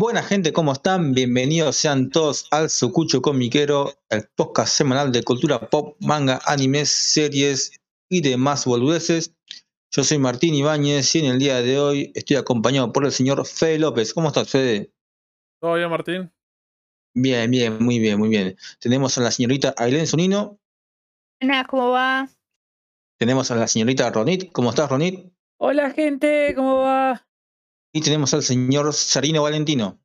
Buena gente, ¿cómo están? Bienvenidos sean todos al Sucucho Comiquero, el podcast semanal de cultura pop, manga, animes, series y demás boludeces. Yo soy Martín Ibáñez y en el día de hoy estoy acompañado por el señor Fede López. ¿Cómo estás, Fede? ¿Todo bien, Martín? Bien, bien, muy bien, muy bien. Tenemos a la señorita Ailén Sonino. Hola, ¿cómo va? Tenemos a la señorita Ronit. ¿Cómo estás, Ronit? Hola, gente, ¿cómo va? Y tenemos al señor Sarino Valentino.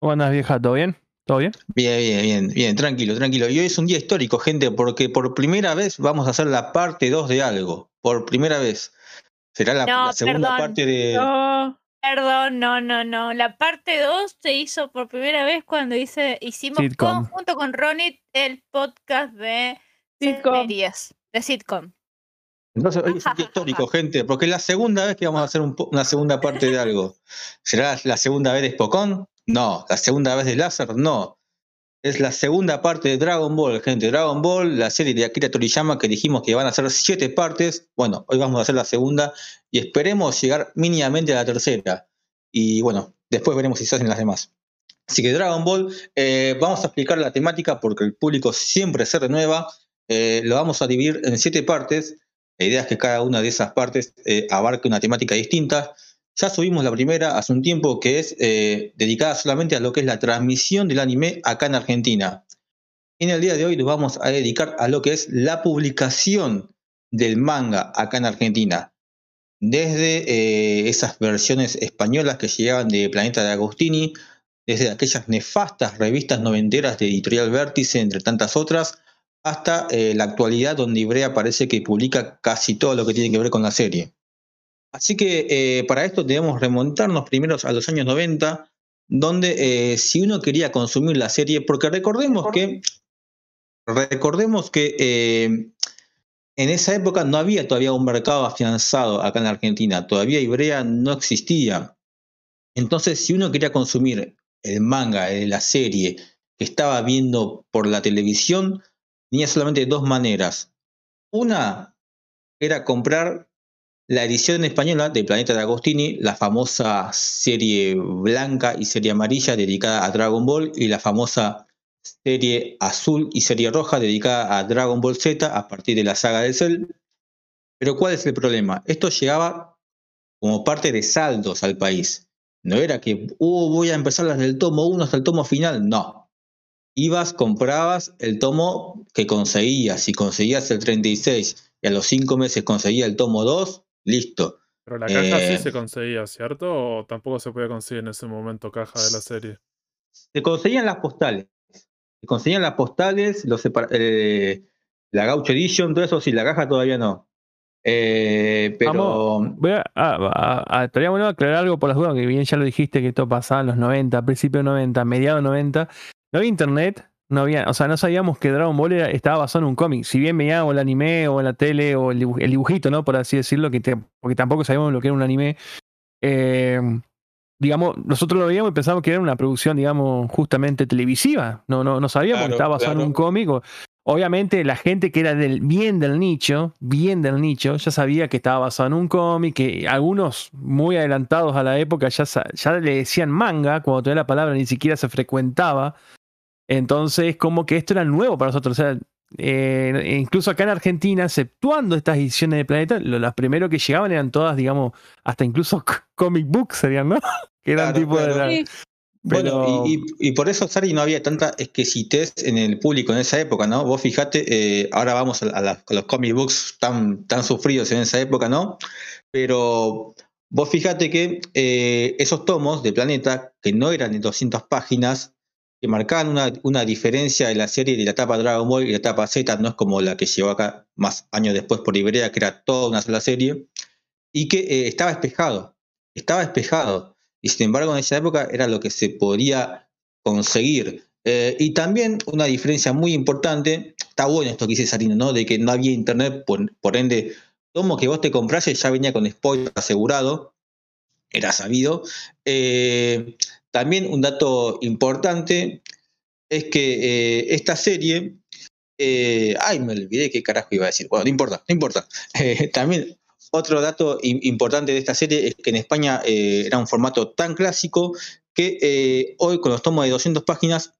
Buenas, vieja, ¿todo bien? ¿Todo bien? Bien, bien, bien, bien, tranquilo, tranquilo. Y hoy es un día histórico, gente, porque por primera vez vamos a hacer la parte 2 de algo. Por primera vez. Será la, No, la segunda perdón. parte de. No. Perdón, no, no, no. La parte 2 se hizo por primera vez cuando hice, hicimos con- junto con Ronit el podcast de Sitcom. series, de sitcom. Entonces hoy es un día histórico, gente, porque es la segunda vez que vamos a hacer un una segunda parte de algo. ¿Será la segunda vez de Spokon? No. ¿La segunda vez de Láser? No. Es la segunda parte de Dragon Ball, gente. Dragon Ball, la serie de Akira Toriyama que dijimos que van a ser siete partes. Bueno, hoy vamos a hacer la segunda y esperemos llegar mínimamente a la tercera. Y bueno, después veremos si se hacen las demás. Así que Dragon Ball, eh, vamos a explicar la temática porque el público siempre se renueva. Eh, lo vamos a dividir en siete partes. La idea es que cada una de esas partes eh, abarque una temática distinta. Ya subimos la primera hace un tiempo que es eh, dedicada solamente a lo que es la transmisión del anime acá en Argentina. En el día de hoy nos vamos a dedicar a lo que es la publicación del manga acá en Argentina. Desde eh, esas versiones españolas que llegaban de Planeta de Agostini, desde aquellas nefastas revistas noventeras de Editorial Vértice, entre tantas otras, hasta eh, la actualidad donde Ibrea parece que publica casi todo lo que tiene que ver con la serie. Así que eh, para esto debemos remontarnos primero a los años 90, donde eh, si uno quería consumir la serie, porque recordemos que, recordemos que en esa época no había todavía un mercado afianzado acá en Argentina, todavía Ibrea no existía. Entonces, si uno quería consumir el manga la serie que estaba viendo por la televisión, tenía solamente dos maneras. Una era comprar la edición española de Planeta de Agostini, la famosa serie blanca y serie amarilla dedicada a Dragon Ball y la famosa serie azul y serie roja dedicada a Dragon Ball Z a partir de la saga de Cell. Pero ¿cuál es el problema? Esto llegaba como parte de saldos al país. No era que, uh, voy a empezar desde el tomo 1 hasta el tomo final. No. Ibas, comprabas el tomo que conseguías. Si conseguías el 36 y a los 5 meses conseguías el tomo 2, listo. Pero la caja Eh, sí se conseguía, ¿cierto? ¿O tampoco se podía conseguir en ese momento caja de la serie? Se conseguían las postales. Se conseguían las postales, los eh, la Gaucho Edition, todo eso sí, la caja todavía no. Eh, pero. Vamos, voy a, a- a- a- estaría bueno aclarar algo por las dudas, que bien ya lo dijiste que esto pasaba en los 90, principios 90, mediados 90. No había internet, no había, o sea, no sabíamos que Dragon Ball era- estaba basado en un cómic. Si bien veíamos el anime o en la tele o el, dibu- el dibujito, ¿no? Por así decirlo, que te- porque tampoco sabíamos lo que era un anime. eh, digamos, nosotros lo veíamos y pensábamos que era una producción, digamos, justamente televisiva. No, no, no sabíamos Claro, que estaba basado en un cómic. o- Obviamente la gente que era del, bien del nicho, bien del nicho, ya sabía que estaba basado en un cómic, que algunos muy adelantados a la época ya, ya le decían manga, cuando todavía la palabra ni siquiera se frecuentaba. Entonces, como que esto era nuevo para nosotros. O sea, eh, incluso acá en Argentina, exceptuando estas ediciones de Planeta, lo- las primeros que llegaban eran todas, digamos, hasta incluso comic books serían, ¿no? Que eran Claro, tipo de la- Sí. Bueno, y, y- y por eso, Sari, no había tanta exquisitez en el público en esa época, ¿no? Vos fijate, eh, ahora vamos a, a la- a los comic books tan, tan sufridos en esa época, ¿no? Pero vos fijate que eh, esos tomos de Planeta, que no eran de 200 páginas, que marcaban una, una diferencia de la serie de la etapa Dragon Ball y la etapa Z, no es como la que llegó acá más años después por Ibrea, que era toda una sola serie, y que eh, estaba espejado, estaba espejado. Y sin embargo, en esa época era lo que se podía conseguir. Eh, y también una diferencia muy importante, está bueno esto que dice Sarino, ¿no? De que no había internet, por, por ende, tomo que vos te comprases ya venía con spoiler asegurado, era sabido. Eh, también un dato importante es que eh, esta serie, eh, ay, me olvidé qué carajo iba a decir. Bueno, no importa, no importa. Eh, también otro dato im- importante de esta serie es que en España era un formato tan clásico que hoy con los tomos de 200 páginas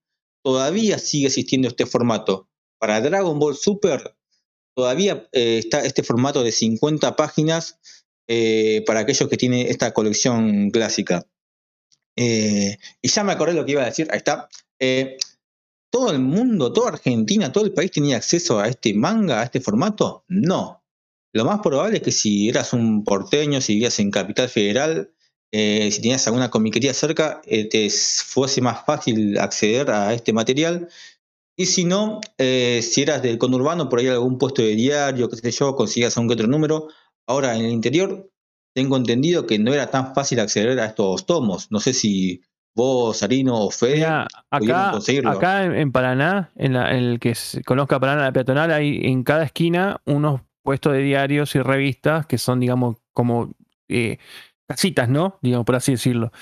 todavía sigue existiendo este formato. Para Dragon Ball Super todavía está este formato de 50 páginas para aquellos que tienen esta colección clásica. Eh, y ya me acordé lo que iba a decir, ahí está. Eh, ¿Todo el mundo, toda Argentina, todo el país tenía acceso a este manga, a este formato? No. Lo más probable es que si eras un porteño, si vivías en Capital Federal, eh, si tenías alguna comiquería cerca, te fuese más fácil acceder a este material. Y si no, si eras del conurbano, por ahí algún puesto de diario, qué sé yo, conseguías algún que otro número. Ahora, en el interior, tengo entendido que no era tan fácil acceder a estos tomos. No sé si vos, Sarino o Fede pudieron acá, conseguirlo. acá en, en Paraná, en, la- en el que se conozca Paraná, la peatonal, hay en cada esquina unos puestos de diarios y revistas que son, digamos, como eh, casitas, ¿no? Digamos, por así decirlo.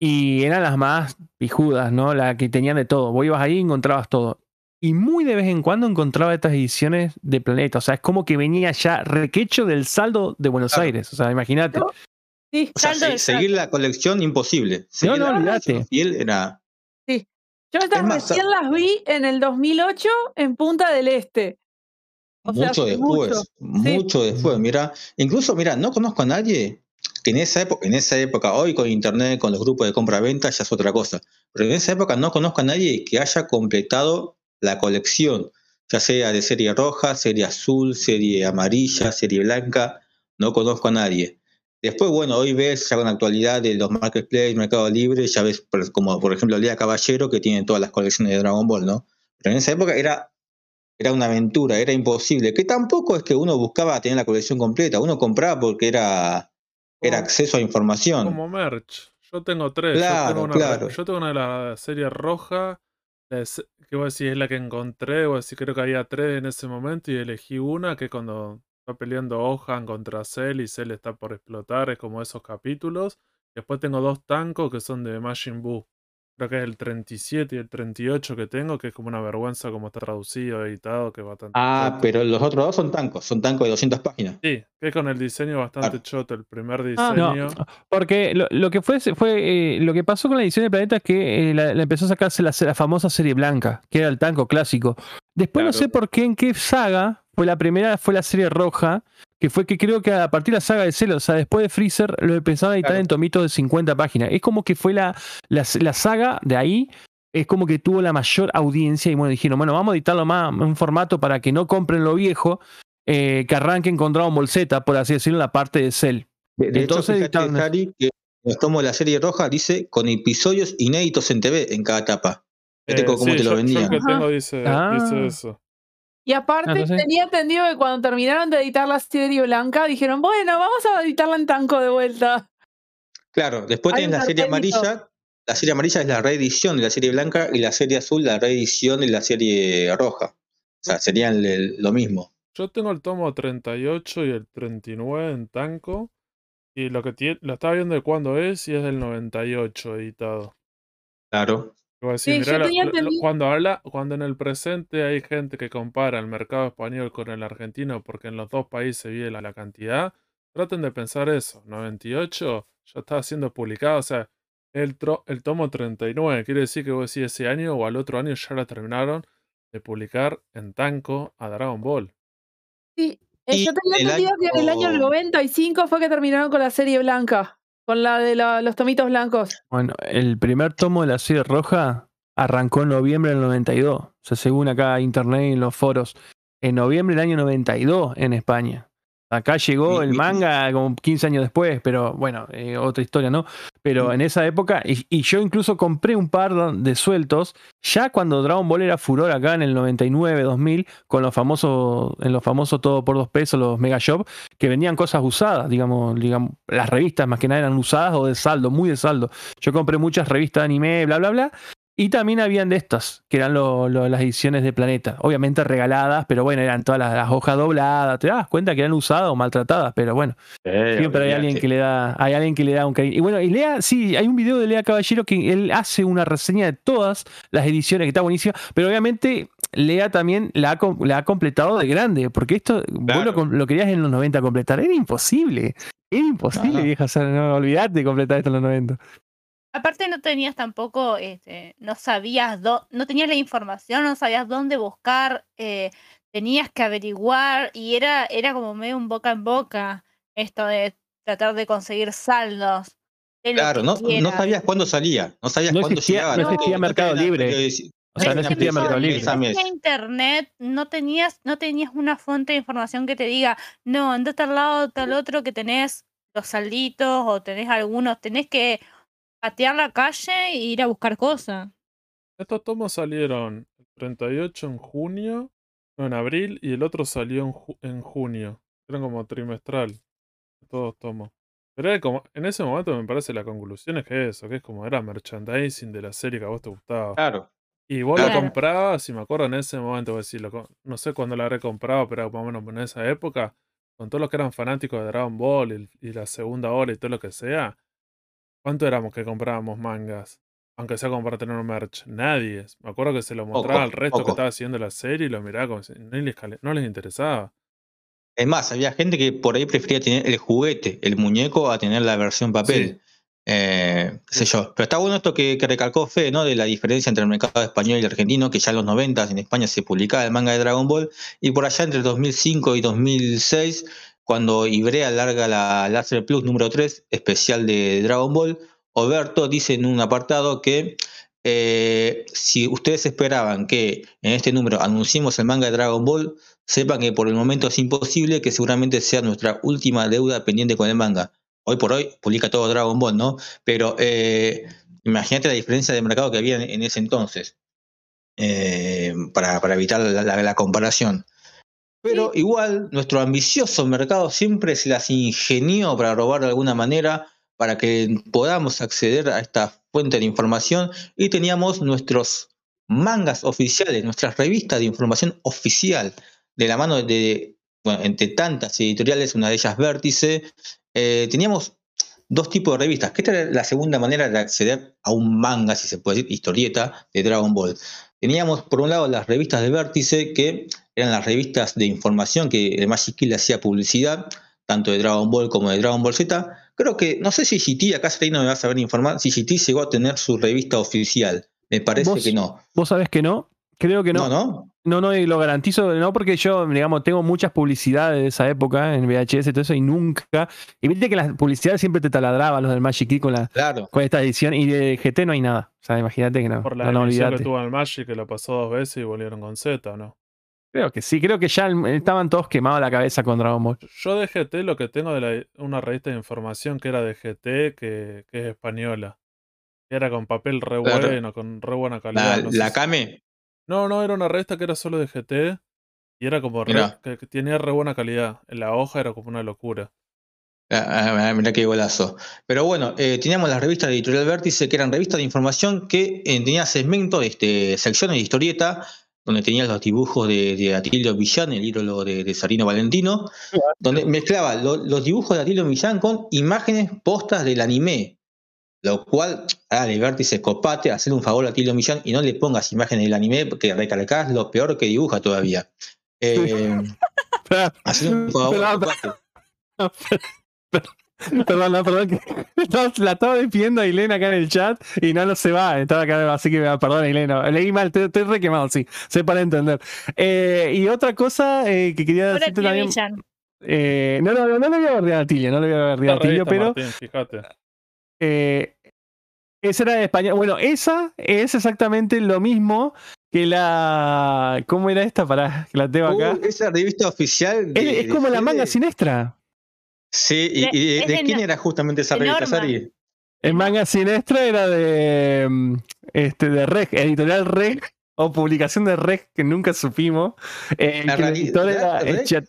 Y eran las más pijudas, ¿no? Las que tenían de todo. Vos ibas ahí y encontrabas todo. Y muy de vez en cuando encontraba estas ediciones de Planeta. O sea, es como que venía ya requecho del saldo de Buenos Claro. Aires. O sea, imagínate. No. Sí. O sea, Saldo se- de seguir la colección imposible. Seguir no, la olvídate. era. Yo estas Es más, recién las vi en el 2008 en Punta del Este. O mucho después, mucho. mucho después, mira, incluso mira, no conozco a nadie que en esa época, en esa época, hoy con internet, con los grupos de compra-venta ya es otra cosa, pero en esa época no conozco a nadie que haya completado la colección, ya sea de serie roja, serie azul, serie amarilla, serie blanca, no conozco a nadie. Después, bueno, hoy ves ya con la actualidad de los marketplaces, Mercado Libre, ya ves como por ejemplo Lea Caballero que tiene todas las colecciones de Dragon Ball, ¿no? Pero en esa época era era una aventura, era imposible. Que tampoco es que uno buscaba tener la colección completa, uno compraba porque era, era acceso a información. Como merch. Yo tengo tres. yo, Claro, tengo una, claro. yo tengo una de la serie roja. Se- que voy a decir es la que encontré. Voy a creo que había tres en ese momento. Y elegí una que cuando está peleando Ohan contra Cell y Cell está por explotar. Es como esos capítulos. Después tengo dos tancos que son de Majin Buu. Creo que es el 37 y el 38 que tengo, que es como una vergüenza como está traducido, editado, que es bastante Ah, pero los otros dos son tancos, son tancos de 200 páginas. Sí, que es con el diseño bastante Claro. choto. El primer Ah. No, diseño. Porque lo, lo que fue, fue eh, lo que pasó con la edición de Planeta es que eh, la, la empezó a sacarse la, la famosa serie blanca, que era el tanco clásico. Después no sé por qué, en qué saga, fue la primera, fue la serie roja, que fue que creo que a partir de la saga de Cell, o sea, después de Freezer, lo empezaron a editar Claro. en tomitos de 50 páginas. Es como que fue la, la, la saga de ahí, es como que tuvo la mayor audiencia y bueno, dijeron, bueno, vamos a editarlo más en un formato para que no compren lo viejo, eh, que arranquen con Dragon Ball Z, por así decirlo, en la parte de Cell. De, de Entonces hecho, fíjate, editaron- Sari, que de la serie roja dice con episodios inéditos en TV en cada etapa. Fíjate Eh, cómo sí, te lo yo- yo vendían. el que tengo dice, Ah. dice eso. Y aparte, Ah, entonces- tenía entendido que cuando terminaron de editar la serie blanca, dijeron, bueno, vamos a editarla en tanco de vuelta. Claro, después un la serie amarilla. La serie amarilla es la reedición de la serie blanca y la serie azul la reedición de la serie roja. O sea, serían el- lo mismo. Yo tengo el tomo 38 y el 39 en Tanco. Y lo que tiene, lo estaba viendo de cuándo es y es del 98 editado. Claro. Decir, Sí, la- cuando habla, cuando en el presente hay gente que compara el mercado español con el argentino porque en los dos países vive la, la cantidad, traten de pensar eso. 98 ya estaba siendo publicado, o sea, el, tro- el tomo 39, quiere decir que vos decís ese año o al otro año ya la terminaron de publicar en Tanco a Dragon Ball. Sí, eh, yo tenía entendido que en el año año- 95 fue que terminaron con la serie blanca, con la de la- los tomitos blancos. Bueno, el primer tomo de la serie roja arrancó en noviembre del 92. O sea, según acá internet y en los foros. En noviembre del año 92 en España. Acá llegó el manga como 15 años después, pero bueno, eh, otra historia, ¿no? Pero en esa época, y, y yo incluso compré un par de sueltos, ya cuando Dragon Ball era furor acá en el 99, 2000, con los famosos, en los famosos todo por dos pesos, los Mega Shop, que vendían cosas usadas, digamos, digamos, las revistas más que nada eran usadas o de saldo, muy de saldo. Yo compré muchas revistas de anime, bla, bla, bla. Y también habían de estas, que eran lo- lo- las ediciones de Planeta. Obviamente regaladas, pero bueno, eran todas las, las hojas dobladas. Te das cuenta que eran usadas o maltratadas, pero bueno. Siempre hay alguien que le da, hay alguien que le da un cariño. Y bueno, y Lea, sí, hay un video de Lea Caballero que él hace una reseña de todas las ediciones, que está buenísima, pero obviamente Lea también la ha, com- la ha completado de grande, porque esto, vos Claro. lo, com- lo querías en los 90 completar, era imposible. Era imposible, vieja, o sea, no olvidate de completar esto en los 90. Aparte no tenías tampoco, este, no sabías, dó- no tenías la información, no sabías dónde buscar, eh, tenías que averiguar y era, era como medio un boca en boca esto de tratar de conseguir saldos. de Claro, que no, no sabías cuándo salía, no sabías No cuándo existía- llegaba. no existía Mercado Libre. O sea, no existía Mercado Libre. internet, no tenías, no tenías una fuente de información que te diga, no, anda tal lado, tal otro, que tenés los salditos o tenés algunos, tenés que patear la calle e ir a buscar cosas. Estos tomos salieron el 38 en junio, no, en abril, y el otro salió en, ju- en junio. Eran como trimestral, todos tomos. Pero era como, en ese momento me parece la conclusión es que eso, que es como era merchandising de la serie que a vos te gustaba. Claro. Y vos lo Claro. comprabas, y me acuerdo en ese momento, vos decís, lo co- no sé cuándo lo habré comprado, pero más o menos en esa época, con todos los que eran fanáticos de Dragon Ball y, y la segunda hora y todo lo que sea, ¿cuánto éramos que comprábamos mangas? Aunque sea como para tener un merch. Nadie. Me acuerdo que se lo mostraba al resto que estaba haciendo la serie y lo miraba como si no les, cale- no les interesaba. Es más, había gente que por ahí prefería tener el juguete, el muñeco, a tener la versión papel. Eh, qué sé yo. Pero está bueno esto que, que recalcó Fe, ¿no? De la diferencia entre el mercado español y el argentino, que ya en los 90 en España se publicaba el manga de Dragon Ball, y por allá entre 2005 y 2006, cuando Ibrea larga la Láser Plus número 3, especial de Dragon Ball, Oberto dice en un apartado que eh, si ustedes esperaban que en este número anunciemos el manga de Dragon Ball, sepan que por el momento es imposible, que seguramente sea nuestra última deuda pendiente con el manga. Hoy por hoy publica todo Dragon Ball, ¿no? Pero eh, imagínate la diferencia de mercado que había en, ese entonces, eh, para, para evitar la comparación. Pero igual, nuestro ambicioso mercado siempre se las ingenió para robar de alguna manera, para que podamos acceder a esta fuente de información y teníamos nuestros mangas oficiales, nuestras revistas de información oficial, de la mano de, bueno, entre tantas editoriales, una de ellas Vértice, eh, teníamos dos tipos de revistas, que esta era la segunda manera de acceder a un manga, si se puede decir, historieta de Dragon Ball. Teníamos por un lado las revistas de Vértice, que eran las revistas de información que el Magic Kill hacía publicidad, tanto de Dragon Ball como de Dragon Ball Z. Creo que, no sé si GT, acá no me vas a ver informar, si GT llegó a tener su revista oficial. Me parece que no. ¿Vos sabés que no? Creo que No, no. no. No, no, y lo garantizo, no porque yo, digamos, tengo muchas publicidades de esa época en VHS y todo eso, y nunca. Y viste que las publicidades siempre te taladraban los del Magic Key con, la, Claro. con esta edición, y de GT no hay nada. O sea, imagínate que no. Por la no, no, que tuvo en el Magic, que lo pasó dos veces y volvieron con Z, ¿no? Creo que sí, creo que ya estaban todos quemados la cabeza con Dragon Ball. Yo de GT lo que tengo de la- una revista de información que era de GT, que, que es española. Era con papel re Claro. bueno, con re buena calidad. La, no si- Kame. No, no, era una revista que era solo de GT y era como re- que, que tenía re buena calidad. En la hoja era como una locura. Ah, ah, mirá qué golazo. Pero bueno, eh, teníamos las revistas de Editorial Vértice, que eran revistas de información que eh, tenían segmentos, este, secciones de historieta, donde tenías los dibujos de, de Atilio Villán, el ídolo de, de Sarino Valentino, donde mezclaba lo- los dibujos de Atilio Villán con imágenes postas del anime. Lo cual, dale, Vértice, copate, hacer un favor a Atilio Millán y no le pongas imágenes del anime, porque recalcás lo peor que dibuja todavía. Eh, hacer un favor, Perdón, copate. Perdón, no, perdón, que la estaba despidiendo a Elena acá en el chat y no, no se va, estaba acá, así que perdón, Elena, leí mal, estoy, estoy re quemado, sí, sé para entender. Eh, y otra cosa eh, que quería decirte también, eh, no, no, no, no le voy a ver a Tilio, no le voy a ver La a Tilio, pero Martín, fíjate. eh, esa era de España. Bueno, esa es exactamente lo mismo que la. ¿Cómo era esta? Para que la tengo acá. Uh, esa revista oficial. es, de- es de como la manga siniestra. Sí, y, De- y de, es de de quién no- era justamente esa revista. Sari? El manga siniestra era de. mm, Este, de Reg, editorial Reg, o publicación de Reg, que nunca supimos. Eh, La que el editor era, Reg. es Chat-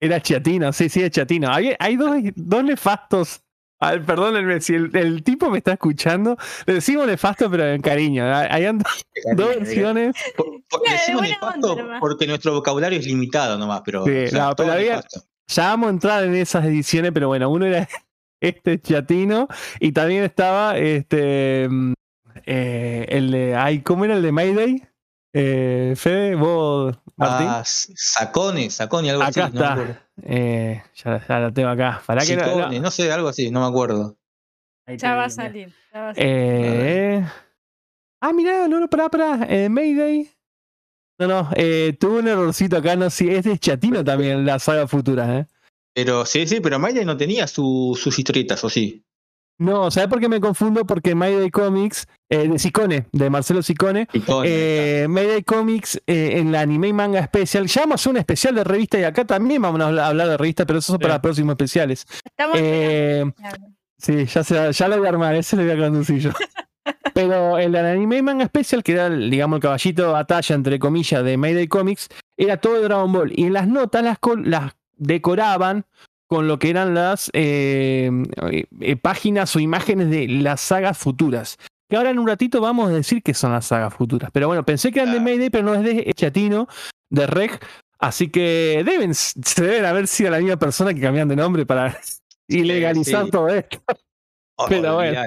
era Chatino, sí, sí, es Chatino. Hay, hay dos, dos nefastos. Ay, perdónenme, si el, el tipo me está escuchando, le decimos nefasto, pero en cariño. Hay, and- dos versiones. Por- por- decimos nefasto onda porque nuestro vocabulario es limitado nomás, pero. Sí, o sea, no, pero había-. Ya vamos a entrar en esas ediciones, pero bueno, uno era este Chatino y también estaba este mm, eh, el de ay, ¿cómo era el de Mayday? Eh, Fede, vos, Martín. Ah, Sacone, Sacone, algo acá así. No, me acuerdo. está. Eh, ya, ya lo tengo acá. Para que no- no- no sé, algo así, no me acuerdo. Ahí Ya va a salir. ya va a salir. Eh... Ah, mirá, no, no, pará, pará. Eh, Mayday. No, no, eh, tuvo un errorcito acá, no sé, es de Chatino también la saga futura, ¿eh? Pero sí, sí, pero Mayday no tenía su- sus historietas, ¿o sí? No, ¿sabes por qué me confundo? Porque Mayday Comics, eh, de Sicone, de Marcelo Sicone, eh, Mayday Comics eh, en la Anime y Manga Special, ya vamos a hacer un especial de revista y acá también vamos a hablar- de revista, pero eso es para Sí. próximos especiales. Estamos Eh. Sí, ya, se, ya lo voy a armar, ese lo voy a conducir yo. Pero el anime manga special, que era, digamos, el caballito de batalla, entre comillas, de Mayday Comics, era todo de Dragon Ball. Y en las notas las, decoraban con lo que eran las eh, eh, páginas o imágenes de las sagas futuras. Que ahora en un ratito vamos a decir que son las sagas futuras. Pero bueno, pensé que eran de. Mayday, pero no es de Chatino, de Reg. Así que deben, se deben haber sido la misma persona que cambian de nombre para ilegalizar sí. todo esto. Oh, pero bueno.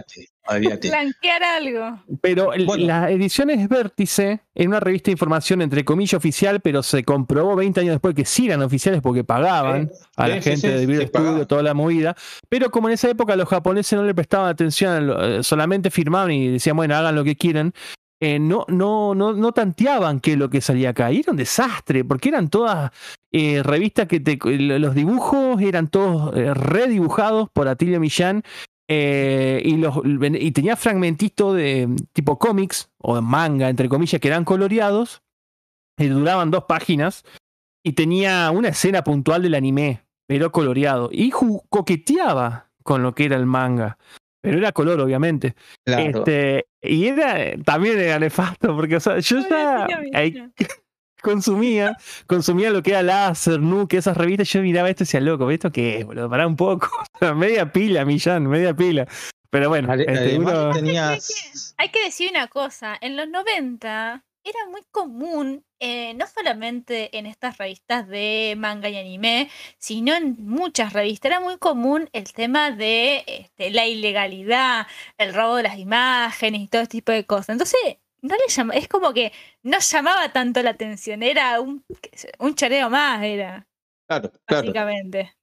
olvídate. Blanquear algo. Pero el- Bueno. las ediciones Vértice, en una revista de información entre comillas oficial, pero se comprobó 20 años después que sí eran oficiales porque pagaban a la sí, gente sí, de Video Studio, toda la movida. Pero como en esa época los japoneses no le prestaban atención, eh, solamente firmaban y decían, bueno, hagan lo que quieran. eh, no, no, no, no tanteaban qué es lo que salía acá. Y era un desastre, porque eran todas eh, revistas que te, los dibujos eran todos eh, redibujados por Atilio Millán eh, y, los, y tenía fragmentitos de tipo cómics o manga, entre comillas, que eran coloreados, y duraban dos páginas, y tenía una escena puntual del anime, pero coloreado, y coqueteaba con lo que era el manga, pero era color, obviamente. Claro. Este, y era también era nefasto, porque o sea, yo ya consumía, consumía lo que era Láser, Nuke, esas revistas, yo miraba esto y decía, loco, ¿esto qué es, boludo? Pará un poco. Media pila, Millán, media pila. Pero bueno, este, Además uno- tenías... Hay que decir una cosa, en los 90 era muy común, eh, no solamente en estas revistas de manga y anime, sino en muchas revistas, era muy común el tema de este, la ilegalidad, el robo de las imágenes y todo este tipo de cosas. Entonces, no le llama, es como que no llamaba tanto la atención, era un, un choreo más, era, Claro, claro. básicamente.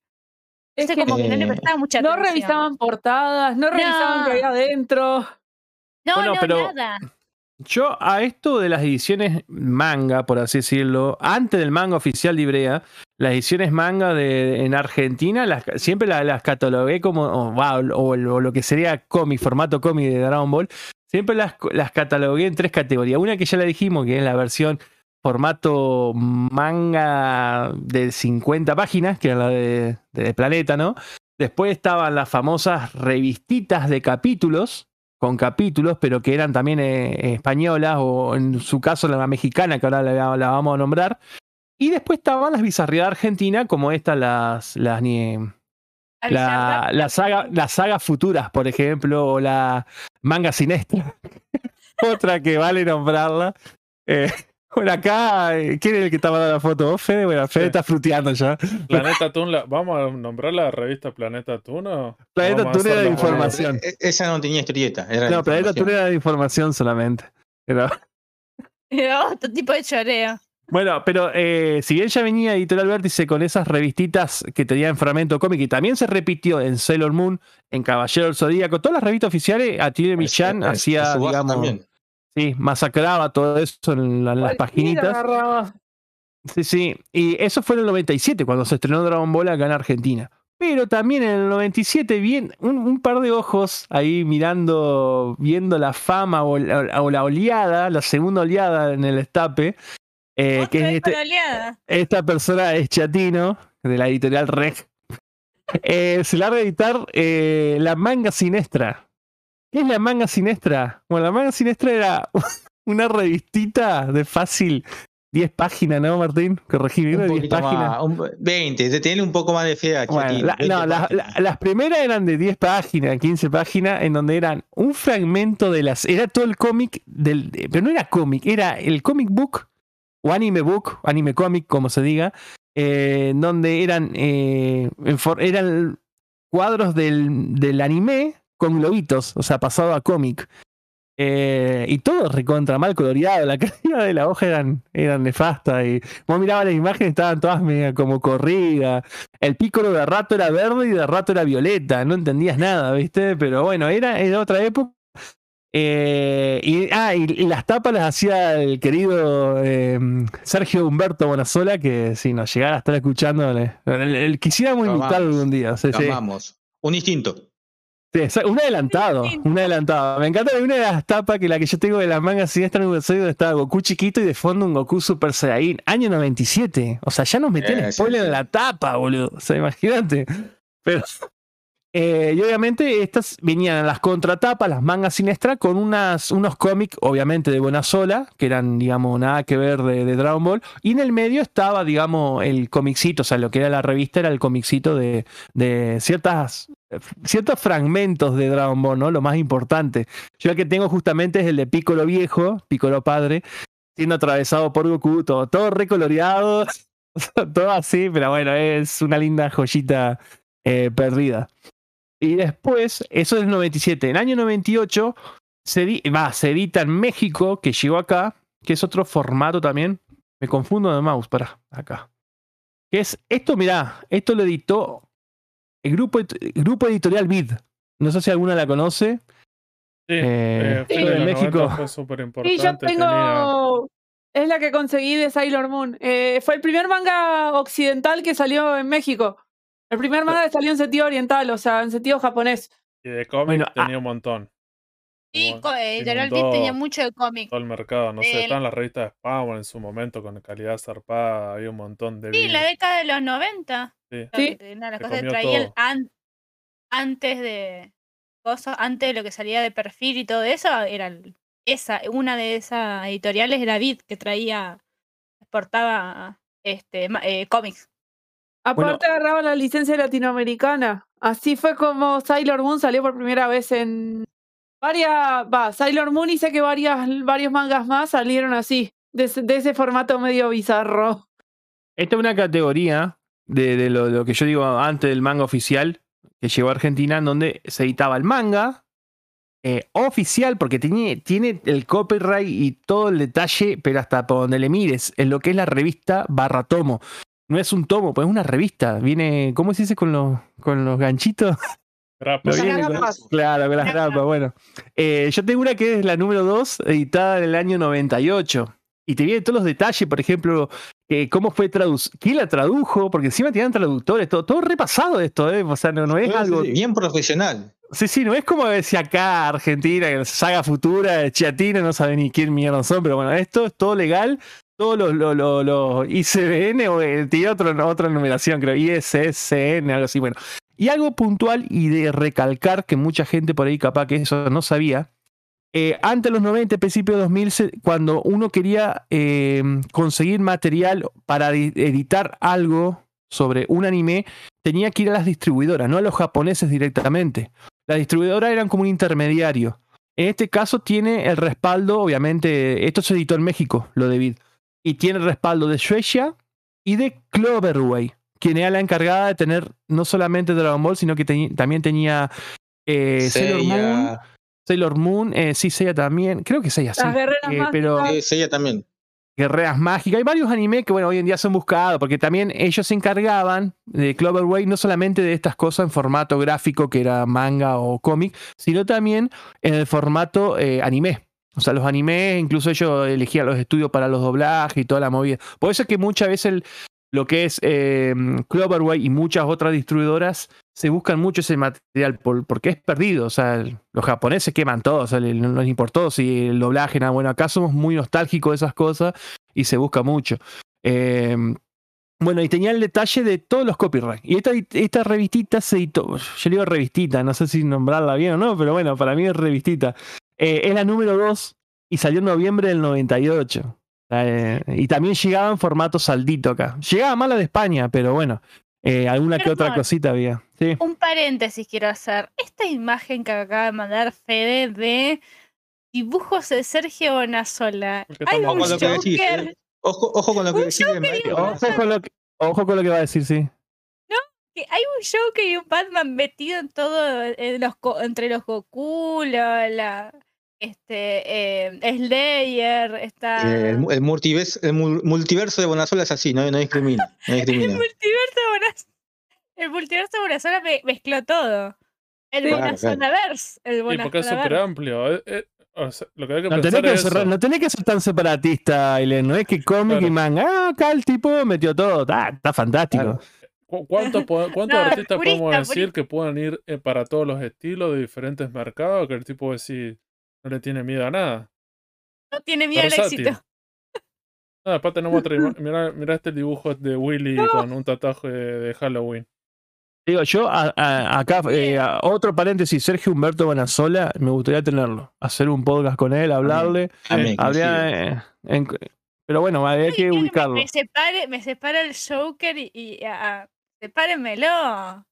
Es que como que no le Eh, prestaba mucha no atención. revisaban portadas, no revisaban qué había adentro. No, Bueno, no, pero- nada. Yo a esto de las ediciones manga, por así decirlo, antes del manga oficial de Ibrea, las ediciones manga de, en Argentina las, siempre las, las catalogué como, o, va, o- o lo que sería cómic, formato cómic de Dragon Ball, siempre las, catalogué en tres categorías. Una que ya la dijimos, que es la versión formato manga de 50 páginas, que era la de, Planeta, ¿no? Después estaban las famosas revistitas de capítulos, con capítulos, pero que eran también eh, españolas, o en su caso la mexicana, que ahora la, vamos a nombrar. Y después estaban las bizarridades argentinas, como estas, las, las la, la saga, las sagas futuras, por ejemplo, o la manga sinestra. Otra que vale nombrarla. Eh, bueno, acá, eh, ¿quién es el que está mandando la foto? ¿Vos, Fede? Bueno, Fede Sí. está fruteando ya. Planeta la- ¿vamos a nombrar la revista Planeta Toon o? Planeta Toon era de información. Esa no tenía historieta. Era No, Planeta. Tour era de información solamente. Pero, Era otro tipo de choreo. Bueno, pero eh, si bien ya venía Editorial Vértice con esas revistitas que tenían fragmento cómic y también se repitió en Sailor Moon, en Caballero del Zodíaco, todas las revistas oficiales, Atilio Michan En- en hacía, digamos, también. sí, masacraba todo eso en, la- en las paginitas. agarraba. Sí, sí. Y eso fue en el 97, cuando se estrenó Dragon Ball acá en Argentina. Pero también en el 97, bien, un, un par de ojos ahí mirando, viendo la fama o la, o la oleada, la segunda oleada en el estape. Eh, que es este- esta persona es Chatino, de la editorial Reg. Eh, se larga a editar eh, la manga sinestra. ¿Qué es la manga sinestra? Bueno, la manga sinestra era una revistita de fácil 10 páginas, ¿no, Martín? Corregime, Un 10 poquito páginas. más, un- 20, de tener un poco más de fe a Bueno, Chatino, la- 20 no, la- la- las primeras eran de 10 páginas, 15 páginas, en donde eran un fragmento de las. Era todo el cómic del. Pero no era cómic, era el comic book o anime book, anime cómic, como se diga, eh, donde eran, eh, eran cuadros del, del anime con globitos, o sea, pasado a cómic. Eh, y todo recontra mal coloreado. La calidad de la hoja eran, eran nefasta. Y vos mirabas las imágenes, estaban todas media como corridas. El pícoro de rato era verde y de rato era violeta. No entendías nada, ¿viste? Pero bueno, era, era otra época. Eh, y, ah, y, y las tapas las hacía el querido eh, Sergio Humberto Bonasola, que si nos llegara a estar escuchando, le- le- le- quisiéramos Lo invitarlo algún día. sí. amamos. Un instinto. Sí, un adelantado, un adelantado. Me encanta que una de las tapas que la que yo tengo de las mangas siniestras en un episodio donde estaba Goku chiquito y de fondo un Goku Super Saiyan, año 97. O sea, ya nos metían Eh, spoiler sí. en la tapa, boludo. O sea, imagínate. Pero. Eh, y obviamente estas venían en las contratapas, las mangas siniestras, con unas, unos cómics, obviamente de buena sola, que eran, digamos, nada que ver de, Dragon Ball. Y en el medio estaba, digamos, el comicito, o sea, lo que era la revista era el comicito de, de ciertas ciertos fragmentos de Dragon Ball, ¿no? Lo más importante. Yo el que tengo justamente es el de Piccolo viejo, Piccolo padre, siendo atravesado por Goku, todo, todo recoloreado, todo así, pero bueno, es una linda joyita eh, perdida. Y después, eso es el 97. En el año 98 se, va, se edita en México, que llegó acá, que es otro formato también. Me confundo de mouse, para acá. Que es esto, mirá, esto lo editó el grupo, grupo editorial Vid. No sé si alguna la conoce. Sí, Eh, eh, sí, los México. 90 fue súper Y yo tengo. Es la que conseguí de Sailor Moon. Eh, fue el primer manga occidental que salió en México. El primer manga que salió en sentido oriental, o sea, en sentido japonés. Y de cómic Bueno, ah. tenía un montón. Sí, eh, Editorial Beat tenía mucho de cómic. Todo el mercado, no sé, El- estaban las revistas de Spawn en su momento con calidad zarpada, había un montón de Sí, la década de los 90. Sí. Sí. que Una de las cosas que an- antes de cosas, antes de lo que salía de perfil y todo eso, era esa, una de esas editoriales era Vid que traía, exportaba este ma- eh, cómics. Aparte agarraba la licencia latinoamericana. Así fue como Sailor Moon salió por primera vez en varias, va, Sailor Moon y sé que varias, varios mangas más salieron así, de, ese- de ese formato medio bizarro. Esta es una categoría de, de lo, lo que yo digo antes del manga oficial que llegó a Argentina, en donde se editaba el manga eh, oficial, porque tiene, tiene el copyright y todo el detalle, pero hasta por donde le mires, en lo que es la revista barra tomo. No es un tomo, pues es una revista. Viene, ¿cómo se dice con los, con los ganchitos? Viene con-. Claro, con las grapas, bueno. Eh, yo tengo una que es la número 2, editada en el año 98. Y te vienen todos los detalles, por ejemplo, eh, cómo fue traducido, quién la tradujo, porque encima tenían traductores, todo, todo repasado esto, ¿eh? O sea, no, no es algo. Bien profesional. Sí, sí, no es como decía acá Argentina, que saga futura, Chiatina, no sabe ni quién mierda son, pero bueno, esto es todo legal. Todos los, los, los, los ICBN o eh, tiene otro, otra numeración, creo, ISSN, algo así. Bueno, y algo puntual y de recalcar que mucha gente por ahí capaz que eso no sabía. Eh, antes de los 90, principios de 2000, se- cuando uno quería eh, conseguir material para di- editar algo sobre un anime, tenía que ir a las distribuidoras, no a los japoneses directamente. Las distribuidoras eran como un intermediario. En este caso tiene el respaldo, obviamente, esto se editó en México, lo de Vid, y tiene el respaldo de Shueisha y de Cloverway, quien era la encargada de tener no solamente Dragon Ball, sino que también tenía eh, Sailor Moon, Sailor Moon, eh, sí, Seiya también, creo que Seiya sí, Las guerreras eh, mágicas. pero eh, Seiya también. Guerreras Mágicas. Hay varios animes que, bueno, hoy en día son buscados, porque también ellos se encargaban de Cloverway no solamente de estas cosas en formato gráfico, que era manga o cómic, sino también en el formato eh, anime. O sea, los animes, incluso ellos elegían los estudios para los doblajes y toda la movida. Por eso es que muchas veces el- lo que es eh, Cloverway y muchas otras distribuidoras se buscan mucho ese material por- porque es perdido. O sea, los japoneses queman todo, o sea, no les importó si el doblaje, nada. Bueno, acá somos muy nostálgicos de esas cosas y se busca mucho. Eh, bueno, y tenía el detalle de todos los copyrights. Y esta, esta revistita se editó. Yo le digo revistita, no sé si nombrarla bien o no, pero bueno, para mí es revistita. Eh, es la número 2 y salió en noviembre del 98. Eh, y también llegaba en formato saldito acá. Llegaba mala de España, pero bueno, eh, alguna que otra cosita había. Sí. Un paréntesis quiero hacer. Esta imagen que acaba de mandar Fede de dibujos de Sergio Bonazola. Hay un Ojo con lo que decís. Joker. eh. Ojo, ojo con lo que decís. Ojo con, lo que, ojo con lo que va a decir, sí. que hay un Joker y un Batman metido en todo, en los, co- entre los Goku, la, la- este, eh, Slayer, está... Eh, el, mu- el multiverso, el mul- multiverso de Bonazola es así, no, no discrimina. No El multiverso de Bonas- El multiverso de Bonazola me- mezcló todo. El. Claro, Bonazonaverse. El Sí, porque es súper amplio. eh, o sea, lo que hay que No tenés que, es ser, eso. no tenés que ser tan separatista, Aileen. No es que cómic Claro. y manga. Ah, acá el tipo metió todo. Está, está fantástico. Claro. ¿Cu- ¿Cuántos, No, artistas purista, podemos decir purista. que puedan ir eh, para todos los estilos de diferentes mercados? Que el tipo decir no le tiene miedo a nada. No tiene miedo al éxito. Ah, después tenemos otra imagen. Mirá, mirá este dibujo de Willy con un tatuaje de, Halloween. Digo, yo a- a- acá, eh, a- otro paréntesis, Sergio Humberto Bonazola, me gustaría tenerlo. Hacer un podcast con él, hablarle. Amén, Habría, eh, en- pero bueno, habría que ubicarlo. Me, separe, me separa el Joker y, y ah, sepárenmelo.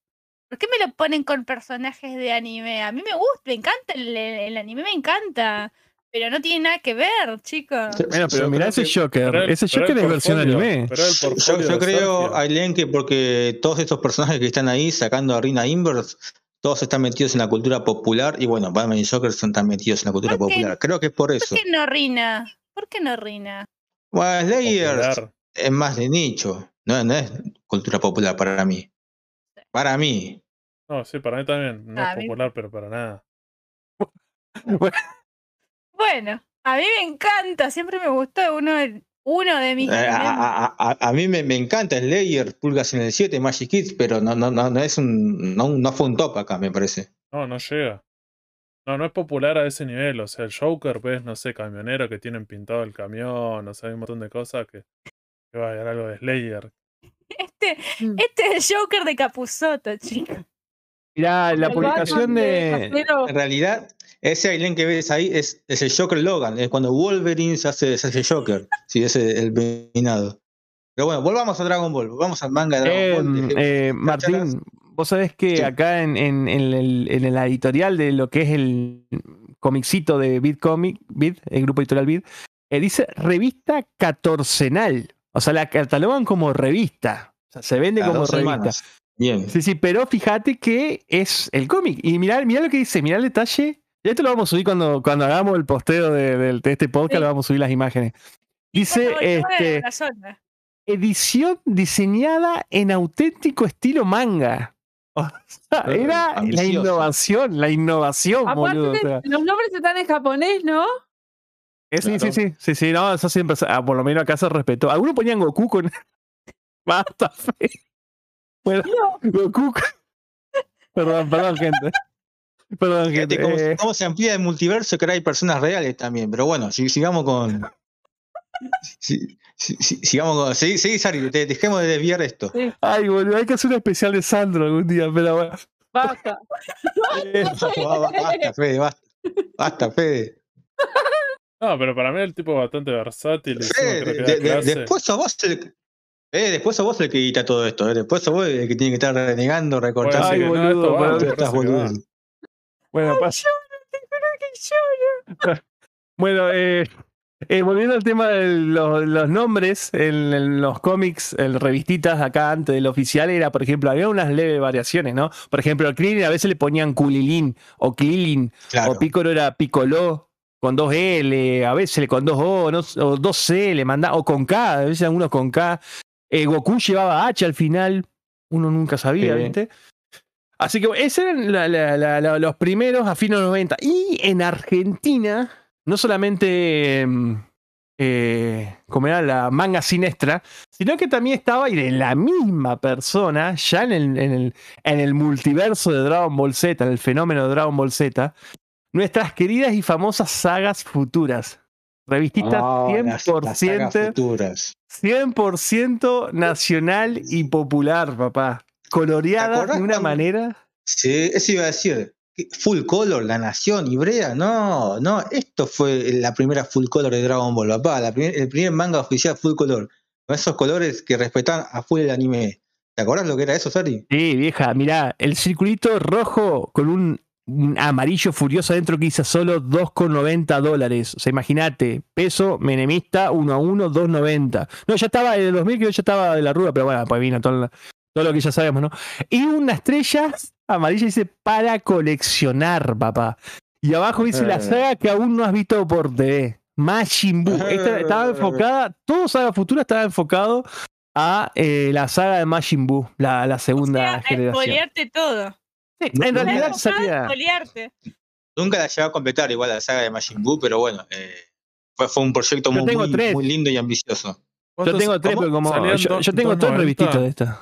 ¿Por qué me lo ponen con personajes de anime? A mí me gusta, me encanta el, el anime, me encanta. Pero no tiene nada que ver, chicos. Bueno, pero Yo mirá ese Joker. El- ese Joker es versión anime. Yo, creo. Aileen, que porque todos estos personajes que están ahí sacando a Rina Inverse, todos están metidos en la cultura popular y bueno, Batman y Joker son tan metidos en la cultura ¿Por popular. Creo que es por ¿Por eso. qué no Rina? ¿Por qué no Rina? Bueno, Slayers es más de nicho, no, no es cultura popular para mí. Para mí. No, sí, para mí también. No A es mí- popular, pero para nada. Bueno, a mí me encanta, siempre me gustó uno de, uno de mis Eh, A, a- a- a mí me, me encanta Slayer, Pulgas en el 7, Magic Kids, pero no, no, no, no es un, no, no fue un top acá, me parece. No, no llega. No, no es popular a ese nivel. O sea, el Joker, ves, no sé, camionero que tienen pintado el camión, o sea, hay un montón de cosas que, que va a haber algo de Slayer. Este, Mm. este es el Joker de Capuzoto, chicos. Mirá, la publicación de. En realidad, ese Aileen que ves ahí es, es el Joker Logan, es cuando Wolverine se hace, se hace Joker, sí, ese es el peinado. Pero bueno, volvamos a Dragon Ball, volvamos al manga de Eh, Dragon Ball. eh, charlas. Martín, vos sabés que Sí. acá en, en- en el, en la editorial de lo que es el comicito de Bit Comic, Bit, el grupo editorial Bit, eh, dice revista catorcenal. O sea, la catalogan como revista. O sea, se vende Cada como revista. semanas. Bien. Sí, sí, pero fíjate que es el cómic. Y mirá, mirá lo que dice, mirá el detalle. Y esto lo vamos a subir cuando, cuando hagamos el posteo de, este podcast, Sí. lo vamos a subir las imágenes. Dice, este, edición diseñada en auténtico estilo manga. O sea, era la innovación, la innovación, boludo. o Aparte, sea. los nombres están en japonés, ¿no? Eh, sí, sí, claro. sí, sí, sí, no, eso siempre, ah, por lo menos acá se respetó. Algunos ponían Goku con... Basta, fe. Bueno, Goku... con- Perdón, perdón, gente. Perdón, gente. Fíjate cómo, eh, cómo se amplía el multiverso, que ahora hay personas reales también. Pero bueno, si- sigamos con. si- si- si- sigamos con. Seguí, seguí, Sari, te- dejemos de desviar esto. Ay, boludo, hay que hacer un especial de Sandro algún día, pero bueno. Basta. Eh, basta, Fede, basta. Basta, Fede. No, pero para mí el tipo es bastante versátil. Fede, de- de- después sos vos el. Eh, después sos vos el que edita todo esto, eh. después sos vos el que tiene que estar renegando, recortando. Ay, no, boludo, Estás bueno, pasa. Bueno, eh, eh, volviendo al tema de los, los nombres en, en los cómics, en revistitas acá antes del oficial, era, por ejemplo, había unas leves variaciones, ¿no? Por ejemplo, al Krillin a veces le ponían Kulilin o Claro. o Piccolo era Piccolo con dos L, a veces con dos O, no, o dos C le mandaba, o con K, a veces algunos con K. Eh, Goku llevaba H al final, uno nunca sabía, Sí. ¿viste? Así que esos eran la- la- la- la- los primeros a fines de los 90. Y en Argentina, no solamente em, eh, como era la manga siniestra, sino que también estaba y de la misma persona, ya en el, en el, en el multiverso de Dragon Ball Z, en el fenómeno de Dragon Ball Z, nuestras queridas y famosas sagas futuras. Las sagas 100%, futuras. 100% nacional y popular, papá. Coloreadas acordás de una manera. Sí, eso iba a decir. Full color, La Nación, Ibrea, no, no, esto fue la primera full color de Dragon Ball, papá, la primer- el primer manga oficial full color, con esos colores que respetan a full el anime. ¿Te acordás lo que era eso, Sari? Sí, vieja, mirá, el circulito rojo con un, un amarillo furioso adentro que dice solo 2,90 dólares. O sea, imagínate, peso menemista 1 a 1, 2,90. No, ya estaba, en el 2000 que yo estaba de la ruda, pero bueno, pues vino todo, todo lo que ya sabemos, ¿no? Y una estrella amarilla dice para coleccionar, papá. Y abajo dice la Eh. saga que aún no has visto por TV. Majin Buu. Esta estaba Eh. enfocada, todo Saga Futura estaba enfocado a eh, la saga de Majin Buu, la, la O segunda sea, generación. todo. Sí, en no, realidad no. Nunca la llegué a completar igual la saga de Majin Buu, pero bueno, eh, fue, fue un proyecto muy, tengo muy, tres. muy lindo y ambicioso. Yo ¿Cuántos- tengo tres, pero como. Yo, do- yo tengo tres 2.90. revistitas de estas.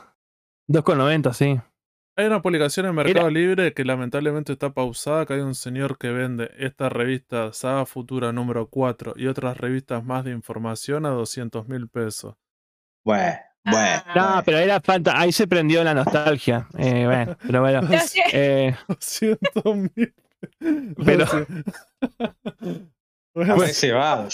2,90, sí. Hay una publicación en Mercado Libre que lamentablemente está pausada, que hay un señor que vende esta revista Saga Futura número 4 y otras revistas más de información a 200 mil pesos. Bueno, bueno. Ah. No, pero era falta. Ahí se prendió la nostalgia. Eh, bueno, pero bueno. Eh, 200 mil. Pero- Pues se va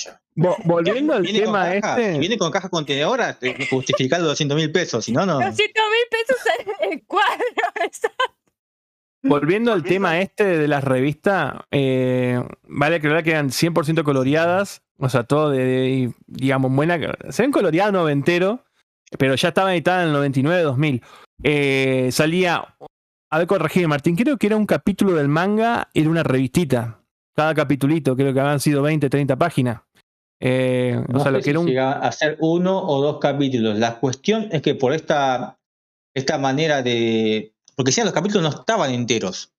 volviendo al tema caja, este. si viene con caja contenedora, te- justificar los 200 mil pesos, si no, no. 200 mil pesos en el cuadro. eso. Volviendo al tema este de las revistas, eh, vale aclarar que eran 100% coloreadas, o sea, todo de, de, digamos, buena. Se ven coloreadas noventero, pero ya estaba editada en el 99-2000. Eh, salía, a ver, corregime Martín, creo que era un capítulo del manga, era una revistita. Cada capitulito, creo que habían sido 20, 30 páginas. Eh, o No sea, lo que si era un. a ser uno o dos capítulos. La cuestión es que por esta, esta manera de. Porque si los capítulos no estaban enteros.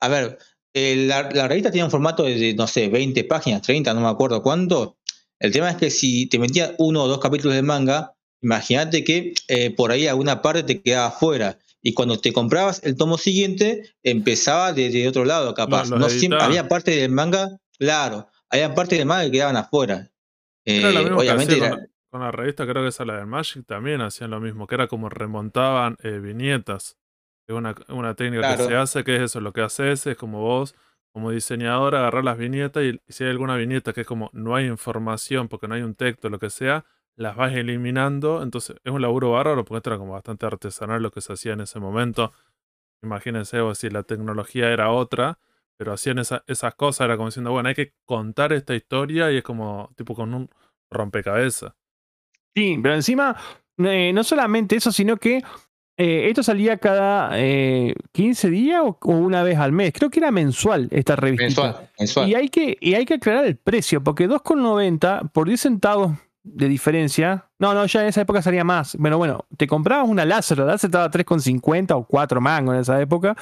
A ver, eh, la, la revista tenía un formato de, no sé, 20 páginas, 30, no me acuerdo cuánto. El tema es que si te metías uno o dos capítulos del manga, imagínate que eh, por ahí alguna parte te quedaba fuera. Y cuando te comprabas el tomo siguiente, empezaba desde otro lado, capaz. no siempre, había parte del manga, claro, había parte del manga que quedaban afuera. Era lo Eh, mismo que obviamente era- con, con la revista, creo que esa la de Magic también hacían lo mismo, que era como remontaban eh, viñetas. Es una, una técnica que se hace, que es eso, lo que haces es como vos, como diseñador, agarrar las viñetas y si hay alguna viñeta que es como no hay información porque no hay un texto, lo que sea, las vas eliminando. Entonces es un laburo bárbaro porque esto era como bastante artesanal lo que se hacía en ese momento. Imagínense vos si la tecnología era otra, pero hacían esa- esas cosas, era como diciendo, bueno, hay que contar esta historia y es como tipo con un rompecabezas. Sí, pero encima, eh, no solamente eso, sino que eh, esto salía cada eh, 15 días o, o una vez al mes. Creo que era mensual esta revista. mensual, mensual. Y hay, que, y hay que aclarar el precio, porque 2,90 por 10 centavos de diferencia. No, no, ya en esa época salía más. Bueno, bueno, te comprabas una láser, la láser estaba a 3,50 o 4 mangos en esa época.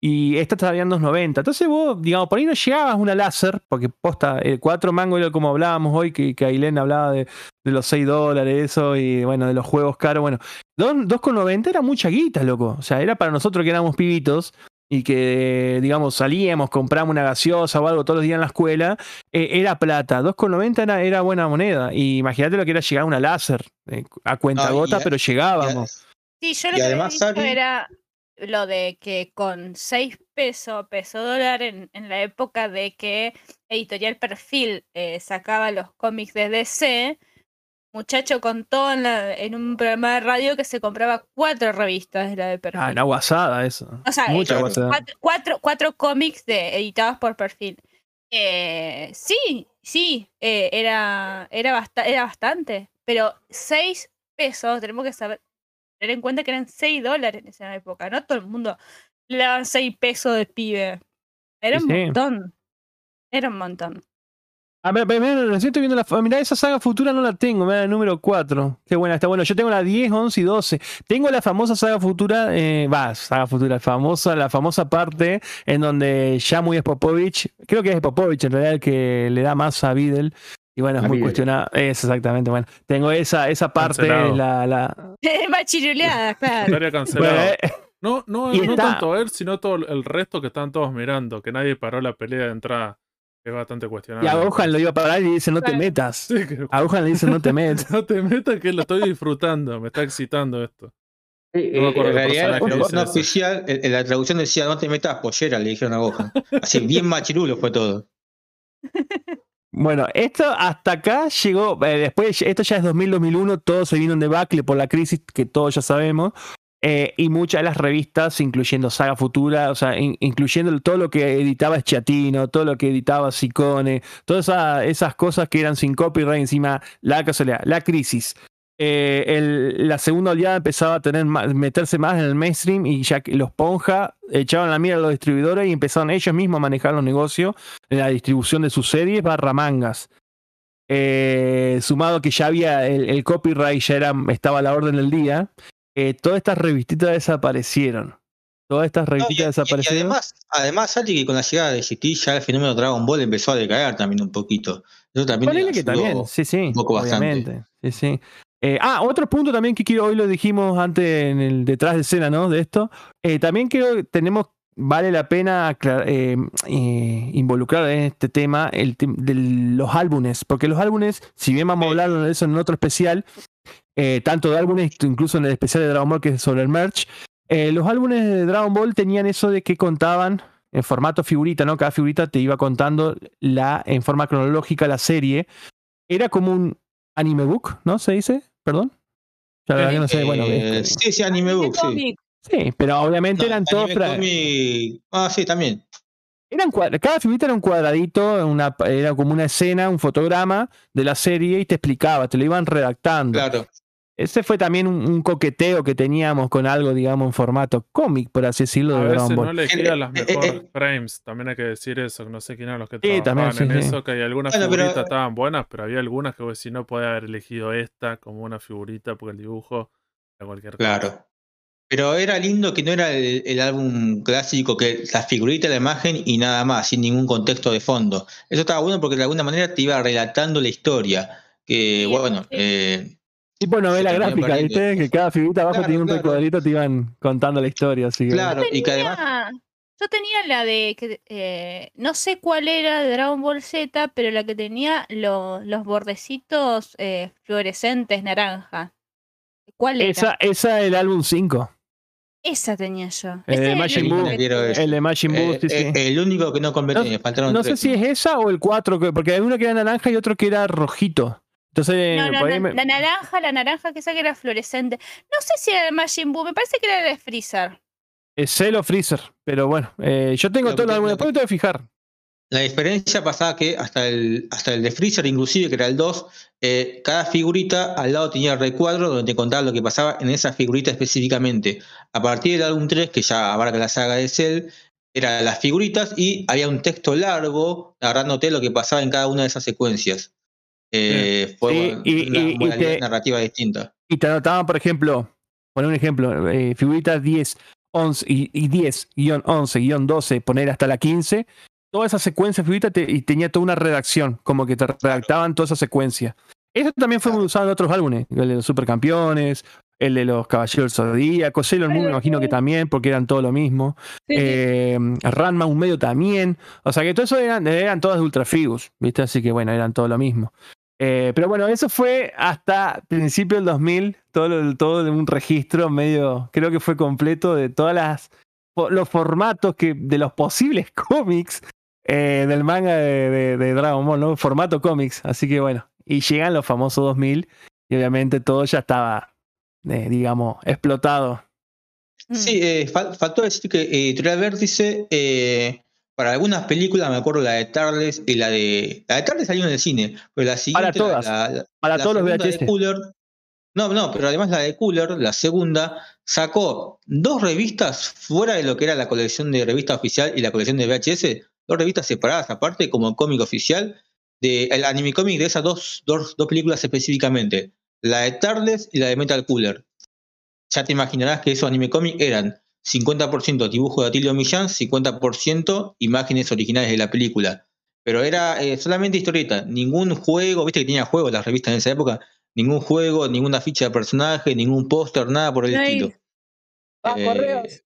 Y esta estaba en 2.90. Entonces vos, digamos, por ahí no llegabas una láser, porque posta, el 4 mango era como hablábamos hoy, que, que Ailén hablaba de, de los 6 dólares, eso, y bueno, de los juegos caros. Bueno, 2 2,90 era mucha guita, loco. O sea, era para nosotros que éramos pibitos y que, digamos, salíamos, compramos una gaseosa o algo todos los días en la escuela, eh, era plata. 2,90 era, era buena moneda. Y imagínate lo que era llegar a una láser, eh, a cuenta gota, pero llegábamos. Sí, yo Y lo que había además, dicho era lo de que con 6 pesos, peso dólar, en, en la época de que Editorial Perfil eh, sacaba los cómics de DC, muchacho contó en, la- en un programa de radio que se compraba cuatro revistas de la de Perfil. Ah, una guasada eso. O sea, Mucha eh, guasada. cuatro, cuatro, cuatro cómics de, editados por perfil. Eh, sí, sí, eh, era, era, era bastante. Pero seis pesos, tenemos que saber, tener en cuenta que eran seis dólares en esa época. No todo el mundo le daban seis pesos de pibe. Era Sí, un sí. montón. Era un montón. A ver, recién estoy viendo la. Mirá, esa saga futura no la tengo, mirá, el número 4. Qué buena, está bueno. Yo tengo la 10, 11 y 12. Tengo la famosa saga futura, eh, va, saga futura, famosa, la famosa parte en donde Yamu y Popovich, creo que es Popovich en realidad el que le da más a Videl. Y bueno, es A muy cuestionada. Es exactamente, bueno. Tengo esa, esa parte, Cancelado. la. la... Machiruleada, claro. Cancelado. Bueno, eh, No, no, Y no tanto él, sino todo el resto que están todos mirando, que nadie paró la pelea de entrada. Es bastante y cuestionable. a Gohan lo iba a parar y dice: No te metas. Sí, que- A Gohan le dice: No te metas. no te metas que lo estoy disfrutando, me está excitando esto. Eh, No me acuerdo en realidad, no oficial, en en la traducción decía no te metas pollera, le dijeron a Gohan. Así bien machirulo fue todo. Bueno, esto hasta acá llegó, eh, después, esto ya es 2000-2001, todo se vino en debacle por la crisis que todos ya sabemos, eh, y muchas de las revistas, incluyendo Saga Futura, o sea, in- incluyendo todo lo que editaba Chatino, todo lo que editaba Sicone, todas esa- esas cosas que eran sin copyright, encima la casualidad, la crisis. eh, la segunda oleada empezaba a tener más- meterse más en el mainstream y ya que los Ponja echaban la mira a los distribuidores y empezaron ellos mismos a manejar los negocios en la distribución de sus series barra mangas. Eh, sumado que ya había el, el copyright, ya era, estaba a la orden del día, eh, todas estas revistitas desaparecieron. Todas estas No, y- revistitas y- y desaparecieron. además, además, Santi, que con la llegada de GT ya el fenómeno Dragon Ball empezó a decaer también un poquito. Eso también Ponele que también, sí, sí, un poco bastante. Sí, sí. Eh, ah, otro punto también que quiero, hoy lo dijimos antes en el detrás de escena, ¿no? De esto. Eh, también creo que tenemos, vale la pena eh, involucrar en este tema el de los álbumes, porque los álbumes, si bien vamos a hablar de eso en otro especial, eh, tanto de álbumes, incluso en el especial de Dragon Ball que es sobre el merch, eh, los álbumes de Dragon Ball tenían eso de que contaban en formato figurita, ¿no? Cada figurita te iba contando la, en forma cronológica la serie. Era como un anime book, ¿no? ¿Se dice? ¿Perdón? La verdad que no sé, bueno. Eh, es- sí, sí, Anime Book, sí. sí, pero obviamente No, eran todos. cómic- Ah, sí, también. Eran cada figurita era un cuadradito, una, era como una escena, un fotograma de la serie y te explicaba, te lo iban redactando. Claro. Ese fue también un, un coqueteo que teníamos con algo, digamos, en formato cómic, por así decirlo, A de veces Dragon no Ball. elegía las Eh, eh, mejores eh. frames, también hay que decir eso, que no sé quién eran los que Sí, trabajaban también, en sí, sí. eso, que hay algunas Bueno, pero- figuritas estaban buenas, pero había algunas que vos si no podía haber elegido esta como una figurita porque el dibujo era cualquier cosa. Claro. Pero era lindo que no era el, el álbum clásico, que la figurita, la imagen y nada más, sin ningún contexto de fondo. Eso estaba bueno porque de alguna manera te iba relatando la historia. Que Sí, bueno, sí. eh, Tipo novela terminó gráfica. ¿viste? Que cada figurita abajo Claro, tenía un claro. recuadrito, te iban contando la historia, así que. claro, y que además Yo tenía la de que eh, no sé cuál era de Dragon Ball Z, pero la que tenía lo- los bordecitos eh, fluorescentes naranja. ¿Cuál era? Esa, esa el álbum 5. Esa tenía yo. El de Majin Buu. que. El de Majin Buu, eh, sí, sí. el único que no completé, No- me faltaron No sé si es esa o el 4, que- porque hay uno que era naranja y otro que era rojito. Entonces, No, me- la naranja, la naranja que esa que era fluorescente. No sé si era de Majin Buu, me parece que era de Freezer. es Cell o Freezer. Pero bueno, eh, yo tengo lo que- Después me tengo que fijar. La diferencia pasaba que hasta el, hasta el de Freezer, inclusive, que era el 2, eh, cada figurita al lado tenía el recuadro donde te contaba lo que pasaba en esa figurita específicamente. A partir del álbum 3, que ya abarca la saga de Cell, eran las figuritas y había un texto largo narrándote lo que pasaba en cada una de esas secuencias. Eh, fue Sí, bueno, y- una y- y modalidad te- narrativa distinta. Y te anotaban, por ejemplo, poner un ejemplo, eh, figuritas 10, 11 y, y 10, guion 11, guion 12, poner hasta la 15. Toda esa secuencia de figuritas te- y tenía toda una redacción, como que te redactaban toda esa secuencia. Eso también fue Claro. usado en otros álbumes, el de los supercampeones, el de los Caballeros Zodíacos, Sailor Moon me imagino que también, porque eran todo lo mismo. Sí, sí. Eh, Ranma un medio también. O sea que todo eso eran, eran todas de Ultrafigus, ¿viste? Así que bueno, eran todo lo mismo. Eh, pero bueno, eso fue hasta principio del 2000, todo, lo- todo de un registro medio, creo que fue completo de todas las los formatos que de los posibles cómics eh, del manga de, de- de Dragon Ball, ¿no? Formato cómics. Así que bueno, y llegan los famosos 2000 y obviamente todo ya estaba, eh, digamos, explotado. Mm. Sí, eh, fal- faltó decir que eh, Editorial Vértice, eh, para algunas películas, me acuerdo la de Tarles y la de. La de Tarles salió en el cine, pero la siguiente. la- todas, la- la- Para la todos los segunda de VHS. Cooler. No, no, pero además la de Cooler, la segunda, sacó dos revistas fuera de lo que era la colección de revista oficial y la colección de VHS, dos revistas separadas aparte, como cómic oficial, de el anime cómic de esas dos, dos, dos películas específicamente, la de Tarles y la de Metal Cooler. Ya te imaginarás que esos anime cómic eran 50% dibujo de Atilio Millán, 50% imágenes originales de la película. Pero era eh, solamente historieta, ningún juego, viste que tenía juegos las revistas en esa época, ningún juego, ninguna ficha de personaje, ningún póster, nada por el No estilo. Ah, Eh, correos.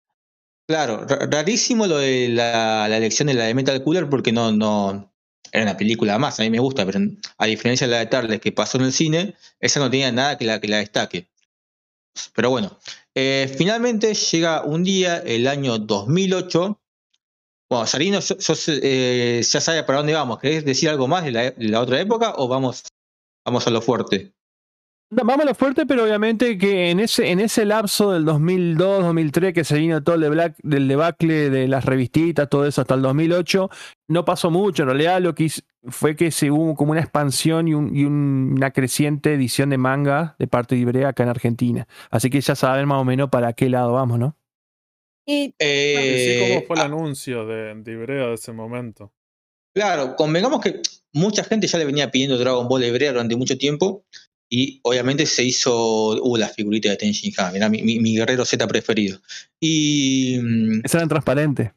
Claro, ra- rarísimo lo de la, la elección de la de Metal Cooler porque no, no era una película más, a mí me gusta, pero a diferencia de la de Tarles que pasó en el cine, esa no tenía nada que la, que la destaque. Pero bueno, eh, finalmente llega un día, el año 2008. Bueno, Sarino, yo- yo eh, ya sabe para dónde vamos. ¿Querés decir algo más de la, otra época o vamos, vamos a lo fuerte? Vamos a lo fuerte, pero obviamente que en ese, en ese lapso del 2002, 2003, que se vino todo el debacle de las revistitas, todo eso hasta el 2008, no pasó mucho. En realidad, lo que, fue que se hubo como una expansión y, un- y un- una creciente edición de manga de parte de Ibrea acá en Argentina. Así que ya saben más o menos para qué lado vamos, ¿no? Y Y sí, Eh, ¿Cómo fue el ah, anuncio de, de Ibrea de ese momento? Claro, convengamos que mucha gente ya le venía pidiendo Dragon Ball Hebrea durante mucho tiempo y obviamente se hizo uh, la figurita de Ten Shin Han, era mi, mi- mi guerrero Z preferido. Y mm, Esa eran transparentes.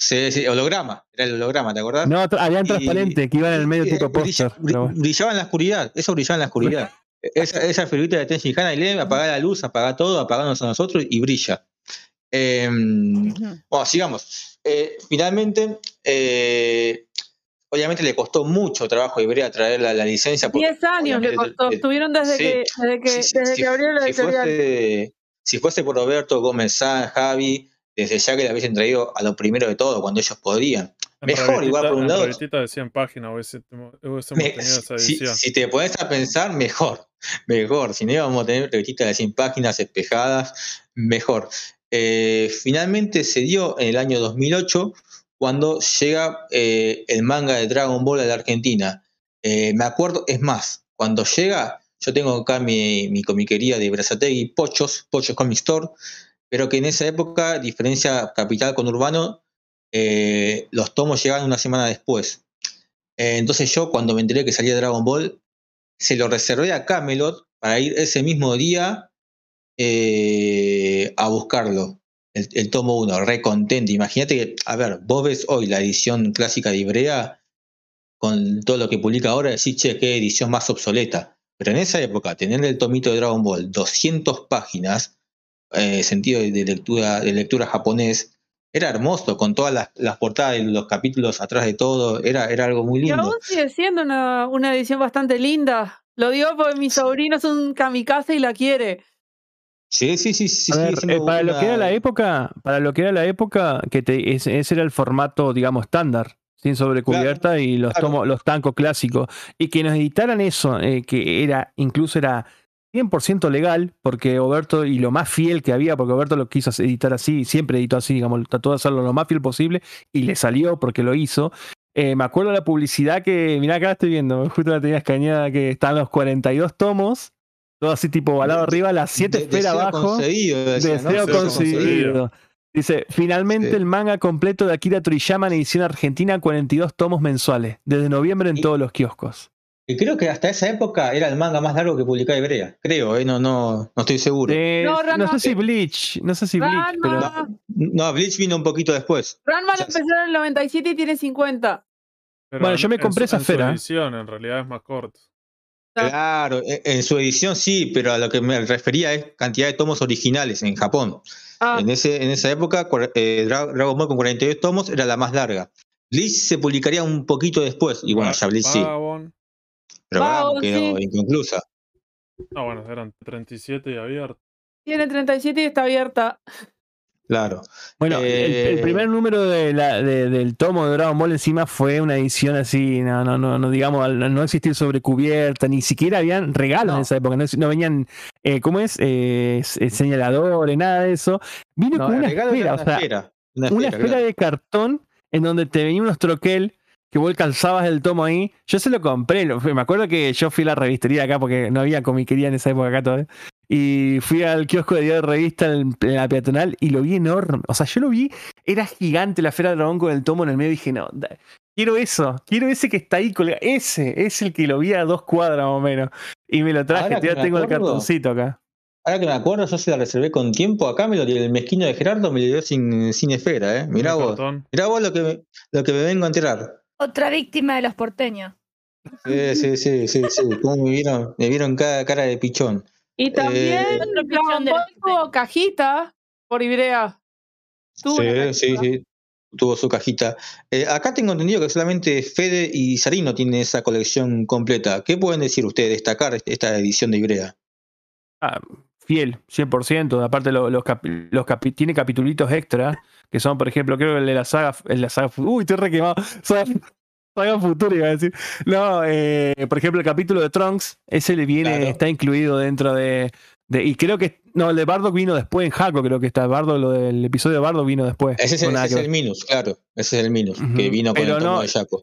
Se, se- holograma, era el holograma, ¿te acordás? No, habían Y- transparentes que iban en el medio y, tipo eh, brilla- póster. bri- pero bueno. brillaba en la oscuridad, eso brillaba en la oscuridad. esa, esa figurita de Ten Shin Han, ahí le apaga la luz, apaga todo, apagándonos a nosotros y brilla. Em, bueno, sigamos. Eh, finalmente, eh, obviamente le costó mucho trabajo a Ibrea traer la, la licencia. porque 10 años le costó. eh, Estuvieron desde sí. que, desde que, si- desde si- que abrieron la si editorial. fuese, si fuese por Roberto Gómez Sanz, Javi, desde ya que le hubiesen traído a lo primero de todo, cuando ellos podían. En Mejor, igual por un lado. revistita de 100 páginas hubiese- hubiésemos Me- tenido esa si te pones a pensar, mejor. Mejor. Si no íbamos a tener revistas de 100 páginas espejadas, mejor. Eh, finalmente se dio en el año 2008 cuando llega eh, el manga de Dragon Ball a la Argentina. Eh, me acuerdo, es más, cuando llega, yo tengo acá mi, mi comiquería de Brazategui, Pochos, Pochos Comic Store, pero que en esa época, diferencia capital con urbano, eh, los tomos llegaban una semana después. Eh, entonces yo cuando me enteré que salía Dragon Ball, se lo reservé a Camelot para ir ese mismo día eh, a buscarlo. El, el tomo 1, re contento. Imagínate que, a ver, vos ves hoy la edición clásica de Ibrea con todo lo que publica ahora, decís, che, qué edición más obsoleta. Pero en esa época, tener el tomito de Dragon Ball, 200 páginas, eh, sentido de, de lectura, de lectura japonés, era hermoso, con todas las, las portadas de los capítulos atrás de todo, era, era algo muy Y lindo. aún sigue siendo una, una edición bastante linda. Lo digo porque mi sobrino es un kamikaze y la quiere. Sí, sí, sí, ver, eh, para lo que era la época, para lo que era la época, que te- ese, ese era el formato, digamos, estándar, sin sobrecubierta y los claro. tomos, los tancos clásicos. Y que nos editaran eso, eh, que era, incluso era 100% legal, porque Oberto, y lo más fiel que había, porque Oberto lo quiso editar así, siempre editó así, digamos, trató de hacerlo lo más fiel posible, y le salió porque lo hizo. Eh, me acuerdo la publicidad que, mirá, acá estoy viendo, justo la tenía escaneada, que están los 42 tomos, todo así tipo balado arriba, las 7 de- deseo abajo. Deseo Deseo conseguido. conseguido. Dice, finalmente Sí. el manga completo de Akira Toriyama en edición argentina, 42 tomos mensuales, desde noviembre en Y- todos los kioscos. Y creo que hasta esa época era el manga más largo que publicaba Ibrea. Creo, eh, no, no, no estoy seguro. Eh, No, no, sé si Bleach, no sé si Bleach, pero Ranma, No, Bleach vino un poquito después. Ranma lo empezó en el 97 y tiene 50. Pero Bueno, en- yo me en compré su- esa en su edición, en realidad es más corto. Claro, en, en su edición sí, pero a lo que me refería es cantidad de tomos originales en Japón. Ah, En, ese, en esa época, eh, Dra- Dragon Ball con 42 tomos era la más larga. Bleach se publicaría un poquito después, y bueno, ya Bleach sí. Pero Vagabond, vamos, quedó sí. inconclusa. No, bueno, eran 37 y abiertos. tiene 37 y está abierta. Claro. bueno, el- el, Eh, primer número de la- de- del tomo de Dragon Ball encima fue una edición así, no, no, no, no digamos, no existir sobrecubierta, ni siquiera habían regalos en esa época, no, no venían, eh, ¿cómo es? Eh, s- señaladores, nada de eso. Vino No, con una esfera, una o sea, esfera. Una una esfera, esfera claro. de cartón en donde te venía unos troquel que vos calzabas el tomo ahí. Yo se lo compré. lo- me acuerdo que yo fui a la revistería acá porque no había comiquería en esa época acá todavía. Y fui al kiosco de diario de revista en, la peatonal y lo vi enorme. O sea, yo lo vi, era gigante la esfera de dragón con el tomo en el medio y dije, no, da- quiero eso, quiero ese que está ahí colgado. Ese es el que lo vi a dos cuadras más o menos. Y me lo traje, ya me tengo el cartoncito acá. Ahora que me acuerdo, yo se la reservé con tiempo a Camelot y el mezquino de Gerardo me lo dio sin, sin esfera, ¿eh? Mirá vos. Mirá vos lo que, me, lo que me vengo a enterar. Otra víctima de los porteños. Sí, sí, sí, sí, sí. Cómo me vieron, me vieron cada cara de pichón. Y también Eh, Otro Dragon pichón de Ball los tuvo cajita por Ibrea. Tuvo Sí, sí, sí. Tuvo su cajita. Eh, acá tengo entendido que solamente Fede y Sarino tienen esa colección completa. ¿Qué pueden decir ustedes, destacar esta edición de Ibrea? Ah, fiel, 100%. Aparte, lo- los, capi- los capi- tiene capitulitos extra, que son, por ejemplo, creo que el de la saga. El de la saga uy, estoy re quemado. Saga, saga futura iba a decir. No, eh, por ejemplo, el capítulo de Trunks, ese le viene, Claro. está incluido dentro de, de- Y creo que. No, el de Bardock vino después en Jaco, creo que está. Bardo, lo del episodio de Bardock vino después. Ese es, el, ese es. Minus, claro. Ese es el Minus, que vino con Pero el tomo no, de Jaco.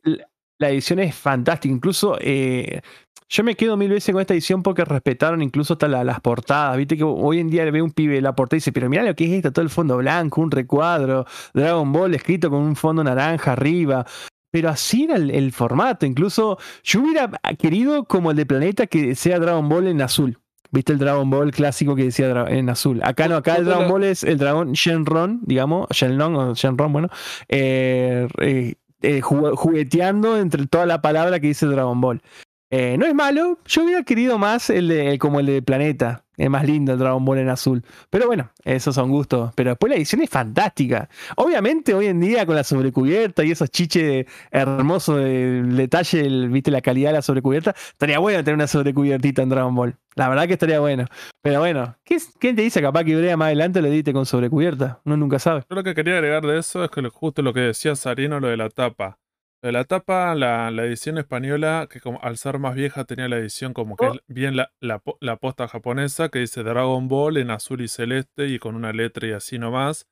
La edición es fantástica. Incluso eh, yo me quedo mil veces con esta edición porque respetaron incluso hasta la- las portadas. Viste que hoy en día le ve un pibe la portada y dice, pero mira lo que es esto, todo el fondo blanco, un recuadro, Dragon Ball escrito con un fondo naranja arriba. Pero así era el, el formato. Incluso yo hubiera querido como el de Planeta que sea Dragon Ball en azul. ¿Viste el Dragon Ball clásico que decía en azul? Acá no, acá el Dragon Ball es el dragón Shenron, digamos, Shenlong o Shenron, bueno, eh, eh, eh, ju- jugueteando entre toda la palabra que dice Dragon Ball. Eh, no es malo, yo hubiera querido más el de, como el de Planeta. Es más lindo el Dragon Ball en azul. Pero bueno, esos son gustos. Pero después la edición es fantástica. Obviamente, hoy en día con la sobrecubierta y esos chiches hermosos del detalle, el- viste la calidad de la sobrecubierta, estaría bueno tener una sobrecubiertita en Dragon Ball. La verdad que estaría bueno. Pero bueno, ¿qué es- ¿quién te dice? Capaz que Ibrea más adelante lo edite con sobrecubierta. Uno nunca sabe. Yo lo que quería agregar de eso es que justo lo que decía Sarino, lo de la tapa. La tapa, la, la edición española, que como, al ser más vieja tenía la edición como que Oh. es bien la, la, po- la posta japonesa, que dice Dragon Ball en azul y celeste y con una letra y así nomás.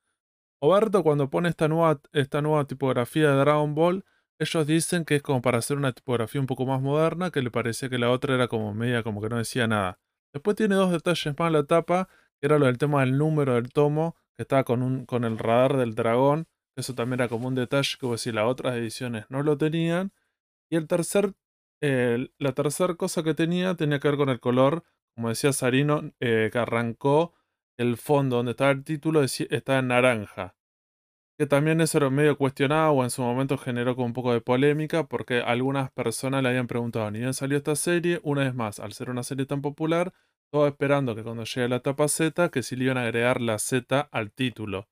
Oberto, cuando pone esta nueva, esta nueva tipografía de Dragon Ball, ellos dicen que es como para hacer una tipografía un poco más moderna, que le parecía que la otra era como media, como que no decía nada. Después tiene dos detalles más la tapa, que era lo del tema del número del tomo, que estaba con, un, con el radar del dragón. Eso también era como un detalle que decís, las otras ediciones no lo tenían. Y el tercer, la tercera cosa que tenía tenía que ver con el color. Como decía Sarino, eh, que arrancó el fondo donde estaba el título, estaba en naranja. Que también eso era medio cuestionado o en su momento generó como un poco de polémica porque algunas personas le habían preguntado, ni bien salió esta serie, una vez más, al ser una serie tan popular, todo esperando que cuando llegue la etapa Z, que si le iban a agregar la Z al título.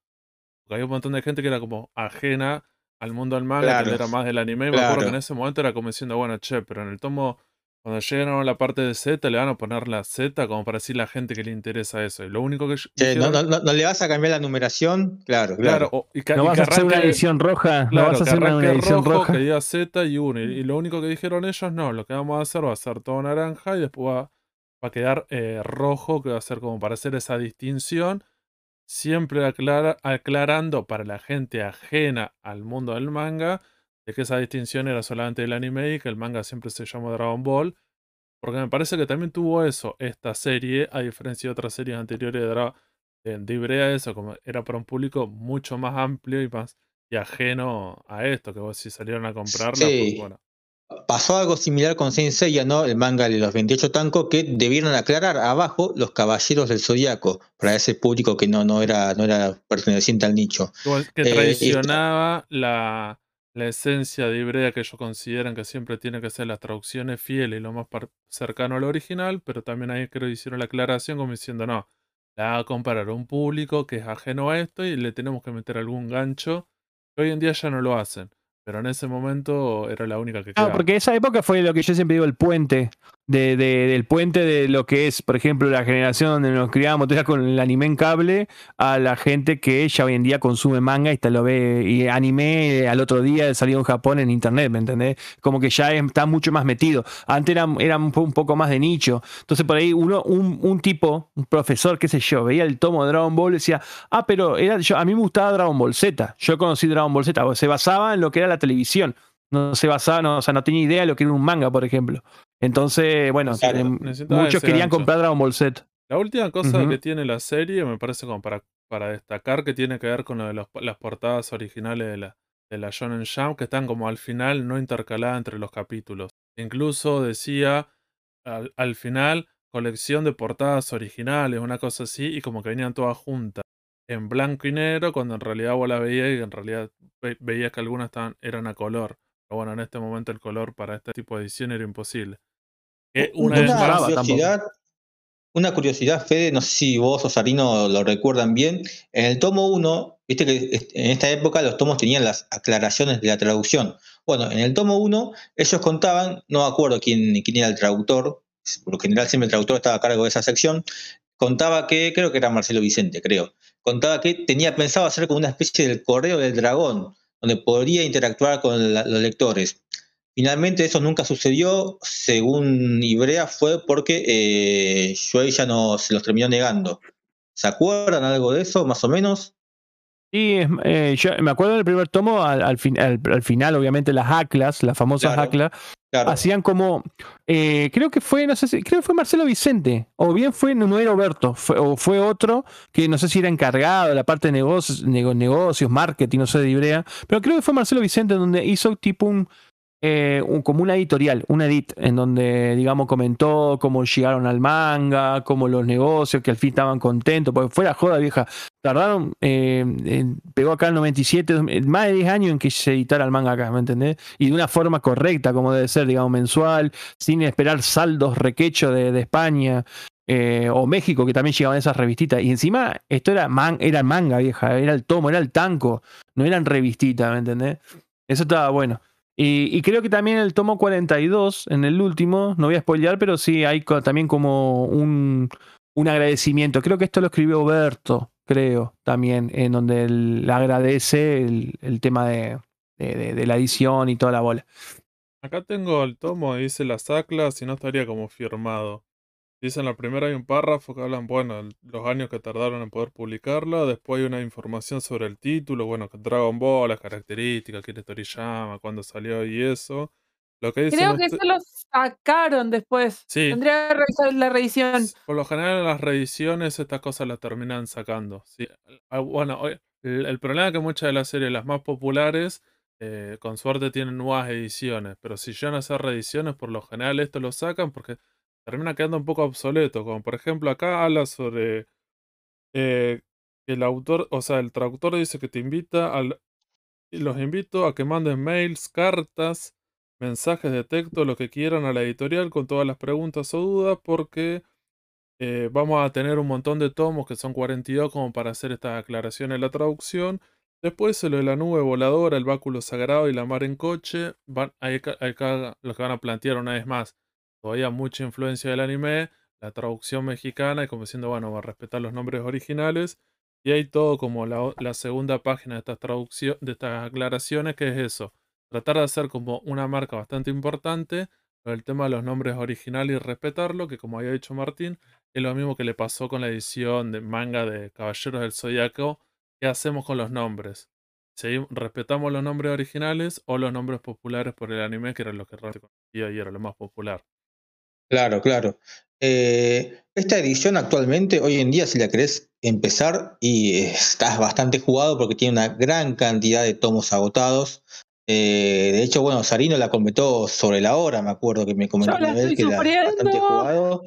Porque había un montón de gente que era como ajena al mundo del manga, Claro. que era más del anime. y Me acuerdo que en Claro. ese momento era como diciendo, bueno, che, pero en el tomo, cuando lleguen a la parte de Z, le van a poner la Z como para decir a la gente que le interesa eso. Y lo único que Che, no, dijeron- no- no- no le vas a cambiar la numeración, claro, claro, claro. o- y que- No y vas a hacer una edición roja. Claro, no vas a hacer una, edición rojo, roja. que diga Z y 1. Y, y lo único que dijeron ellos, no, lo que vamos a hacer va a ser todo naranja y después va, va a quedar eh, rojo, que va a ser como para hacer esa distinción. Siempre aclara- aclarando para la gente ajena al mundo del manga de que esa distinción era solamente del anime y que el manga siempre se llamó Dragon Ball. Porque me parece que también tuvo eso, esta serie, a diferencia de otras series anteriores de, Dra- de, de Ibrea, eso como era para un público mucho más amplio y más y ajeno a esto, que vos si salieron a comprarla, Sí. pues bueno. Pasó algo similar con Saint Seiya, ¿no? El manga de los 28 tancos, que debieron aclarar abajo los caballeros del zodiaco, para ese público que no, no, era, no era perteneciente al nicho. Que Eh, traicionaba la, la esencia de Ibrea que ellos consideran que siempre tiene que ser las traducciones fieles y lo más cercano al original, pero también ahí creo que hicieron la aclaración como diciendo, no, la va a comparar a un público que es ajeno a esto y le tenemos que meter algún gancho, que hoy en día ya no lo hacen, pero en ese momento era la única que quedaba. porque esa época fue lo que yo siempre digo, el puente. De, de- del puente de lo que es, por ejemplo, la generación donde nos criábamos todavía con el anime en cable, a la gente que ya hoy en día consume manga y te lo ve, y anime al otro día salió en Japón en internet, ¿me entendés? Como que ya está mucho más metido. Antes era, era un, po- un poco más de nicho. Entonces por ahí uno, un, tipo, un profesor, qué sé yo, veía el tomo de Dragon Ball y decía, ah, pero era, yo, a mí me gustaba Dragon Ball Z. Yo conocí Dragon Ball Z, se basaba en lo que era la televisión no se basaba, o sea, no tenía idea de lo que era un manga, por ejemplo. Entonces, bueno, muchos querían comprar Dragon Ball Z. La última cosa que tiene la serie, me parece como para, para destacar, que tiene que ver con lo de los- las portadas originales de la, de la Shonen Jump, que están como al final no intercaladas entre los capítulos. Incluso decía al, al final colección de portadas originales, una cosa así, y como que venían todas juntas, en blanco y negro, cuando en realidad vos la veías y en realidad ve- veías que algunas estaban, eran a color. Pero bueno, en este momento el color para este tipo de edición era imposible. Una curiosidad, una curiosidad, Fede, no sé si vos o Sarino lo recuerdan bien. En el tomo 1, viste que en esta época los tomos tenían las aclaraciones de la traducción. Bueno, en el tomo 1, ellos contaban, no me acuerdo quién, quién era el traductor, por lo general siempre el traductor estaba a cargo de esa sección, contaba que, creo que era Marcelo Vicente, creo, contaba que tenía pensado hacer como una especie del correo del dragón, donde podría interactuar con la- los lectores. Finalmente eso nunca sucedió, según Ibrea fue porque eh, Shuei ya no se los terminó negando. ¿Se acuerdan algo de eso, más o menos? Sí, eh, yo me acuerdo del primer tomo, al, al fin- al- al final, obviamente, las ACLAS, las famosas Claro. ACLAS, Hacían como, eh, creo que fue, no sé si, creo que fue Marcelo Vicente, o bien fue, no, era Roberto, o fue otro, que no sé si era encargado de la parte de negocios, nego- negocios, marketing, no sé, de Ibrea, pero creo que fue Marcelo Vicente donde hizo tipo un, eh, un- como una editorial, un edit, en donde, digamos, comentó cómo llegaron al manga, cómo los negocios, que al fin estaban contentos, porque fue la joda vieja. Tardaron, eh, pegó acá el 97, dos- más de 10 años en que se editara el manga acá, ¿me entendés? Y de una forma correcta, como debe ser, digamos, mensual, sin esperar saldos requecho de, España. eh, o México, que también llegaban esas revistitas. Y encima, esto era, man, era manga vieja, era el tomo, era el tanco, no eran revistitas, ¿me entendés? Eso estaba bueno. Y, creo que también el tomo 42, en el último, no voy a spoilear, pero sí hay también como un, un agradecimiento. Creo que esto lo escribió Berto, creo, también, en donde él agradece el, tema de- de la edición y toda la bola. Acá tengo el tomo, dice las ACLAS y no estaría como firmado. Dice en la primera hay un párrafo que hablan, bueno, el- los años que tardaron en poder publicarla. Después hay una información sobre el título, bueno, que Dragon Ball, las características, quién es Toriyama, cuándo salió y eso. Lo que dicen Creo que este- eso lo sacaron después. Sí. Tendría que revisar la reedición. Por lo general en las reediciones estas cosas las terminan sacando. Sí. Ah, Bueno, el, el problema es que muchas de las series, las más populares, eh, con suerte tienen nuevas ediciones, pero si llegan a hacer reediciones, por lo general esto lo sacan porque termina quedando un poco obsoleto. Como por ejemplo acá habla sobre eh, el autor, o sea, el traductor dice que te invita al... Los invito a que manden mails, cartas, mensajes de texto, lo que quieran a la editorial con todas las preguntas o dudas porque eh, vamos a tener un montón de tomos que son 42 como para hacer esta aclaración en la traducción. Después lo de la nube voladora, el báculo sagrado y la mar en coche. Van, ca- acá lo que van a plantear una vez más. Todavía mucha influencia del anime, la traducción mexicana y como diciendo, bueno, va a respetar los nombres originales. Y hay todo como la, segunda página de estas traducciones, de estas aclaraciones, que es eso. Tratar de hacer como una marca bastante importante el tema de los nombres originales y respetarlo, que como había dicho Martín, es lo mismo que le pasó con la edición de manga de Caballeros del Zodiaco. ¿Qué hacemos con los nombres? ¿Respetamos los nombres originales o los nombres populares por el anime, que era lo que realmente conocía y era lo más popular? Claro, claro. Eh, esta edición actualmente, hoy en día, si la querés empezar, y estás bastante jugado porque tiene una gran cantidad de tomos agotados. Eh, de hecho, bueno, Sarino la comentó sobre la hora, me acuerdo que me comentó una vez que la bastante sufriendo. jugado.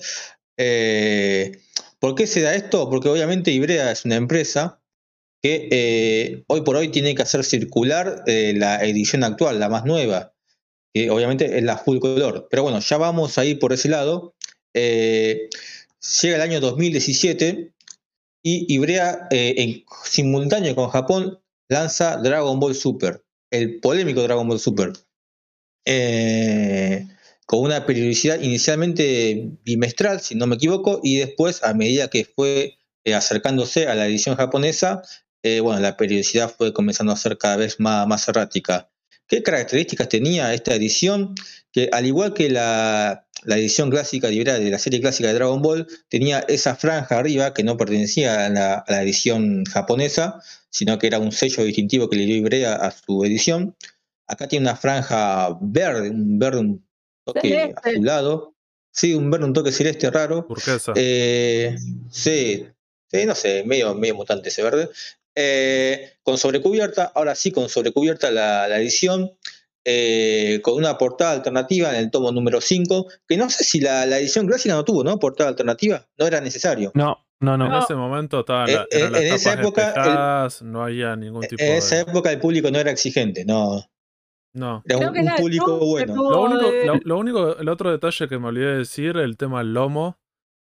Eh, ¿por qué se da esto? Porque obviamente Ibrea es una empresa que hoy por hoy tiene que hacer circular la edición actual, la más nueva obviamente es la full color. Pero bueno, ya vamos a ir por ese lado. Eh, llega el año 2017 y Ibrea, eh, en simultáneo con Japón, lanza Dragon Ball Super, el polémico Dragon Ball Super, Eh, con una periodicidad inicialmente bimestral, si no me equivoco, y después, a medida que fue eh, acercándose a la edición japonesa, bueno, la periodicidad fue comenzando a ser cada vez más, más errática. ¿Qué características tenía esta edición? Que al igual que la, la edición clásica de Ibrea de la serie clásica de Dragon Ball, tenía esa franja arriba que no pertenecía a la, a la edición japonesa, sino que era un sello distintivo que le dio Ibrea a su edición. Acá tiene una franja verde, un verde un toque Celeste. azulado. Sí, un verde, un toque celeste raro. Turquesa. Eh, sí, sí, no sé, medio, medio mutante ese verde. Eh, con sobrecubierta, ahora sí con sobrecubierta la, la edición, eh, con una portada alternativa en el tomo número 5, que no sé si la, la edición clásica no tuvo, ¿no? Portada alternativa, no era necesario. No, no, no. En No. ese momento estaban Eh, la- eran eh, en esa época, el- no había ningún tipo En esa de... época el público no era exigente, no, No. era Creo un, público bueno. Lo único, lo único, el otro detalle que me olvidé de decir, el tema del lomo,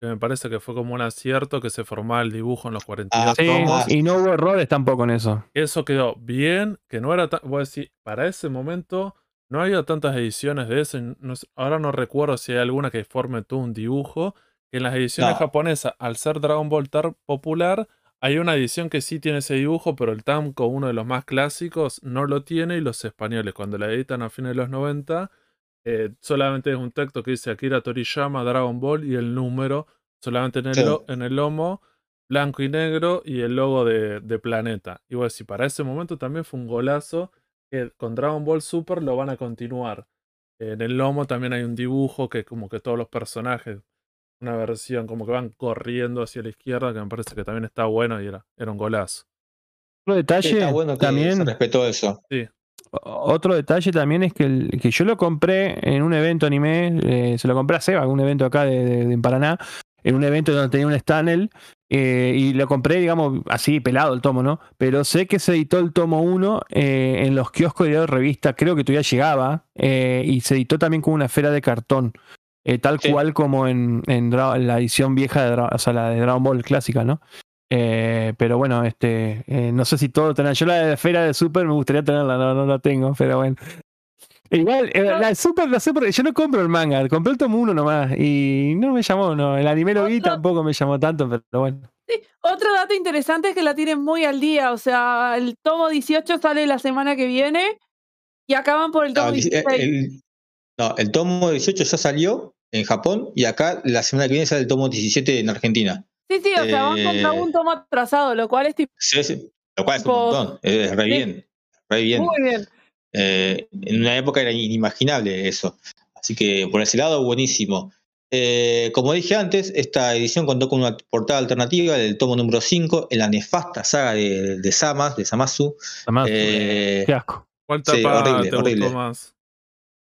que me parece que fue como un acierto que se formaba el dibujo en los 42 Ah, Sí, tomos. y no hubo errores tampoco en eso. Eso quedó bien, que no era tan, voy a decir, para ese momento no había tantas ediciones de eso. no ahora no recuerdo si hay alguna que forme todo un dibujo. Que en las ediciones No. japonesas, al ser Dragon Ball tan popular, hay una edición que sí tiene ese dibujo, pero el Tamco, uno de los más clásicos, no lo tiene. Y los españoles, cuando la editan a fines de los 90, eh, solamente es un texto que dice Akira Toriyama, Dragon Ball y el número, solamente en el, Sí. en el lomo. blanco y negro y el logo de, de Planeta. Y bueno, si para ese momento también fue un golazo que con Dragon Ball Super lo van a continuar. En el lomo también hay un dibujo que como que todos los personajes, una versión como que van corriendo hacia la izquierda, que me parece que también está bueno y era, era un golazo. Otro detalle Está bueno que también. respetó eso. Sí, Otro detalle también es que, el- que yo lo compré en un evento anime, eh, se lo compré a Seba, un evento acá de, de- Paraná, en un evento donde tenía un stand él, eh, y lo compré, digamos, así pelado el tomo, ¿no? Pero sé que se editó el tomo 1 eh, en los kioscos de revista, creo que todavía llegaba, eh, y se editó también con una esfera de cartón, tal Sí. cual como en, en la edición vieja, de, Dra- o sea, la de Dragon Ball clásica, ¿no? Eh, pero bueno, este, eh, no sé si todo tener. Yo la de esfera de Super me gustaría tenerla, no, no la tengo, pero bueno. Igual, eh, la de Super, la Super, yo no compro el manga, compré el tomo 1 nomás y no me llamó, no, el anime lo vi, tampoco me llamó tanto, pero bueno. Otro dato interesante es que la tienen muy al día. O sea, el tomo 18 sale la semana que viene y acaban por el No, tomo el, 16. el- no, el tomo 18 ya salió en Japón y acá la semana que viene sale el tomo 17 en Argentina. Sí, sí, o sea, van contra eh, un tomo atrasado, lo cual es tipo Sí, sí, lo cual es un montón, es re Sí. bien, re bien. muy bien. Eh, en una época era inimaginable eso. Así que por ese lado, buenísimo. Eh, como dije antes, esta edición contó con una portada alternativa del tomo número 5 en la nefasta saga de, de Samas, de Samasu. Además, Eh, qué asco. ¿Cuál Sí, tapa horrible, te horrible. gustó más?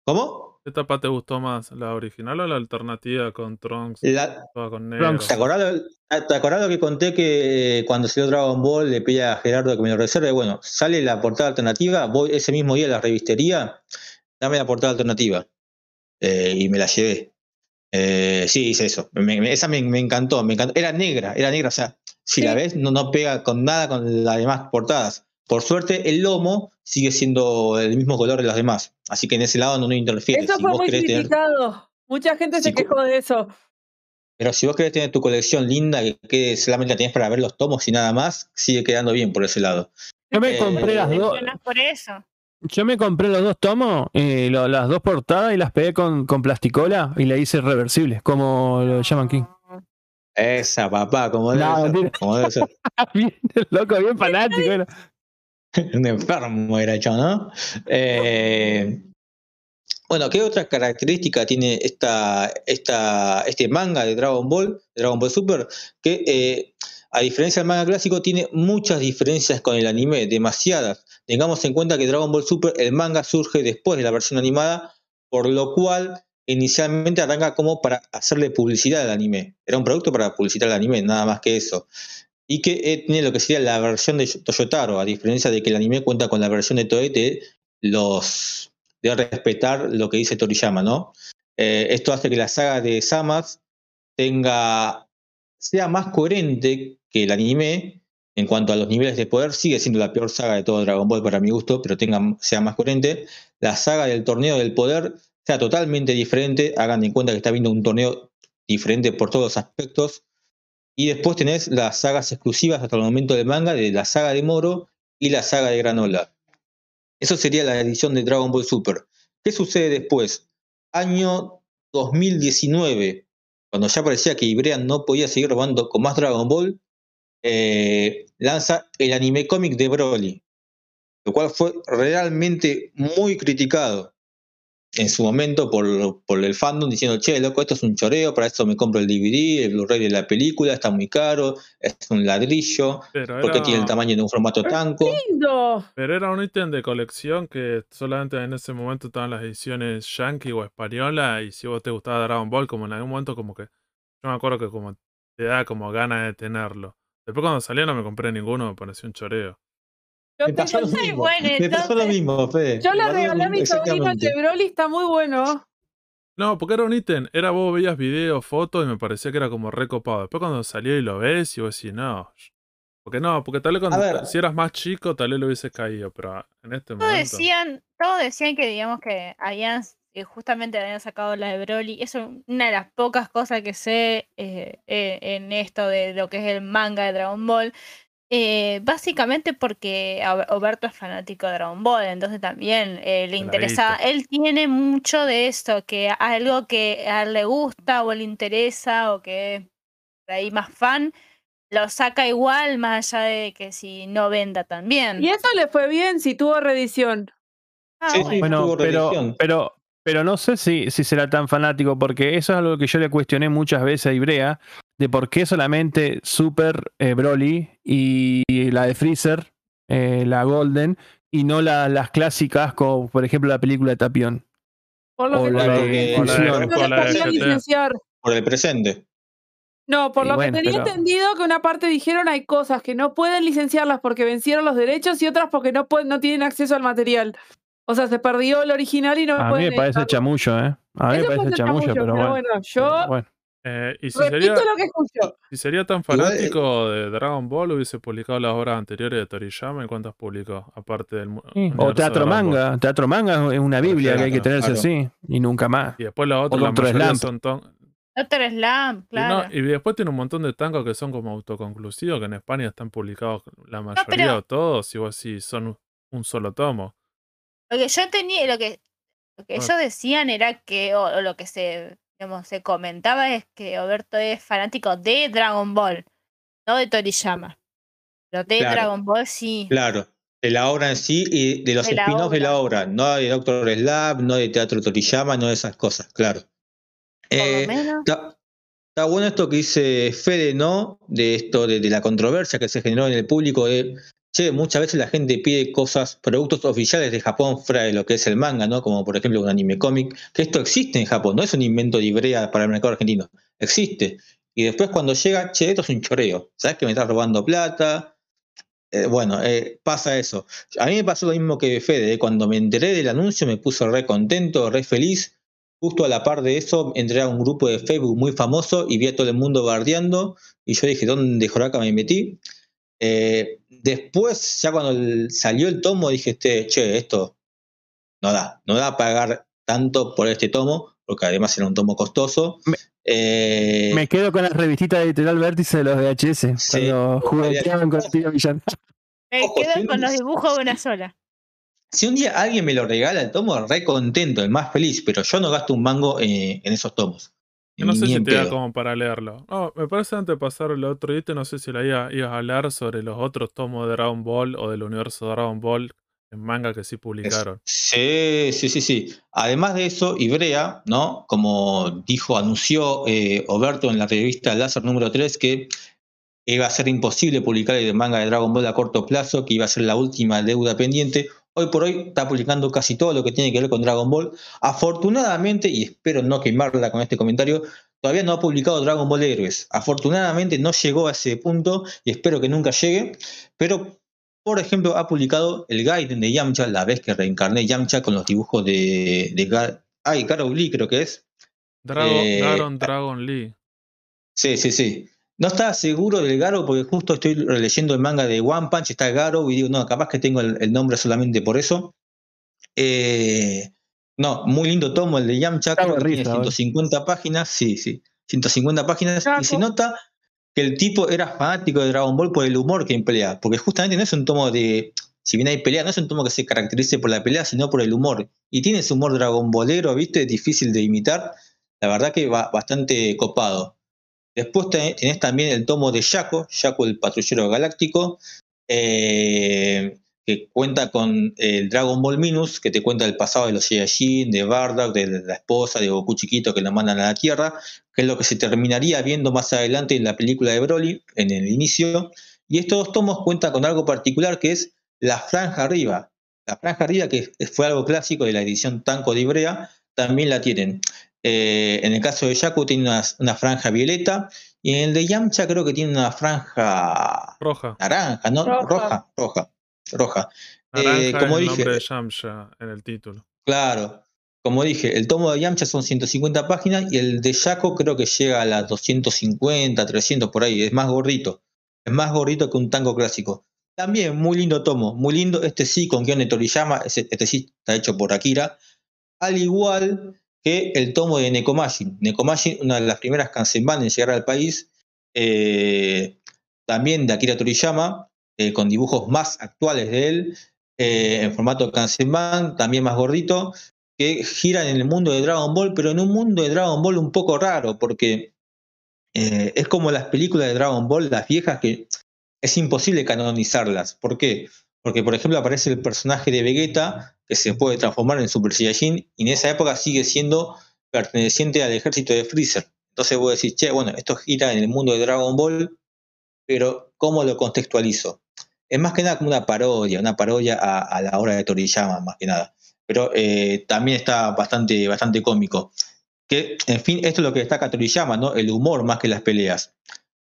¿Cómo? ¿Qué tapa te gustó más? ¿La original o la alternativa con Trunks? La- toda con negro. Trunks. ¿Te acordás, lo- ¿Te acordás lo que conté que eh, cuando salió Dragon Ball le pedí a Gerardo que me lo reserve? Bueno, sale la portada alternativa, voy ese mismo día a la revistería, dame la portada alternativa. Eh, y me la llevé. Eh, sí, hice eso. Me- me- esa me, me encantó, me encantó. Era negra, era negra, o sea, si la ves, no, no pega con nada con las demás portadas. Por suerte, el lomo sigue siendo el mismo color de las demás. Así que en ese lado no, no interfiere. Eso si fue vos muy tener- criticado. Mucha gente se quejó de eso. pero si vos querés tener tu colección linda, que, que solamente la tenés para ver los tomos y nada más, sigue quedando bien por ese lado. Yo me eh, compré las dos. Por eso. Yo me compré los dos tomos, eh, lo- las dos portadas y las pegué con, con plasticola y le hice reversibles, como lo llaman aquí. Esa, papá, como debe No, ser. mentira. Como debe ser. bien, loco, bien fanático. era. Un enfermo era yo, ¿no? Eh, bueno, ¿qué otra característica tiene esta, esta, este manga de Dragon Ball, Dragon Ball Super? Que eh, a diferencia del manga clásico, tiene muchas diferencias con el anime, demasiadas. Tengamos en cuenta que Dragon Ball Super, el manga surge después de la versión animada, por lo cual inicialmente arranca como para hacerle publicidad al anime. Era un producto para publicitar el anime, nada más que eso y que eh, tiene lo que sería la versión de Toyotaro, a diferencia de que el anime cuenta con la versión de Toei de los de respetar lo que dice Toriyama, ¿no? Eh, esto hace que la saga de Samas tenga sea más coherente que el anime en cuanto a los niveles de poder, sigue siendo la peor saga de todo Dragon Ball para mi gusto, pero tenga, sea más coherente. La saga del torneo del poder sea totalmente diferente, hagan en cuenta que está viendo un torneo diferente por todos los aspectos, y después tenés las sagas exclusivas hasta el momento del manga de la saga de Moro y la saga de Granola. Eso sería la edición de Dragon Ball Super. ¿Qué sucede después? Año 2019, cuando ya parecía que Ibrea no podía seguir robando con más Dragon Ball, eh, lanza el anime cómic de Broly, lo cual fue realmente muy criticado en su momento por, por el fandom diciendo, che, loco, esto es un choreo, para esto me compro el DVD, el Blu-ray de la película, está muy caro, es un ladrillo, Pero porque era, tiene el tamaño de un formato tanco. Lindo. pero era un ítem de colección que solamente en ese momento estaban las ediciones yankee o española. Y si vos te gustaba Dragon Ball, como en algún momento, como que. Yo me acuerdo que como te da como ganas de tenerlo. Después cuando salió no me compré ninguno, me pareció un choreo. Yo, lo bueno, me pasó lo entonces- mismo, Fede. yo lo regalé a mi sobrino Broly, está muy bueno. No, porque era un ítem. Era vos veías videos, fotos y me parecía que era como recopado. Después cuando salió y lo ves y vos decís, no. Porque no, porque tal vez cuando ver. si eras más chico, tal vez lo hubiese caído, pero en este Todos momento. decían, todos decían que digamos que habían que justamente habían sacado la de Broly. Eso es una de las pocas cosas que sé eh, eh, en esto de lo que es el manga de Dragon Ball. Eh, básicamente porque Oberto es fanático de Dragon Ball, entonces también eh, le interesa, él tiene mucho de esto, que algo que a él le gusta o le interesa o que es por ahí más fan, lo saca igual, más allá de que si no venda también. Y eso le fue bien si tuvo reedición. Ah, Sí, sí. bueno. Bueno, tuvo pero, pero, pero no sé si, si será tan fanático, porque eso es algo que yo le cuestioné muchas veces a Ibrea, de por qué solamente Super eh, Broly y la de Freezer, eh, la Golden, y no la- las clásicas, como por ejemplo la película de Tapión. Por lo O que la de. Por el presente. No, por Y lo bueno, que tenía pero- entendido que una parte dijeron hay cosas que no pueden licenciarlas porque vencieron los derechos y otras porque no pueden, no tienen acceso al material. O sea, se perdió el original y no A mí me parece chamullo, ¿eh? A mí me parece chamullo, pero bueno. yo pero bueno. Eh, y si repito sería, lo que escucho. si sería tan Igual, eh, fanático de Dragon Ball, hubiese publicado las obras anteriores de Toriyama. ¿Y cuántas publicó? Aparte del Sí, O de teatro Ball. manga. Teatro manga es una Biblia que hay que tenerse claro. así y nunca más. Y después la otra, la Doctor mayoría Slump. son ton- Doctor Slam, y, claro. no, y después tiene un montón de tangos que son como autoconclusivos, que en España están publicados la mayoría pero- o todos, y vos sí son un- solo tomo. Lo que yo tenía, lo que, lo que ellos decían era que, o, o lo que se, digamos, se comentaba es que Oberto es fanático de Dragon Ball, no de Toriyama. Pero de Claro. Dragon Ball sí. Claro. De la obra en sí y de los spin-offs de la obra. No de Doctor Slab, no de Teatro Toriyama, no de esas cosas, claro. Eh. Está, está bueno esto que dice Fede, ¿no? De esto, de, de la controversia que se generó en el público de, che, muchas veces la gente pide cosas, productos oficiales de Japón fuera de lo que es el manga, ¿no? Como por ejemplo un anime cómic, que esto existe en Japón, no es un invento de Ibrea para el mercado argentino, existe. Y después cuando llega, che, esto es un choreo, ¿sabes que me estás robando plata? Eh, bueno, eh, pasa eso. A mí me pasó lo mismo que Fede, ¿eh? cuando me enteré del anuncio me puse re contento, re feliz. Justo a la par de eso entré a un grupo de Facebook muy famoso y vi a todo el mundo bardeando y yo dije, ¿dónde joraca me metí? Eh, después, ya cuando el- salió el tomo, dije, este, che, esto no da, no da pagar tanto por este tomo, porque además era un tomo costoso. Me- Eh, Me quedo con las revistitas de editorial vértice de los VHS. Sí. Cuando jugueteaban con el tío Villán. Me ojo, quedo si con los dibujos de una sola. Si un día alguien me lo regala el tomo, re contento, el más feliz, pero yo no gasto un mango eh, en esos tomos. Yo no sé si te da como para leerlo. No, me parece antes de pasar el otro ítem, no sé si la iba- ibas a hablar sobre los otros tomos de Dragon Ball o del universo de Dragon Ball en manga que sí publicaron. Sí, sí, sí, sí. Además de eso, Ibrea, ¿no? Como dijo, anunció eh, Oberto en la revista Láser número 3 que iba a ser imposible publicar el manga de Dragon Ball a corto plazo, que iba a ser la última deuda pendiente. Hoy por hoy está publicando casi todo lo que tiene que ver con Dragon Ball. Afortunadamente, y espero no quemarla con este comentario, todavía no ha publicado Dragon Ball Héroes. Afortunadamente no llegó a ese punto y espero que nunca llegue. Pero, por ejemplo, ha publicado el Gaiden de Yamcha, la vez que reencarné Yamcha con los dibujos de, de Gar ay, Garou Lee, creo que es. Dragon, eh, Garon Dragon Lee. Sí, sí, sí. No estaba seguro del Garo porque justo estoy releyendo el manga de One Punch, está Garo y digo, no, capaz que tengo el, el nombre solamente por eso. Eh, no, muy lindo tomo el de Yamcha, creo de que tiene risa, boludo. 150 páginas, sí, sí, 150 páginas y se nota que el tipo era fanático de Dragon Ball por el humor que emplea, porque justamente no es un tomo de, si bien hay pelea, no es un tomo que se caracterice por la pelea, sino por el humor. Y tiene ese humor Dragon Ballero, ¿viste? Difícil de imitar, la verdad que va bastante copado. Después te- tenés también el tomo de Shaco, Shaco el patrullero galáctico, eh, que cuenta con el Dragon Ball Minus, que te cuenta el pasado de los Saiyajin, de Bardock, de la esposa, de Goku chiquito que lo mandan a la Tierra, que es lo que se terminaría viendo más adelante en la película de Broly, en el inicio. Y estos dos tomos cuentan con algo particular que es la franja arriba. La franja arriba, que fue algo clásico de la edición Tanco de Ibrea, también la tienen. Eh, en el caso de Yaku tiene una, una franja violeta y en el de Yamcha creo que tiene una franja Roja. naranja, ¿no? Roja. Roja, roja, roja. Naranja Eh, como es el dije, nombre de Yamcha en el título. Claro. Como dije, el tomo de Yamcha son 150 páginas y el de Yaco creo que llega a las 250, 300 por ahí. Es más gordito. Es más gordito que un tango clásico. También muy lindo tomo, muy lindo. Este sí, con guion de Toriyama. Este sí está hecho por Akira. Al igual que el tomo de Nekomashin. Nekomashin, una de las primeras Kansenban en llegar al país. eh, también de Akira Toriyama, eh, con dibujos más actuales de él, eh, en formato Kansenban, también más gordito, que giran en el mundo de Dragon Ball, pero en un mundo de Dragon Ball un poco raro, porque es como las películas de Dragon Ball, las viejas, que es imposible canonizarlas. ¿Por qué? Porque, por ejemplo, aparece el personaje de Vegeta que se puede transformar en Super Saiyajin y en esa época sigue siendo perteneciente al ejército de Freezer. Entonces vos decís, che, bueno, esto gira en el mundo de Dragon Ball, pero ¿cómo lo contextualizo? Es más que nada como una parodia, una parodia a, la obra de Toriyama, más que nada. Pero eh, también está bastante, bastante cómico. Que, en fin, esto es lo que destaca Toriyama, ¿no? El humor más que las peleas.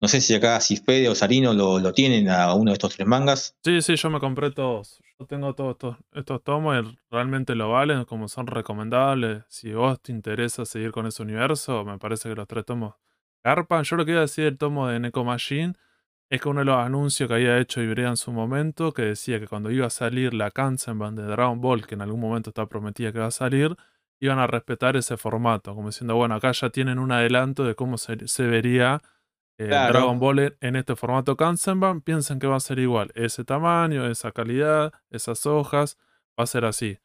No sé si acá Cifede o Sarino lo, lo tienen a uno de estos tres mangas. Sí, sí, yo me compré todos. Yo tengo todos estos, estos tomos y realmente lo valen, como son recomendables. Si vos te interesa seguir con ese universo, me parece que los tres tomos garpan. Yo lo que iba a decir del tomo de Neko Machine es que uno de los anuncios que había hecho Ibrea en su momento, que decía que cuando iba a salir la Kansenban de Dragon Ball, que en algún momento está prometida que va a salir, iban a respetar ese formato, como diciendo, bueno, acá ya tienen un adelanto de cómo se, se vería eh, Claro. Dragon Ball en- este formato Kansenban, piensan que va a ser igual, ese tamaño, esa calidad, esas hojas, va a ser así.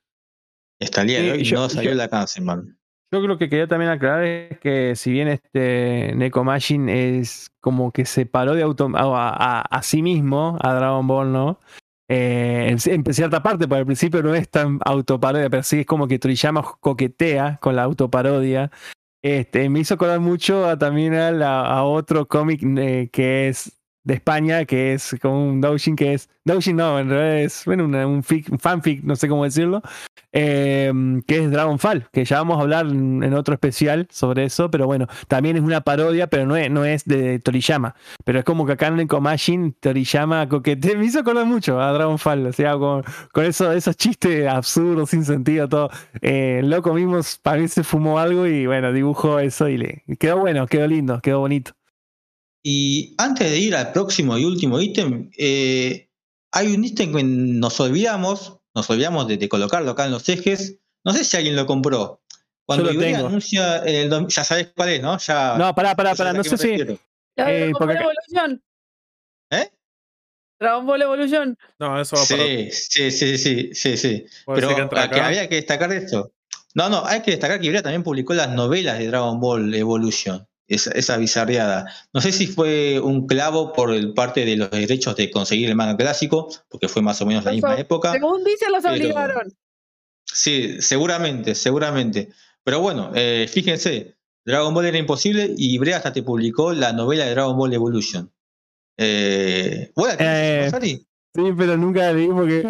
Hasta el día de hoy yo- no salió yo- la Kansenban. Yo creo que quería también aclarar es que si bien este Neko Machine es como que se paró de auto a, a- a sí mismo, a Dragon Ball, ¿no? Eh, en, en cierta parte, porque al principio no es tan autoparodia, pero sí es como que Toriyama coquetea con la autoparodia. Este, me hizo acordar mucho a, también a, la- otro cómic eh, que es de España, que es como un doujin, que es... Doujin no, en realidad es bueno, un, fic- un fanfic, no sé cómo decirlo, eh, que es Dragonfall, que ya vamos a hablar en, otro especial sobre eso, pero bueno, también es una parodia, pero no es, no es de Toriyama. Pero es como que acá en Machine, Toriyama coquete, me hizo acordar mucho a Dragonfall, o sea, con, con eso, esos chistes absurdos, sin sentido, todo. Eh, el loco mismo para mí se fumó algo y bueno, dibujó eso y le quedó bueno, quedó lindo, quedó bonito. Y antes de ir al próximo y último ítem, eh, hay un ítem que nos olvidamos, nos olvidamos de, de colocarlo acá en los ejes. No sé si alguien lo compró. Cuando Yo lo tengo. anuncia en el ya sabes cuál es, ¿no? Ya, No, pará, pará, pará, no a sé si... Eh, porque Evolution. ¿Eh? Dragon Ball Evolution. No, eso va para. Sí, sí, sí, sí, sí, Pero ser que a que había que destacar esto. No, no, hay que destacar que Ibrea también publicó las novelas de Dragon Ball Evolution. Esa, esa bizarreada. No sé si fue un clavo por el parte de los derechos de conseguir el manga clásico, porque fue más o menos la misma época. Según dicen, los Pero- obligaron. Sí, seguramente, seguramente. Pero bueno, eh, fíjense, Dragon Ball era imposible y Ibrea hasta te publicó la novela de Dragon Ball Evolution. Eh, ¿vos la tenés, Eh? Sí, pero nunca la leí porque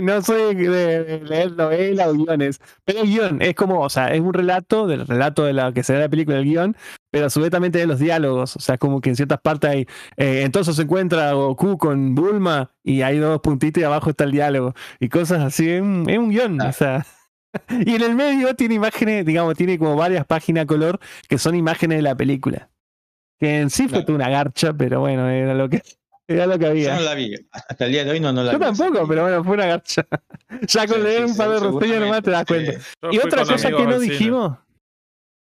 no, soy de, leer novelas o guiones. Pero el guion es como, o sea, es un relato del relato de la que será la película del guion, pero a su vez también tiene los diálogos. O sea, como que en ciertas partes hay. eh, entonces se encuentra Goku con Bulma y hay dos puntitos y abajo está el diálogo y cosas así. Es un, es un guion, Ah. o sea. Y en el medio tiene imágenes, digamos, tiene como varias páginas a color que son imágenes de la película. Que en sí fue una garcha, pero bueno, era lo que, era lo que Yo había. no la vi. Hasta el día de hoy no, no la Yo vi. tampoco, pero bueno, fue una garcha. Ya con Sí, leer sí, un par de reseñas nomás te das cuenta. sí. Yo Y otra cosa que no dijimos.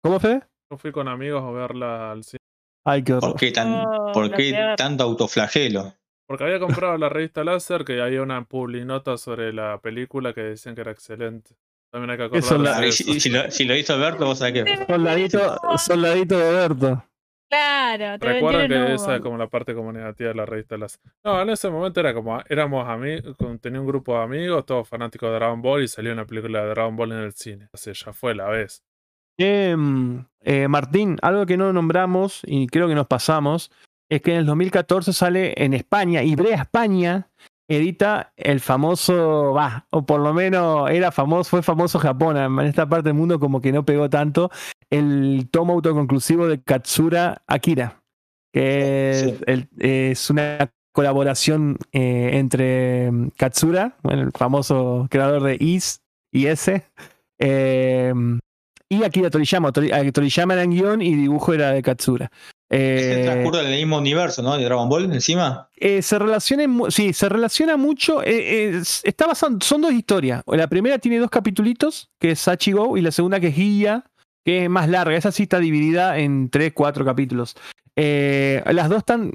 ¿Cómo fue? Yo fui con amigos a verla al cine. Ay, qué ¿Por horror. qué, tan, Oh, por qué tanto autoflagelo? Porque había comprado la revista Láser, que había una publinota sobre la película que decían que era excelente. También hay que Ah, si, si lo, si lo hizo Berto, vos sabés que. Soldadito, soldadito de Berto. Claro, te vendieron que humo. esa es como la parte comunicativa de la revista Láser. No, en ese momento era como, éramos amigos, tenía un grupo de amigos, todos fanáticos de Dragon Ball, y salió una película de Dragon Ball en el cine. O sea, ya fue la vez. Eh, eh, Martín, algo que no nombramos y creo que nos pasamos es que en el 2014 sale en España, Ibrea España edita el famoso, va, o por lo menos era famoso, fue famoso Japón, en esta parte del mundo como que no pegó tanto, el tomo autoconclusivo de Katsura Akira, que es, Sí. el- es una colaboración eh, entre mm, Katsura, bueno, el famoso creador de Is y S, eh, y Akira Toriyama. Tori- eh, Toriyama era en guion y dibujo era de Katsura. Eh, transcurre en el mismo universo, ¿no? De Dragon Ball encima. eh, se relaciona sí, se relaciona mucho. eh, eh, está basado- son dos historias. La primera tiene dos capitulitos, que es Sachi Go, y la segunda que es Guía, que es más larga. Esa sí está dividida en tres, cuatro capítulos. Las dos están,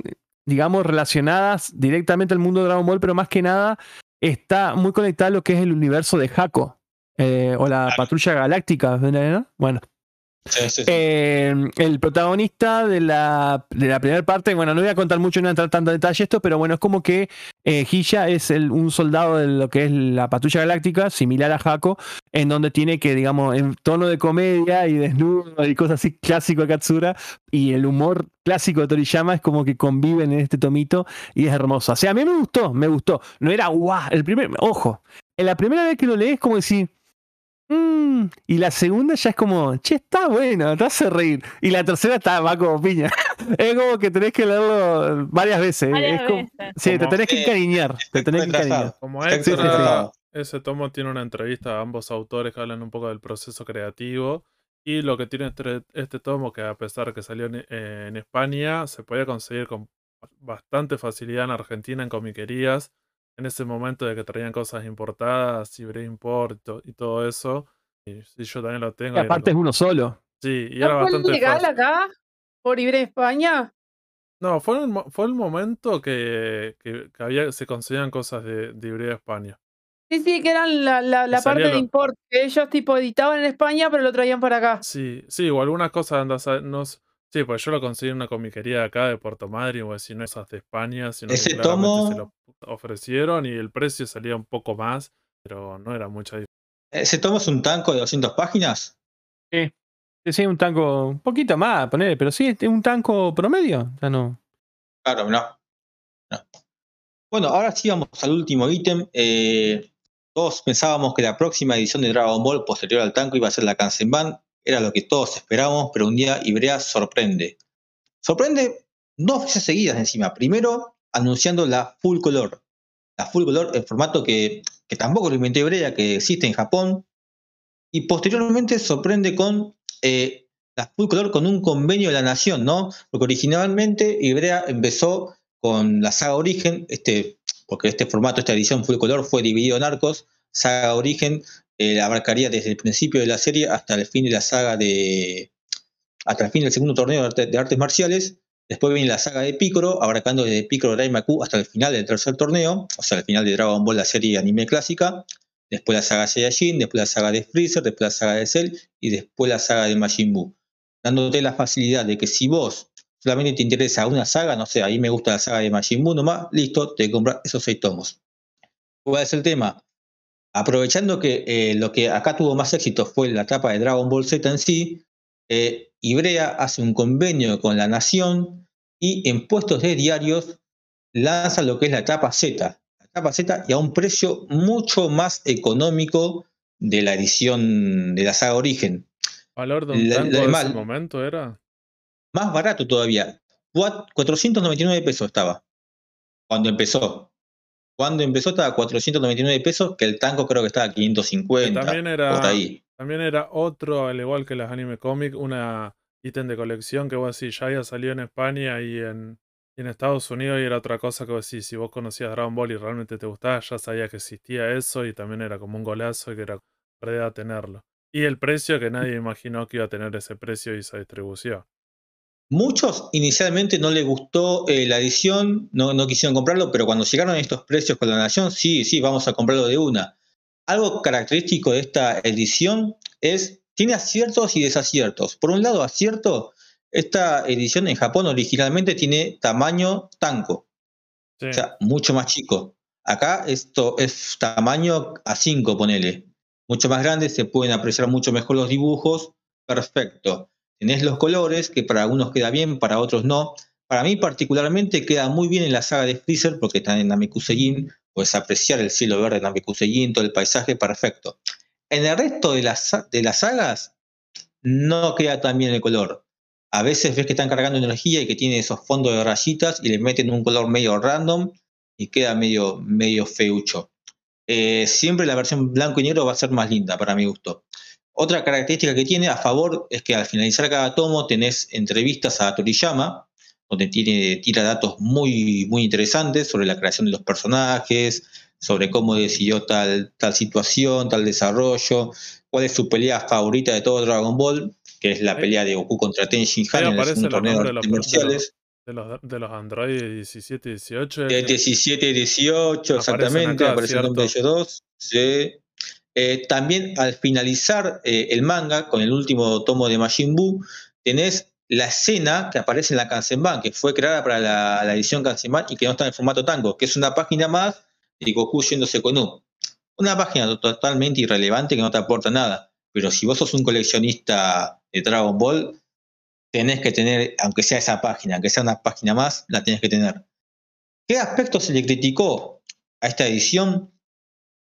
digamos, relacionadas directamente al mundo de Dragon Ball, pero más que nada está muy conectada a lo que es el universo de Hako. o la Claro. patrulla galáctica, ¿no? Bueno, Eh, el protagonista de la, de la primera parte, bueno, no voy a contar mucho, no voy a entrar tanto en detalle esto, pero bueno, es como que eh, es el- un soldado de lo que es la patrulla galáctica, similar a Hako, en donde tiene que, digamos, en tono de comedia y desnudo y cosas así clásico de Katsura, y el humor clásico de Toriyama es como que conviven en este tomito y es hermoso. O sea, a mí me gustó, me gustó. No era guau, el primer, ojo, en la primera vez que lo lees es como decir, "Mm", y la segunda ya es como, che, está bueno, te hace reír. Y la tercera está, va como piña. es como que tenés que leerlo varias veces. Varias es como- veces. sí, te tenés que encariñar. Te tenés que encariñar. Como ese tomo tiene una entrevista a ambos autores que hablan un poco del proceso creativo. Y lo que tiene este, este tomo, que a pesar que salió en, en España, se podía conseguir con bastante facilidad en Argentina en comiquerías. En ese momento de que traían cosas importadas, Libre Import y to- y todo eso. Y sí, yo también lo tengo. Y y aparte es uno solo. sí, y ¿No era fue bastante legal fácil. acá? ¿Por Libre España? No, fue el, fue el momento que, que, que había, se conseguían cosas de, de Ibrea España. Sí, sí, que eran la, la, la parte de import, que ellos tipo editaban en España, pero lo traían para acá. Sí, sí, o algunas cosas andas a- no Sí, pues yo lo conseguí en una comiquería de acá de Puerto Madryn, o si no esas de España, sino que Ese claramente tomo- se lo ofrecieron y el precio salía un poco más, pero no era mucha diferencia. ¿Ese tomo es un tanco de 200 páginas? Sí, sí, un tanco, un poquito más, poner, pero sí, es un tanco promedio. Ya no. Claro, no. No. Bueno, ahora sí vamos al último ítem. Eh, todos pensábamos que la próxima edición de Dragon Ball posterior al tanco iba a ser la Kansenban. Era lo que todos esperábamos, pero un día Ibrea sorprende. Sorprende dos veces seguidas encima. Primero, anunciando la Full Color. La Full Color, el formato que, que tampoco lo inventó Ibrea, que existe en Japón. Y posteriormente sorprende con eh, la Full Color con un convenio de la Nación, ¿no? Porque originalmente Ibrea empezó con la saga Origen, este, porque este formato, esta edición Full Color fue dividido en arcos. Saga Origen eh, abarcaría desde el principio de la serie hasta el fin de la saga de. hasta el fin del segundo torneo de, arte- de artes marciales. Después viene la saga de Piccolo, abarcando desde Piccolo Daimaku hasta el final del tercer torneo, o sea, el final de Dragon Ball, la serie anime clásica. Después la saga Saiyajin, después la saga de Freezer, después la saga de Cell y después la saga de Majin Buu. Dándote la facilidad de que si vos solamente te interesa una saga, no sé, ahí me gusta la saga de Majin Buu nomás, listo, te compras esos seis tomos. ¿Cuál es el tema? Aprovechando que eh, lo que acá tuvo más éxito fue la etapa de Dragon Ball Z en sí, eh, Ibrea hace un convenio con la Nación y en puestos de diarios lanza lo que es la etapa Z. La etapa Z y a un precio mucho más económico de la edición de la saga Origen. ¿Valor de un La- la ese momento era? Más barato todavía. Cuat- 499 pesos estaba. Cuando empezó. Cuando empezó estaba a 499 pesos, que el tanco creo que estaba a 550. también era- Por ahí. También era otro, al igual que las anime comic, una ítem de colección que vos decís, ya había salido en España y en, y en Estados Unidos y era otra cosa que vos decís, si vos conocías Dragon Ball y realmente te gustaba, ya sabía que existía eso y también era como un golazo y que era verdad tenerlo. Y el precio que nadie imaginó que iba a tener ese precio y esa distribución. Muchos inicialmente no les gustó eh, la edición, no, no quisieron comprarlo, pero cuando llegaron estos precios con la nación, sí, sí, vamos a comprarlo de una. Algo característico de esta edición es, tiene aciertos y desaciertos. Por un lado, acierto, esta edición en Japón originalmente tiene tamaño tanco, Sí. o sea, mucho más chico. Acá esto es tamaño A5, ponele. Mucho más grande, se pueden apreciar mucho mejor los dibujos. Perfecto. Tenés los colores, que para algunos queda bien, para otros no. Para mí particularmente queda muy bien en la saga de Freezer, porque está en Namekusegin, puedes apreciar el cielo verde de Namekusegin, todo el paisaje, perfecto. En el resto de las, de las sagas no queda tan bien el color. A veces ves que están cargando energía y que tiene esos fondos de rayitas y le meten un color medio random y queda medio, medio feucho. Eh, siempre la versión blanco y negro va a ser más linda para mi gusto. Otra característica que tiene a favor es que al finalizar cada tomo tenés entrevistas a Toriyama, donde tiene, tira datos muy, muy interesantes sobre la creación de los personajes, sobre cómo decidió tal, tal situación, tal desarrollo, cuál es su pelea favorita de todo Dragon Ball, que es la pelea de Goku contra Ten Shinhan ahí en el torneo de nombres de los- de los- marciales. De los, de los Android 17 y 18. De el que- 17 y 18, Aparecen exactamente, aparece el nombre de ellos. Sí. Eh, también al finalizar eh, el manga, con el último tomo de Majin Buu, tenés la escena que aparece en la Kansenban, que fue creada para la, la edición Kansenban y que no está en formato tango, que es una página más de Goku yéndose con U. Una página totalmente irrelevante que no te aporta nada. Pero si vos sos un coleccionista de Dragon Ball, tenés que tener, aunque sea esa página, aunque sea una página más, la tenés que tener. ¿Qué aspecto se le criticó a esta edición?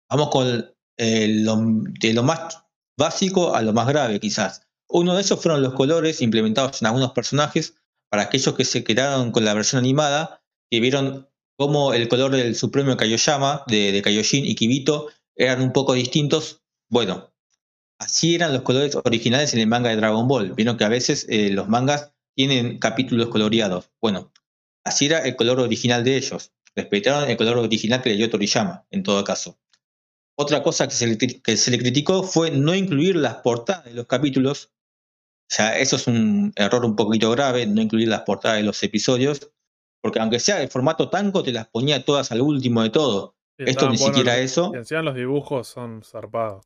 Vamos con eh, lo, de lo más básico a lo más grave, quizás. Uno de esos fueron los colores implementados en algunos personajes para aquellos que se quedaron con la versión animada, que vieron cómo el color del Supremo Kaioyama, de, de y Kibito, eran un poco distintos. Bueno, así eran los colores originales en el manga de Dragon Ball. Vieron que a veces eh, los mangas tienen capítulos coloreados. Bueno, así era el color original de ellos. Respetaron el color original que le dio Toriyama, en todo caso. Otra cosa que se, le, que se le criticó fue no incluir las portadas de los capítulos. O sea, eso es un error un poquito grave, no incluir las portadas de los episodios, porque aunque sea el formato tanco, te las ponía todas al último de todo. Sí, Esto ni siquiera los- eso. Y encima los dibujos son zarpados.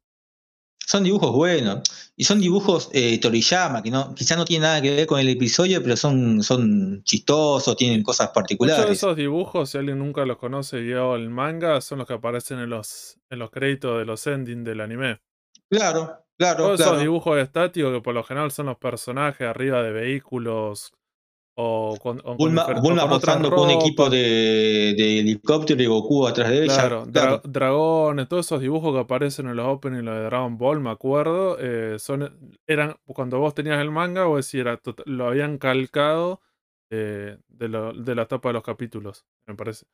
Son dibujos buenos. Y son dibujos eh, Toriyama, que no, quizá no tienen nada que ver con el episodio, pero son, son chistosos, tienen cosas Muchos de particulares. esos dibujos, si alguien nunca los conoce y vio el manga, son los que aparecen en los, en los créditos de los endings del anime. Claro, claro, Todos esos dibujos estáticos que por lo general son los personajes arriba de vehículos o con, o Bulma, o con posando con un equipo de, de helicóptero y Goku atrás de ella. Claro, dra- Claro, dragones, todos esos dibujos que aparecen en los openings de Dragon Ball, me acuerdo, eh, son, eran, cuando vos tenías el manga, era tot- lo habían calcado eh, de, lo- de la tapa de los capítulos, me parece.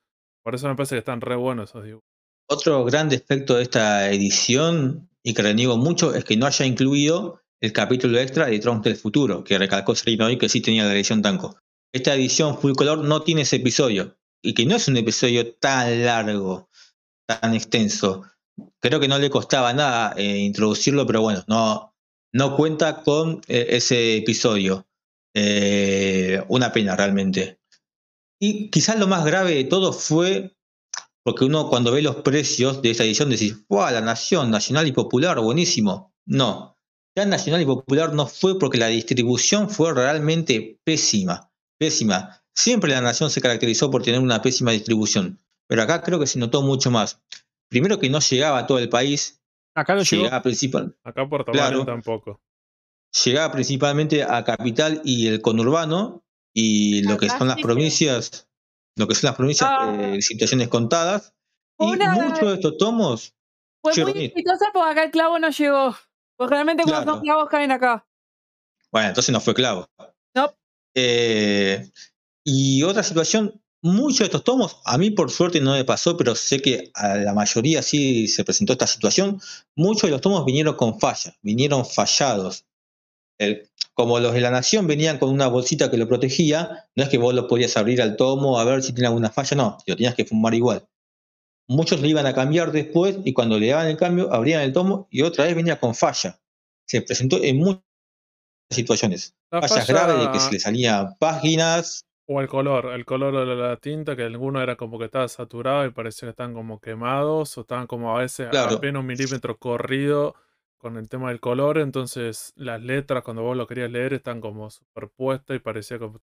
Por eso me parece que están re buenos esos dibujos. Otro gran defecto de esta edición, y que reniego mucho, es que no haya incluido el capítulo extra de Trunks del futuro, que recalcó Serinoy que sí tenía la edición Tanco. Esta edición Full Color no tiene ese episodio, y que no es un episodio tan largo, tan extenso. Creo que no le costaba nada eh, introducirlo, pero bueno, no, no cuenta con eh, ese episodio. Eh, una pena realmente. Y quizás lo más grave de todo fue porque uno cuando ve los precios de esta edición decís, ¡wow! La Nación, Nacional y Popular, buenísimo. No, ya Nacional y Popular no fue porque la distribución fue realmente pésima, pésima. Siempre la Nación se caracterizó por tener una pésima distribución, pero acá creo que se notó mucho más. Primero que no llegaba a todo el país, Acá no llegó. llegaba, principal, Acá Puerto Claro. Tampoco. llegaba principalmente a Capital y el conurbano, y lo que son las provincias, lo que son las provincias, Ah. eh, situaciones contadas, y Una- muchos de estos tomos Fue muy exitosa porque acá el clavo no llegó. Porque realmente cuando Claro. son clavos caen acá. Bueno, entonces no fue clavo. No. Eh, y otra situación, muchos de estos tomos, a mí por suerte no me pasó, pero sé que a la mayoría sí se presentó esta situación. Muchos de los tomos vinieron con fallas, vinieron fallados. El- como los de la Nación venían con una bolsita que lo protegía, no es que vos lo podías abrir al tomo a ver si tenía alguna falla, no, lo tenías que fumar igual. Muchos lo iban a cambiar después y cuando le daban el cambio, abrían el tomo y otra vez venía con falla. Se presentó en muchas situaciones. La fallas falla- graves de que se le salían páginas. O el color, el color de la tinta, que alguno era como que estaba saturado y parecía que estaban como quemados, o estaban como a veces Claro. apenas un milímetro corrido con el tema del color, entonces las letras cuando vos lo querías leer están como superpuestas y parecía como,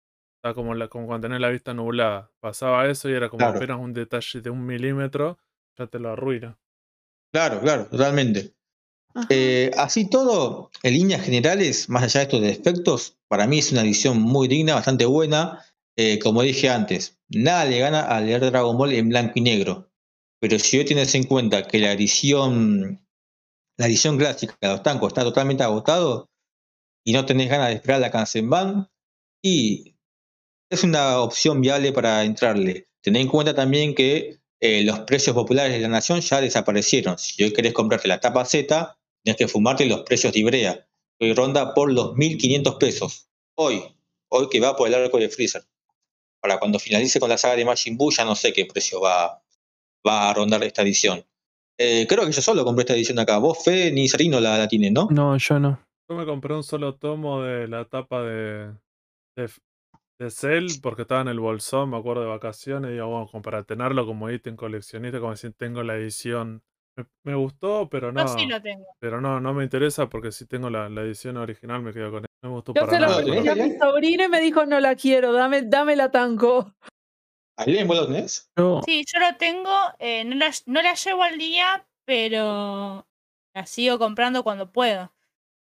estaba como, la- como cuando tenés la vista nublada. Pasaba eso y era como Claro. apenas un detalle de un milímetro, ya te lo arruina. Claro, claro, totalmente. Eh, así todo, en líneas generales, más allá de estos defectos, para mí es una edición muy digna, bastante buena. Eh, como dije antes, nada le gana a leer Dragon Ball en blanco y negro. Pero si hoy tienes en cuenta que la edición, la edición clásica de los tancos está totalmente agotado y no tenés ganas de esperar la Kansenban, y es una opción viable para entrarle. Tened en cuenta también que eh, los precios populares de la nación ya desaparecieron. Si hoy querés comprarte la tapa Z, tenés que fumarte los precios de Ibrea, que hoy ronda por los 1.500 pesos. Hoy, hoy que va por el arco de Freezer. Para cuando finalice con la saga de Majin Buu, ya no sé qué precio va, va a rondar esta edición. Eh, creo que yo solo compré esta edición acá. Vos, Fe, ni Sarino la, la tienen, ¿no? No, yo no. Yo me compré un solo tomo de la tapa de, de, de Cell porque estaba en el bolsón, me acuerdo de vacaciones, y digo, bueno, como para tenerlo como ítem coleccionista, como si tengo la edición Me, me gustó, pero Yo no. sí lo tengo. Pero no, no me interesa porque si tengo la, la edición original me quedo con ella. No me gustó Yo para se lo nada. ¿tenés, pedí a mi sobrino y me dijo, no la quiero, dame, dame la tanco. ¿Aileen, vos lo tenés? Yo- Sí, yo lo tengo. eh, no, la, no la llevo al día, pero la sigo comprando cuando puedo.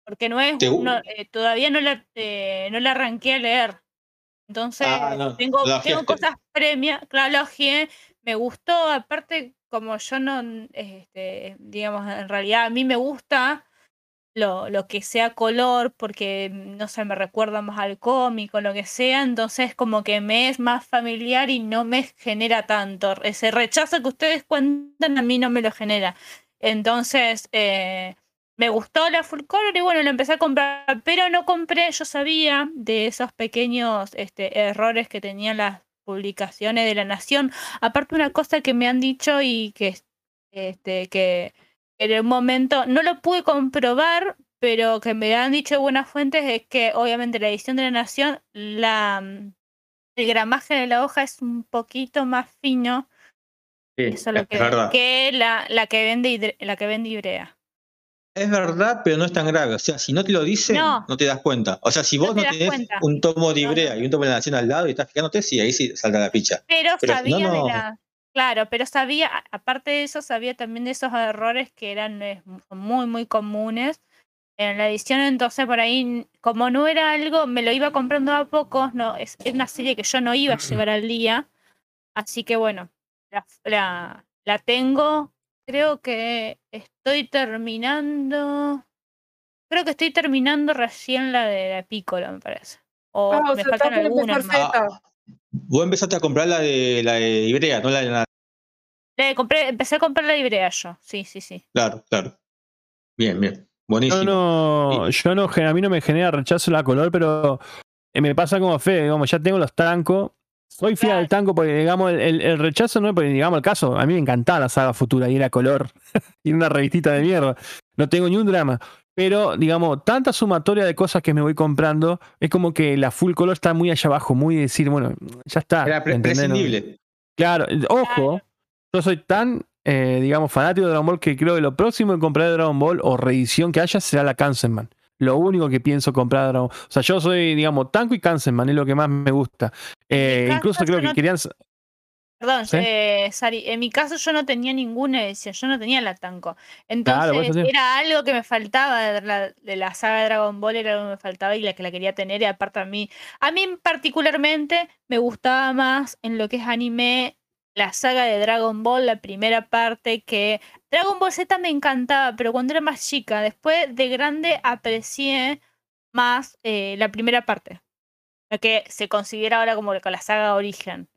Porque no es. ¿Te gu- no, eh, todavía no la, eh, no la arranqué a leer. Entonces, Ah, no, tengo, tengo cosas premias. Claro, la hojeé, Me gustó, aparte, como yo no. Este, digamos, en realidad a mí me gusta lo, lo que sea color, porque no sé, me recuerda más al cómic o lo que sea, entonces como que me es más familiar y no me genera tanto. Ese rechazo que ustedes cuentan a mí no me lo genera. Entonces, eh, me gustó la full color y bueno, la empecé a comprar, pero no compré, yo sabía de esos pequeños este, errores que tenían las publicaciones de la Nación. Aparte una cosa que me han dicho y que, este, que en un momento no lo pude comprobar, pero que me han dicho buenas fuentes es que obviamente la edición de la Nación, la, el gramaje de la hoja es un poquito más fino Sí, eso es lo que, que la, la que vende la que vende Ibrea. Es verdad, pero no es tan grave. O sea, si no te lo dicen, No. no, te das cuenta. O sea, si vos te no, das tenés cuenta. un tomo de. Ibrea y un tomo de la Nación al lado y estás fijándote, sí, ahí sí salta la picha. Pero, Pero si sabía no, de la. Claro, pero sabía, aparte de eso, sabía también de esos errores que eran eh, muy, muy comunes en la edición. Entonces, por ahí, como no era algo, me lo iba comprando a poco. No, es, es una serie que yo no iba a llevar al día. Así que bueno, la, la, la tengo. Creo que estoy terminando. Creo que estoy terminando recién la de la Piccolo, me parece. O Ah, o me sea, faltan algunas empezar más. Vos empezaste a comprar la de la de Ibrea, no la de la Le compré, empecé a comprar la librea yo. Sí, sí, sí. Claro, claro. Bien, bien. Buenísimo. Yo no, yo no, a mí no me genera rechazo la color, pero eh, me pasa como Fede, digamos, ya tengo los tancos. Soy fiel al tanco porque, digamos, el, el- el rechazo no es porque, digamos, el caso, a mí me encantaba la saga futura y era color y una revistita de mierda. No tengo ni un drama. Pero, digamos, tanta sumatoria de cosas que me voy comprando, es como que la full color está muy allá abajo, muy decir, bueno, ya está. Era pre- prescindible. Claro, eh, ojo, yo soy tan, eh, digamos, fanático de Dragon Ball que creo que lo próximo que compraré de Dragon Ball o reedición que haya será la Kansenman. Lo único que pienso comprar Dragon Ball. O sea, yo soy, digamos, Tanko y Kansenman, es lo que más me gusta. Eh, incluso creo que querían. Perdón, ¿Sí? eh, Sari, en mi caso yo no tenía ninguna edición, yo no tenía la Tanco. Entonces Claro, era algo que me faltaba de la, de la saga de Dragon Ball, era algo que me faltaba y la que la quería tener. Y aparte a mí, a mí particularmente me gustaba más en lo que es anime la saga de Dragon Ball, la primera parte que Dragon Ball Z me encantaba, pero cuando era más chica, después de grande aprecié más eh, la primera parte, la que se considera ahora como la, saga Origen.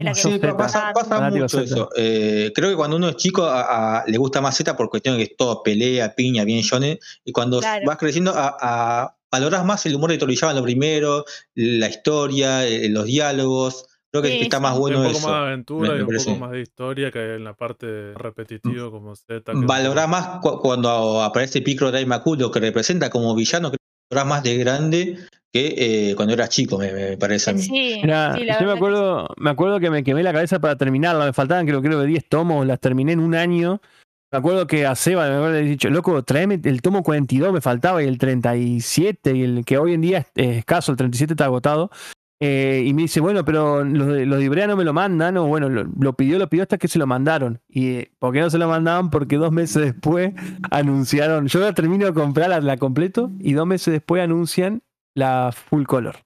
La No, que yo Sí, Z. pasa, pasa mucho eso. Eh, creo que cuando uno es chico a- a- le gusta más Z por cuestión de que es todo pelea, piña, bien shonen, y cuando Claro. vas creciendo a, a- valorás más el humor de Toriyama lo primero, la historia, eh, los diálogos. Creo que Sí, está más bueno un poco eso. más de aventura me- y un parece. poco más de historia que en la parte repetitiva como Z. Valorás más cu- cuando aparece Piccolo Daimaku, lo que representa como villano, creo que valorás más de grande que eh, cuando eras chico, me, me parece a mí. Sí, Mira, sí, yo me acuerdo, me acuerdo que me quemé la cabeza para terminarla. Me faltaban, creo, creo que 10 tomos, las terminé en un año. Me acuerdo que a Seba me haber dicho, loco, tráeme el tomo 42, me faltaba, y el 37, y el que hoy en día es, es escaso, el 37 está agotado. Eh, y me dice, bueno, pero los de, los de Ibrea no me lo mandan, o bueno, lo, lo pidió, lo pidió hasta que se lo mandaron. ¿Y eh, por qué no se lo mandaban? Porque dos meses después anunciaron, yo la termino de comprar, la, la completo, y dos meses después anuncian la full color.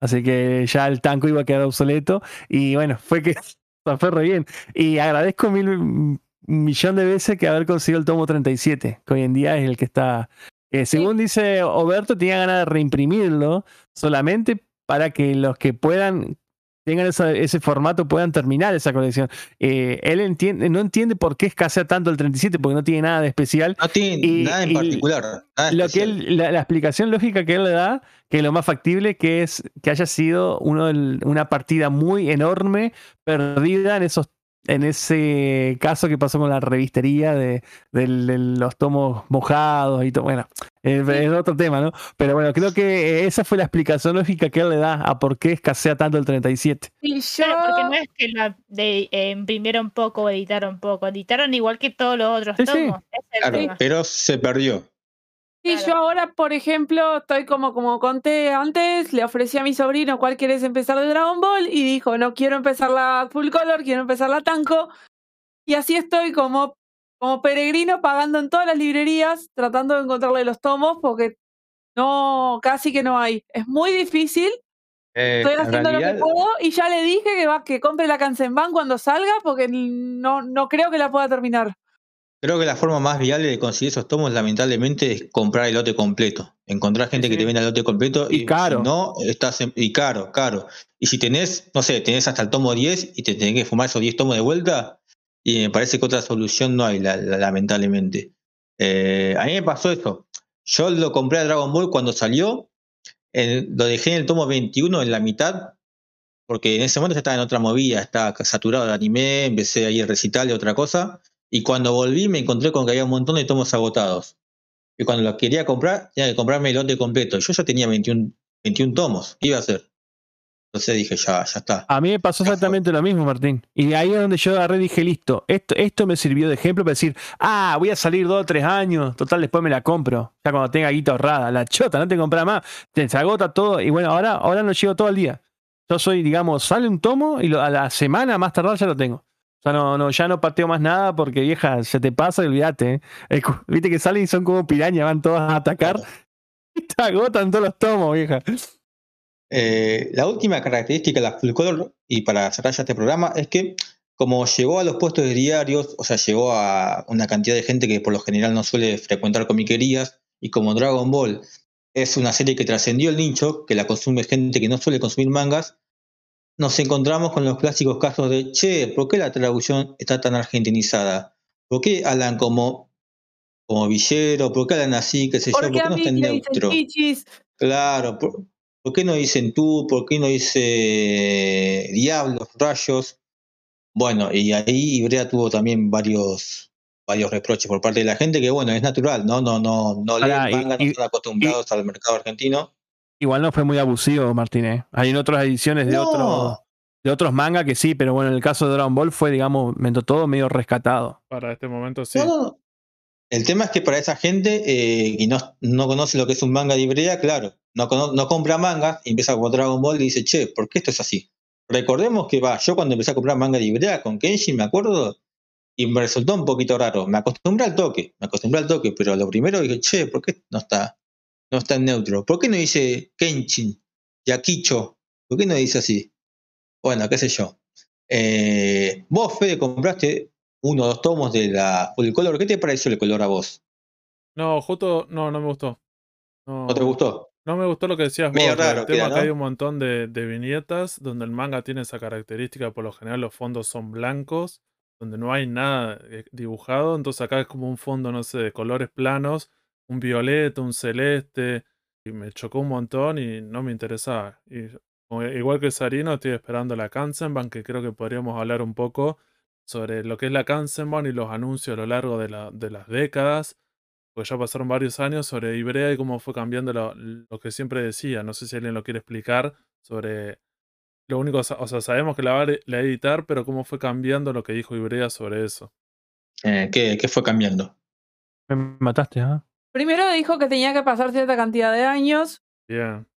Así que ya el tanco iba a quedar obsoleto. Y bueno, fue que fue re bien. Y agradezco mil un millón de veces que haber conseguido el tomo 37, que hoy en día es el que está. eh, según dice Oberto, tenía ganas de reimprimirlo solamente para que los que puedan tengan esa- ese formato puedan terminar esa colección. Eh, él entiende, no entiende por qué escasea tanto el 37, porque no tiene nada de especial. No tiene Y- nada en y particular. nada Lo que él- la, la explicación lógica que él le da, que es lo más factible, que es que haya sido uno del- una partida muy enorme, perdida en esos en ese caso que pasó con la revistería de, del- de los tomos mojados y todo. Bueno, es, es otro tema, ¿no? Pero bueno, creo que esa fue la explicación lógica que él le da a por qué escasea tanto el 37. Y yo, Claro, porque no es que la de, eh, imprimieron poco o editaron poco, editaron igual que todos los otros Sí, sí. tomos. el Claro, pero se perdió. Y claro. yo ahora, por ejemplo, estoy como, como conté antes, le ofrecí a mi sobrino cuál querés empezar de Dragon Ball y dijo, no quiero empezar la Full Color, quiero empezar la Tanco. Y así estoy como, como peregrino pagando en todas las librerías, tratando de encontrarle los tomos porque no, casi que no hay. Es muy difícil. Eh, Estoy en haciendo lo que puedo y ya le dije que va que compre la Kansenban cuando salga porque no, no creo que la pueda terminar. Creo que la forma más viable de conseguir esos tomos, lamentablemente, es comprar el lote completo. Encontrar gente que te venda el lote completo Y y, caro. si no, estás en- y caro, caro. Y si tenés, no sé, tenés hasta el tomo 10 y te tenés que fumar esos 10 tomos de vuelta, y me parece que otra solución no hay, la- la- lamentablemente. Eh, a mí me pasó eso. Yo lo compré a Dragon Ball cuando salió, lo dejé en el tomo 21 en la mitad, porque en ese momento ya estaba en otra movida, estaba saturado de anime, empecé ahí el recital de otra cosa, y cuando volví me encontré con que había un montón de tomos agotados. Y cuando los quería comprar, tenía que comprarme el lote completo. Yo ya tenía 21, 21 tomos, ¿qué iba a hacer? Entonces dije, ya, ya está. A mí me pasó exactamente lo mismo, Martín. Y ahí es donde yo agarré y dije, listo, esto, esto me sirvió de ejemplo para decir, ah, voy a salir dos o tres años, total, después me la compro. Ya cuando tenga guita ahorrada, la chota, no te compras más, se agota todo. Y bueno, ahora, ahora no llego todo el día. Yo soy, digamos, sale un tomo y lo- a la semana más tardar ya lo tengo. Sea, no, no, ya no pateo más nada porque vieja, se te pasa y olvídate. ¿eh? Viste que salen y son como pirañas, van todas a atacar y te agotan todos los tomos, vieja. Eh, la última característica de la Full Color, y para cerrar ya este programa, es que como llegó a los puestos de diarios, o sea, llegó a una cantidad de gente que por lo general no suele frecuentar comiquerías, y como Dragon Ball es una serie que trascendió el nicho, que la consume gente que no suele consumir mangas, nos encontramos con los clásicos casos de, che, ¿por qué la traducción está tan argentinizada? ¿Por qué hablan como, como villero? ¿Por qué hablan así? ¿Qué sé yo? ¿Por qué no mí está en me dicen neutro? Claro, ¿por, por qué no dicen tú? ¿Por qué no dice diablos, rayos? Bueno, y ahí Ibrea tuvo también varios varios reproches por parte de la gente que bueno, es natural, ¿no? No, no, no Pará, leen y- manga, no y- están acostumbrados al mercado argentino. Igual no fue muy abusivo, Martínez. Hay en otras ediciones de No. otros de otros mangas que sí, pero bueno, en el caso de Dragon Ball fue, digamos, todo medio rescatado. Para este momento sí. No, no, no. El tema es que para esa gente eh, que no, no conoce lo que es un manga de Ibrea, claro, no, no compra mangas y empieza con Dragon Ball y dice, che, ¿por qué esto es así? Recordemos que va, yo cuando empecé a comprar manga de Ibrea con Kenshin, me acuerdo, y me resultó un poquito raro. Me acostumbré al toque, me acostumbré al toque, pero lo primero dije, che, ¿por qué no está, no está en neutro? ¿Por qué no dice Kenshin, Yakicho? ¿Por qué no dice así? Bueno, qué sé yo. Eh, vos, Fede, compraste uno o dos tomos de la. ¿Qué te pareció el color a vos? No, justo, no, no me gustó. No, ¿No te gustó? No me gustó lo que decías Medio vos. raro tema queda, que ¿no? hay un montón de, de viñetas donde el manga tiene esa característica, por lo general los fondos son blancos, donde no hay nada eh, dibujado, entonces acá es como un fondo, no sé, de colores planos, un violeta, un celeste, y me chocó un montón y no me interesaba. Y igual que Sarino, estoy esperando la Kansenban, que creo que podríamos hablar un poco sobre lo que es la Kansenban y los anuncios a lo largo de, la- de las décadas porque ya pasaron varios años sobre Ibrea y cómo fue cambiando lo, lo que siempre decía. No sé si alguien lo quiere explicar sobre lo único, o sea, sabemos que la va a la va a editar, pero cómo fue cambiando lo que dijo Ibrea sobre eso. Eh, ¿qué, qué fue cambiando? Me mataste, ¿ah? Primero dijo que tenía que pasar cierta cantidad de años. Bien.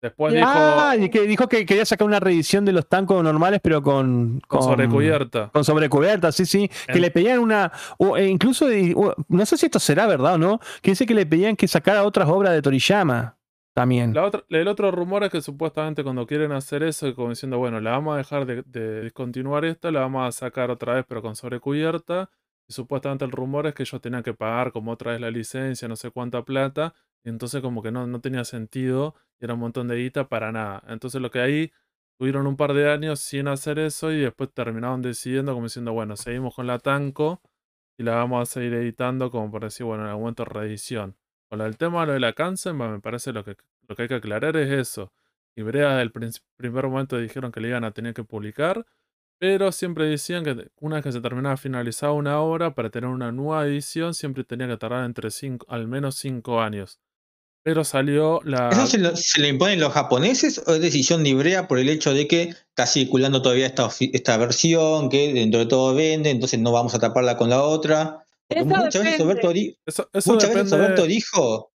Después dijo Ah, y que dijo que quería sacar una reedición de los tancos normales, pero con. con sobrecubierta. Con sobrecubierta, sí, sí. Que le pedían una. o, e incluso, o, no sé si esto será verdad o no, que dice que le pedían que sacara otras obras de Toriyama también. La otra, el otro rumor es que supuestamente cuando quieren hacer eso, como diciendo, bueno, la vamos a dejar de, de discontinuar esta, la vamos a sacar otra vez, pero con sobrecubierta. Supuestamente el rumor es que ellos tenían que pagar como otra vez la licencia, no sé cuánta plata. Y entonces como que no, no tenía sentido. Y era un montón de guita para nada. Entonces lo que ahí tuvieron un par de años sin hacer eso y después terminaron decidiendo como diciendo, bueno, seguimos con la Tanco y la vamos a seguir editando como por decir, bueno, en algún momento reedición. Con del tema lo de la me parece lo que, lo que hay que aclarar es eso. Ibrea el prin- primer momento dijeron que le iban a tener que publicar, Pero siempre decían que una vez que se terminaba finalizada una obra, para tener una nueva edición, siempre tenía que tardar entre cinco, al menos 5 años. Pero salió la. ¿Eso se lo, se lo imponen los japoneses o es decisión de Ibrea por el hecho de que está circulando todavía esta, esta versión, que dentro de todo vende, entonces no vamos a taparla con la otra? Eso muchas veces depende. Eso, eso muchas veces. Roberto dijo,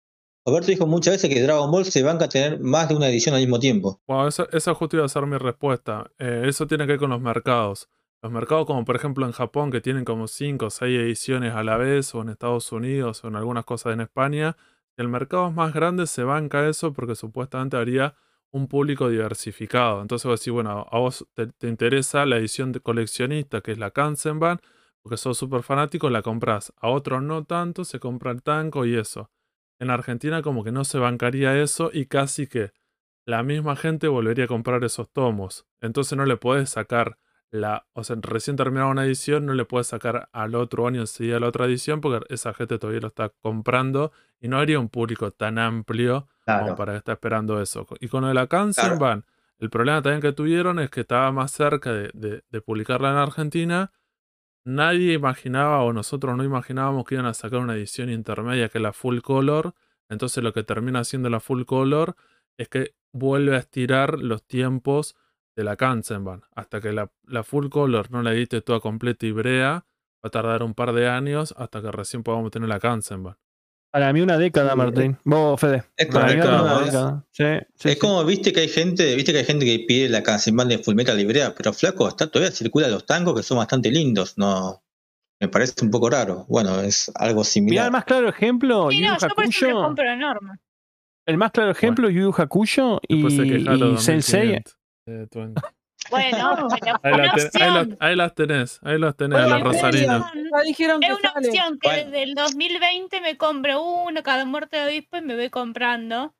Roberto dijo muchas veces que Dragon Ball se banca a tener más de una edición al mismo tiempo. Bueno, esa, esa justo iba a ser mi respuesta. Eh, eso tiene que ver con los mercados. Los mercados como por ejemplo en Japón que tienen como 5 o 6 ediciones a la vez, o en Estados Unidos, o en algunas cosas en España. El mercado más grande, se banca eso porque supuestamente habría un público diversificado. Entonces vos decís, bueno, a vos te, te interesa la edición coleccionista, que es la Kansenban, porque sos súper fanático, la compras. A otros no tanto, se compra el tanco y eso. En Argentina como que no se bancaría eso y casi que la misma gente volvería a comprar esos tomos. Entonces no le puedes sacar la. O sea, recién terminada una edición, no le puedes sacar al otro año enseguida la otra edición porque esa gente todavía lo está comprando y no habría un público tan amplio como para que esté esperando eso. Y con lo de la Kansenban, el problema también que tuvieron es que estaba más cerca de, de- de publicarla en Argentina. Nadie imaginaba, o nosotros no imaginábamos que iban a sacar una edición intermedia que es la full color. Entonces lo que termina haciendo la full color es que vuelve a estirar los tiempos de la Kansenban. Hasta que la, full color no la edite toda completa y brea, va a tardar un par de años hasta que recién podamos tener la Kansenban. Para mí una década. Martín. Vos, Fede. Es Para mí década, una década. Sí, sí, es sí. como, viste que hay gente, viste que hay gente que pide la Kansenban de Fullmetal Librea, pero flaco, está, todavía circula los tangos que son bastante lindos, no me parece un poco raro. Bueno, es algo Mirá, similar. el más claro ejemplo, Sí, Yu Yu no, yo por eso compro. El más claro ejemplo, Yu Yu Hakusho y, y Sensei. 2500, eh, Twen. Bueno, pero Ahí, una la ten- ahí la- opción. ahí las tenés, ahí las tenés, Bueno, a las rosarinas. Dijeron que Es una sale. opción que Bueno. desde el 2020 me compro uno cada muerte de obispo y me voy comprando.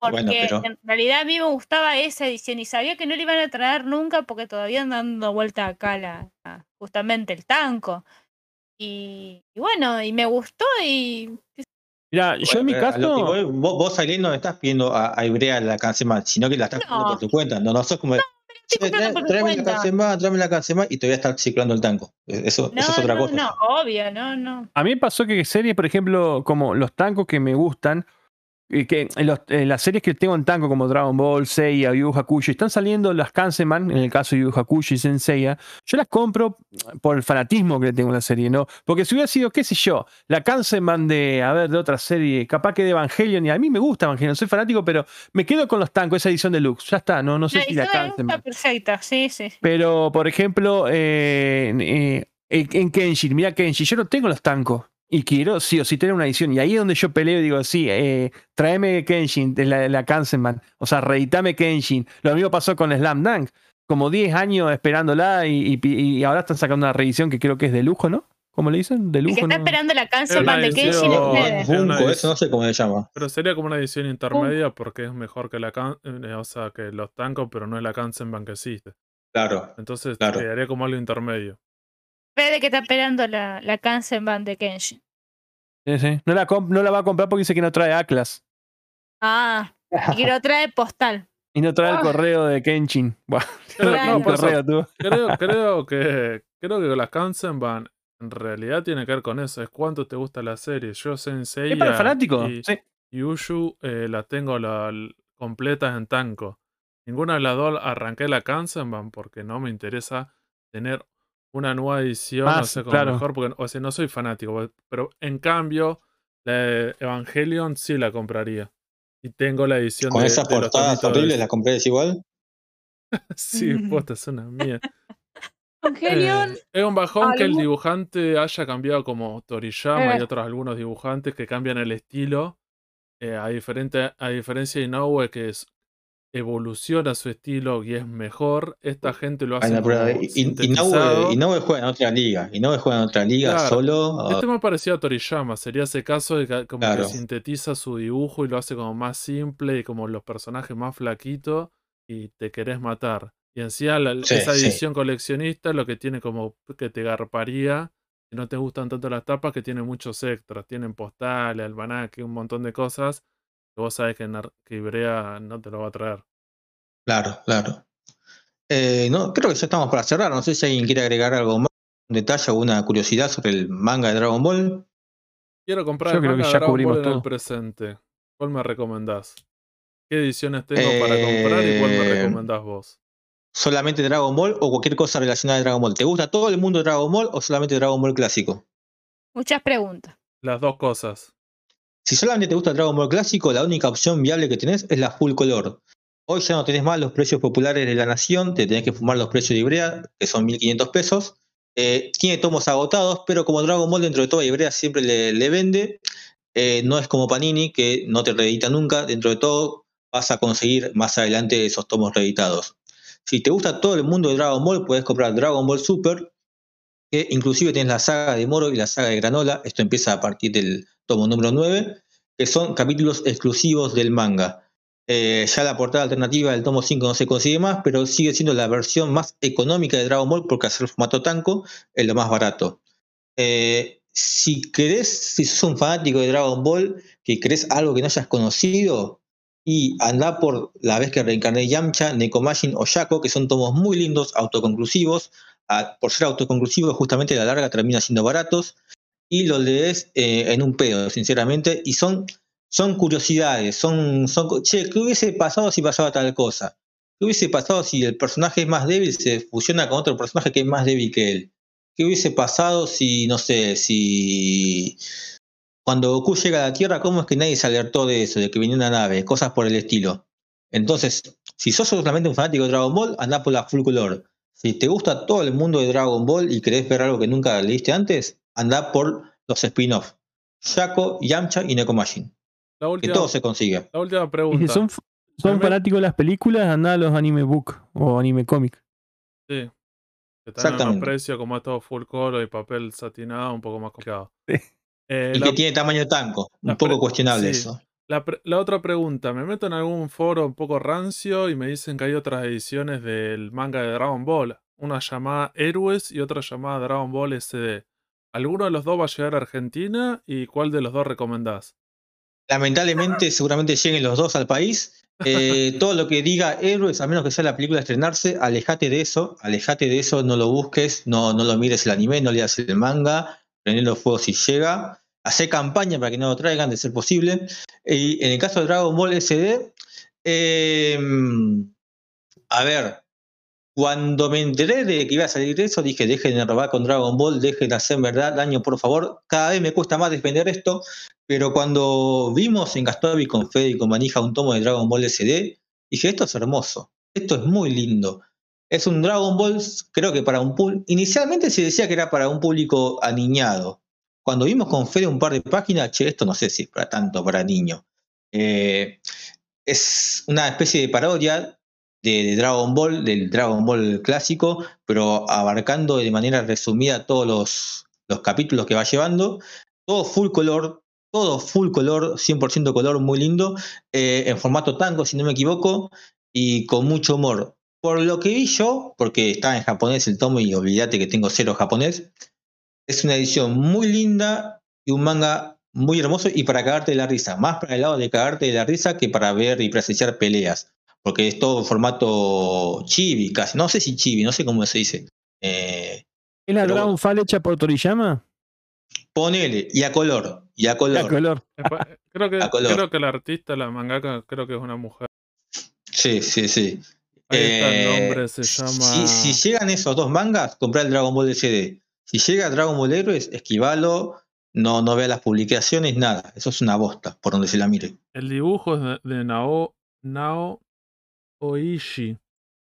Porque Bueno, pero- en realidad a mí me gustaba esa edición y sabía que no le iban a traer nunca porque todavía andan dando vuelta acá la, la- justamente el tanco. Y, y bueno, y me gustó y Mira, yo en mi caso, voy, vos, vos Aileen, no estás pidiendo a, a Ibrea la Kansenban, sino que la estás pidiendo No. por tu cuenta. No, no sos como. Estoy "Che, comprando trae- por mi tráeme la. Kansenban, tráeme la Kansenban y todavía está circulando el tanco. Eso, no, eso es otra no, cosa. no, obvio, no, no. a mí me pasó que series, por ejemplo, como los tancos que me gustan, que en, los- en las series que tengo en tanco, como Dragon Ball, Seiya, Yu Hakusho, están saliendo las Kanseman, en el caso de Yu Hakusho y Senseiya, yo las compro por el fanatismo que le tengo a la serie, ¿no? Porque si hubiera sido, qué sé yo, la Kanseman de, a ver, de otra serie, capaz que de Evangelion, y a mí me gusta Evangelion, soy fanático, pero me quedo con los tancos, esa edición deluxe, ya está, no, no sé La si la de Kanseman. perfecta, sí, sí. Pero, por ejemplo, eh, eh, en en Kenshin, mira Kenshin, yo no tengo los tancos. Y quiero sí o sí tener una edición. Y ahí es donde yo peleo y digo, sí, eh, tráeme Kenshin, de la, la Kansenban. O sea, reeditame Kenshin. Lo mismo pasó con Slam Dunk. Como 10 años esperándola y, y- y ahora están sacando una reedición que creo que es de lujo, ¿no? ¿Cómo le dicen? De El lujo. que está ¿no? esperando la una Kansenban de Kenshin es edición- eso no sé cómo se llama. Pero sería como una edición intermedia porque es mejor que la can- eh, o sea, que los tancos, pero no es la Kansenban que existe. Claro. Entonces Claro. quedaría como algo intermedio. Fede que está esperando la, la Kansenban de Kenshin. Sí, sí. No, la no la va a comprar porque dice que no trae Atlas. Ah, y que lo trae postal. Y no trae el Ah. correo de Kenshin. El no, correo, tú. creo, creo que creo que las Kansenban en realidad tiene que ver con eso. Es cuánto te gusta la serie. Yo Sensei Es para fanáticos. y Sí. Yushu eh, las tengo la, completas en tanco. Ninguna de las dos arranqué la Kansenban porque no me interesa tener una nueva edición, o Más, sea, como claro. mejor, porque o sea, no soy fanático, pero en cambio, la de Evangelion sí la compraría. Y tengo la edición Con de, esas de los portadas horribles, ¿las compré igual? Sí, posta, es una mía. Evangelion, Eh, es un bajón que el dibujante haya cambiado como Toriyama y Eh. otros algunos dibujantes que cambian el estilo. eh, a, diferente, a diferencia de Inoue que es, evoluciona su estilo y es mejor, esta gente lo hace Ay, no, como y- y- juega en otra liga. Inoue juega en otra liga Claro. solo. Este más parecido a Toriyama, sería ese caso de que como Claro. que sintetiza su dibujo y lo hace como más simple y como los personajes más flaquitos y te querés matar. Y encima la- Sí, esa sí. edición coleccionista lo que tiene como que te garparía, si no te gustan tanto las tapas, que tiene muchos extras, tienen postales, almanaque, un montón de cosas que vos sabés que, que Ibrea no te lo va a traer. Claro, claro. Eh, no, creo que ya estamos para cerrar. No sé si alguien quiere agregar algo más, un detalle o una curiosidad sobre el manga de Dragon Ball. Quiero comprar Yo el creo que manga ya de Dragon cubrimos Ball en el todo. presente. ¿Cuál me recomendás? ¿Qué ediciones tengo para comprar y cuál me Eh, recomendás vos? ¿Solamente Dragon Ball o cualquier cosa relacionada a Dragon Ball? ¿Te gusta todo el mundo de Dragon Ball o solamente Dragon Ball clásico? Muchas preguntas. Las dos cosas. Si solamente te gusta el Dragon Ball clásico, la única opción viable que tenés es la full color. Hoy ya no tenés más los precios populares de la nación, te tenés que fumar los precios de Ibrea, que son 1500 pesos. Eh, tiene tomos agotados, pero como Dragon Ball dentro de todo Ibrea siempre le, le vende, eh, no es como Panini, que no te reedita nunca, dentro de todo vas a conseguir más adelante esos tomos reeditados. Si te gusta todo el mundo de Dragon Ball, puedes comprar Dragon Ball Super, que inclusive tienes la saga de Moro y la saga de Granola, esto empieza a partir del tomo número 9, que son capítulos exclusivos del manga. Eh, ya la portada alternativa del tomo 5 no se consigue más, pero sigue siendo la versión más económica de Dragon Ball porque hacer formato tanco es lo más barato. Eh, si querés, si sos un fanático de Dragon Ball, que querés algo que no hayas conocido, y anda por la vez que reencarné Yamcha, Nekomajin o Shaco, que son tomos muy lindos, autoconclusivos. A- por ser autoconclusivos, justamente la larga termina siendo baratos y lo lees eh, en un pedo, sinceramente, y son, son curiosidades, son, son, che, ¿qué hubiese pasado si pasaba tal cosa? ¿Qué hubiese pasado si el personaje más débil se fusiona con otro personaje que es más débil que él? ¿Qué hubiese pasado si, no sé, si cuando Goku llega a la Tierra, cómo es que nadie se alertó de eso, de que venía una nave, cosas por el estilo? Entonces, si sos solamente un fanático de Dragon Ball, anda por la full color. Si te gusta todo el mundo de Dragon Ball y querés ver algo que nunca leíste antes, anda por los spin-off. Shaco, Yamcha y Nekomajin. La Que última, todo se consigue. la última Y pregunta. si son, son fanáticos de las películas, anda a los anime book o anime comic. Sí. Que están precios como es todo full color y papel satinado, un poco más complicado. Sí. Eh, Y la, que tiene tamaño tanco. Un poco cuestionable sí. eso. la otra pregunta, me meto en algún foro un poco rancio y me dicen que hay otras ediciones del manga de Dragon Ball. Una llamada Héroes y otra llamada Dragon Ball SD. ¿Alguno de los dos va a llegar a Argentina y cuál de los dos recomendás? Lamentablemente, seguramente lleguen los dos al país. Eh, todo lo que diga héroes, a menos que sea la película a estrenarse, alejate de eso, alejate de eso, no lo busques, no, no lo mires el anime, no leas el manga, prendelo fuego si llega, hace campaña para que no lo traigan de ser posible. Y en el caso de Dragon Ball SD, eh, a ver, cuando me enteré de que iba a salir eso, dije, dejen de robar con Dragon Ball, dejen de hacer verdad daño, por favor. Cada vez me cuesta más defender esto, pero cuando vimos en Gastovi con Fede y con Manija un tomo de Dragon Ball SD, dije, esto es hermoso, esto es muy lindo. Es un Dragon Ball, creo que para un público, inicialmente se decía que era para un público aniñado. Cuando vimos con Fede un par de páginas, che, esto no sé si es para tanto para niño. Eh, es una especie de parodia de, de Dragon Ball, del Dragon Ball clásico, pero abarcando de manera resumida todos los, los capítulos que va llevando. Todo full color, todo full color, 100% color, muy lindo, eh, en formato tango, si no me equivoco, y con mucho humor. Por lo que vi yo, porque está en japonés el tomo y olvídate que tengo cero japonés, es una edición muy linda y un manga muy hermoso y para cagarte de la risa, más para el lado de cagarte de la risa que para ver y presenciar peleas, porque es todo formato chibi casi, no sé si chibi, no sé cómo se dice. Eh, ¿Es la Pero Dragon Fall hecha por Toriyama? ponele, y a color, y a color. A color. Creo que, A color. creo que la artista, la mangaka, creo que es una mujer. Sí, sí, sí. Ahí está el Eh, nombre, se si- llama. Si, llegan esos dos mangas, comprar el Dragon Ball CD. Si llega Dragon Ball Heroes, esquivalo, no, no vea las publicaciones, nada. Eso es una bosta, por donde se la mire. El dibujo es de, de Nao, Nao Oishi.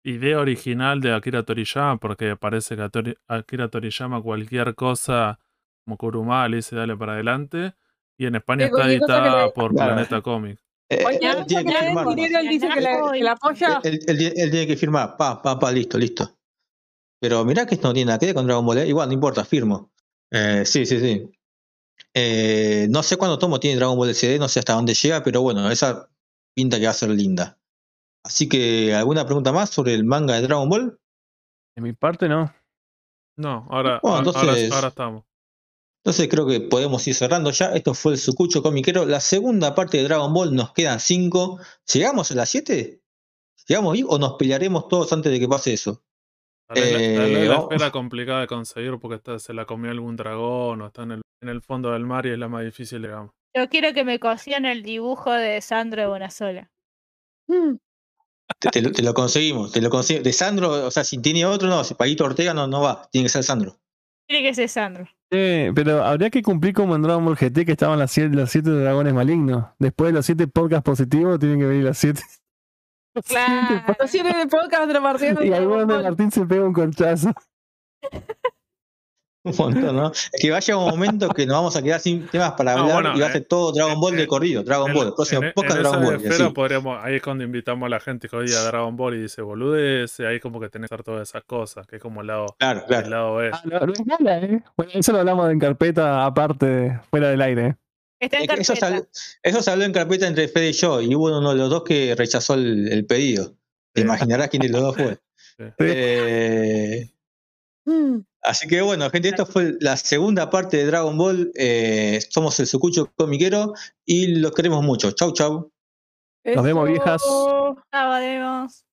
Idea original de Akira Toriyama, porque parece que a Tori- Akira Toriyama cualquier cosa como Kuruma le dice dale para adelante. Y en España está editada le- por Claro. Planeta Comic. Eh, Oye, él tiene que firmar. dinero, él dice que la, que la apoya. Él, él tiene- él tiene que firmar, pa, pa, pa, listo, listo. Pero mirá que esto no tiene nada que ver con Dragon Ball, ¿eh? igual, no importa, firmo. Eh, sí, sí, sí. Eh, no sé cuándo tomo tiene Dragon Ball CD, no sé hasta dónde llega, pero bueno, esa pinta que va a ser linda. Así que, ¿alguna pregunta más sobre el manga de Dragon Ball? De mi parte, no. No, ahora, Bueno, ahora- entonces- ahora estamos. Entonces creo que podemos ir cerrando ya. Esto fue el Sucucho Comiquero. La segunda parte de Dragon Ball nos quedan cinco. ¿Llegamos a las 7? llegamos ahí o nos pelearemos todos antes de que pase eso. Tal vez, la- tal vez Eh, la esfera complicada de conseguir porque está, se la comió algún dragón o está en el, en el fondo del mar y es la más difícil, digamos. Yo quiero que me cocinen el dibujo de Sandro de Bonasola. Mm. Te, te lo, te lo conseguimos, te lo conseguimos. De Sandro, o sea, si tiene otro, no, si Paguito Ortega no, no va, tiene que ser Sandro. Tiene que ser Sandro. Eh, pero habría que cumplir como en Dragon Ball GT que estaban las siete, los siete dragones malignos. Después de los siete podcasts positivos, tienen que venir las siete. los siete Claro. podcasts. Los siete de podcast repartiendo. Y donde Ball. Martín se pega un conchazo. Un montón, ¿no? Es que vaya un momento que nos vamos a quedar sin temas para No, hablar bueno, y va a eh, ser todo Dragon Ball eh, de corrido, Dragon En- Ball, el próximo en- podcast en Dragon Ball. podríamos, ahí es cuando invitamos a la gente que oye a Dragon Ball y dice boludece, ahí como que tenés que hacer todas esas cosas, que es como el lado, Claro, el claro. lado B. Ah, no, no es mala, ¿eh? Bueno, eso lo hablamos en carpeta aparte, fuera del aire. ¿eh? Está en Eso, sal- eso se habló en carpeta entre Fede y yo, y hubo uno de los dos que rechazó el, el pedido. Te Sí. imaginarás quién de los dos fue. Sí. Eh, Mm. Así que bueno, gente, esta fue la segunda parte de Dragon Ball. Eh, somos el Sucucho Comiquero y los queremos mucho. Chau, chau. Nos vemos, viejas. Ah, vemos.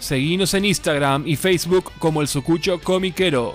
Seguinos en Instagram y Facebook como el Sucucho Comiquero.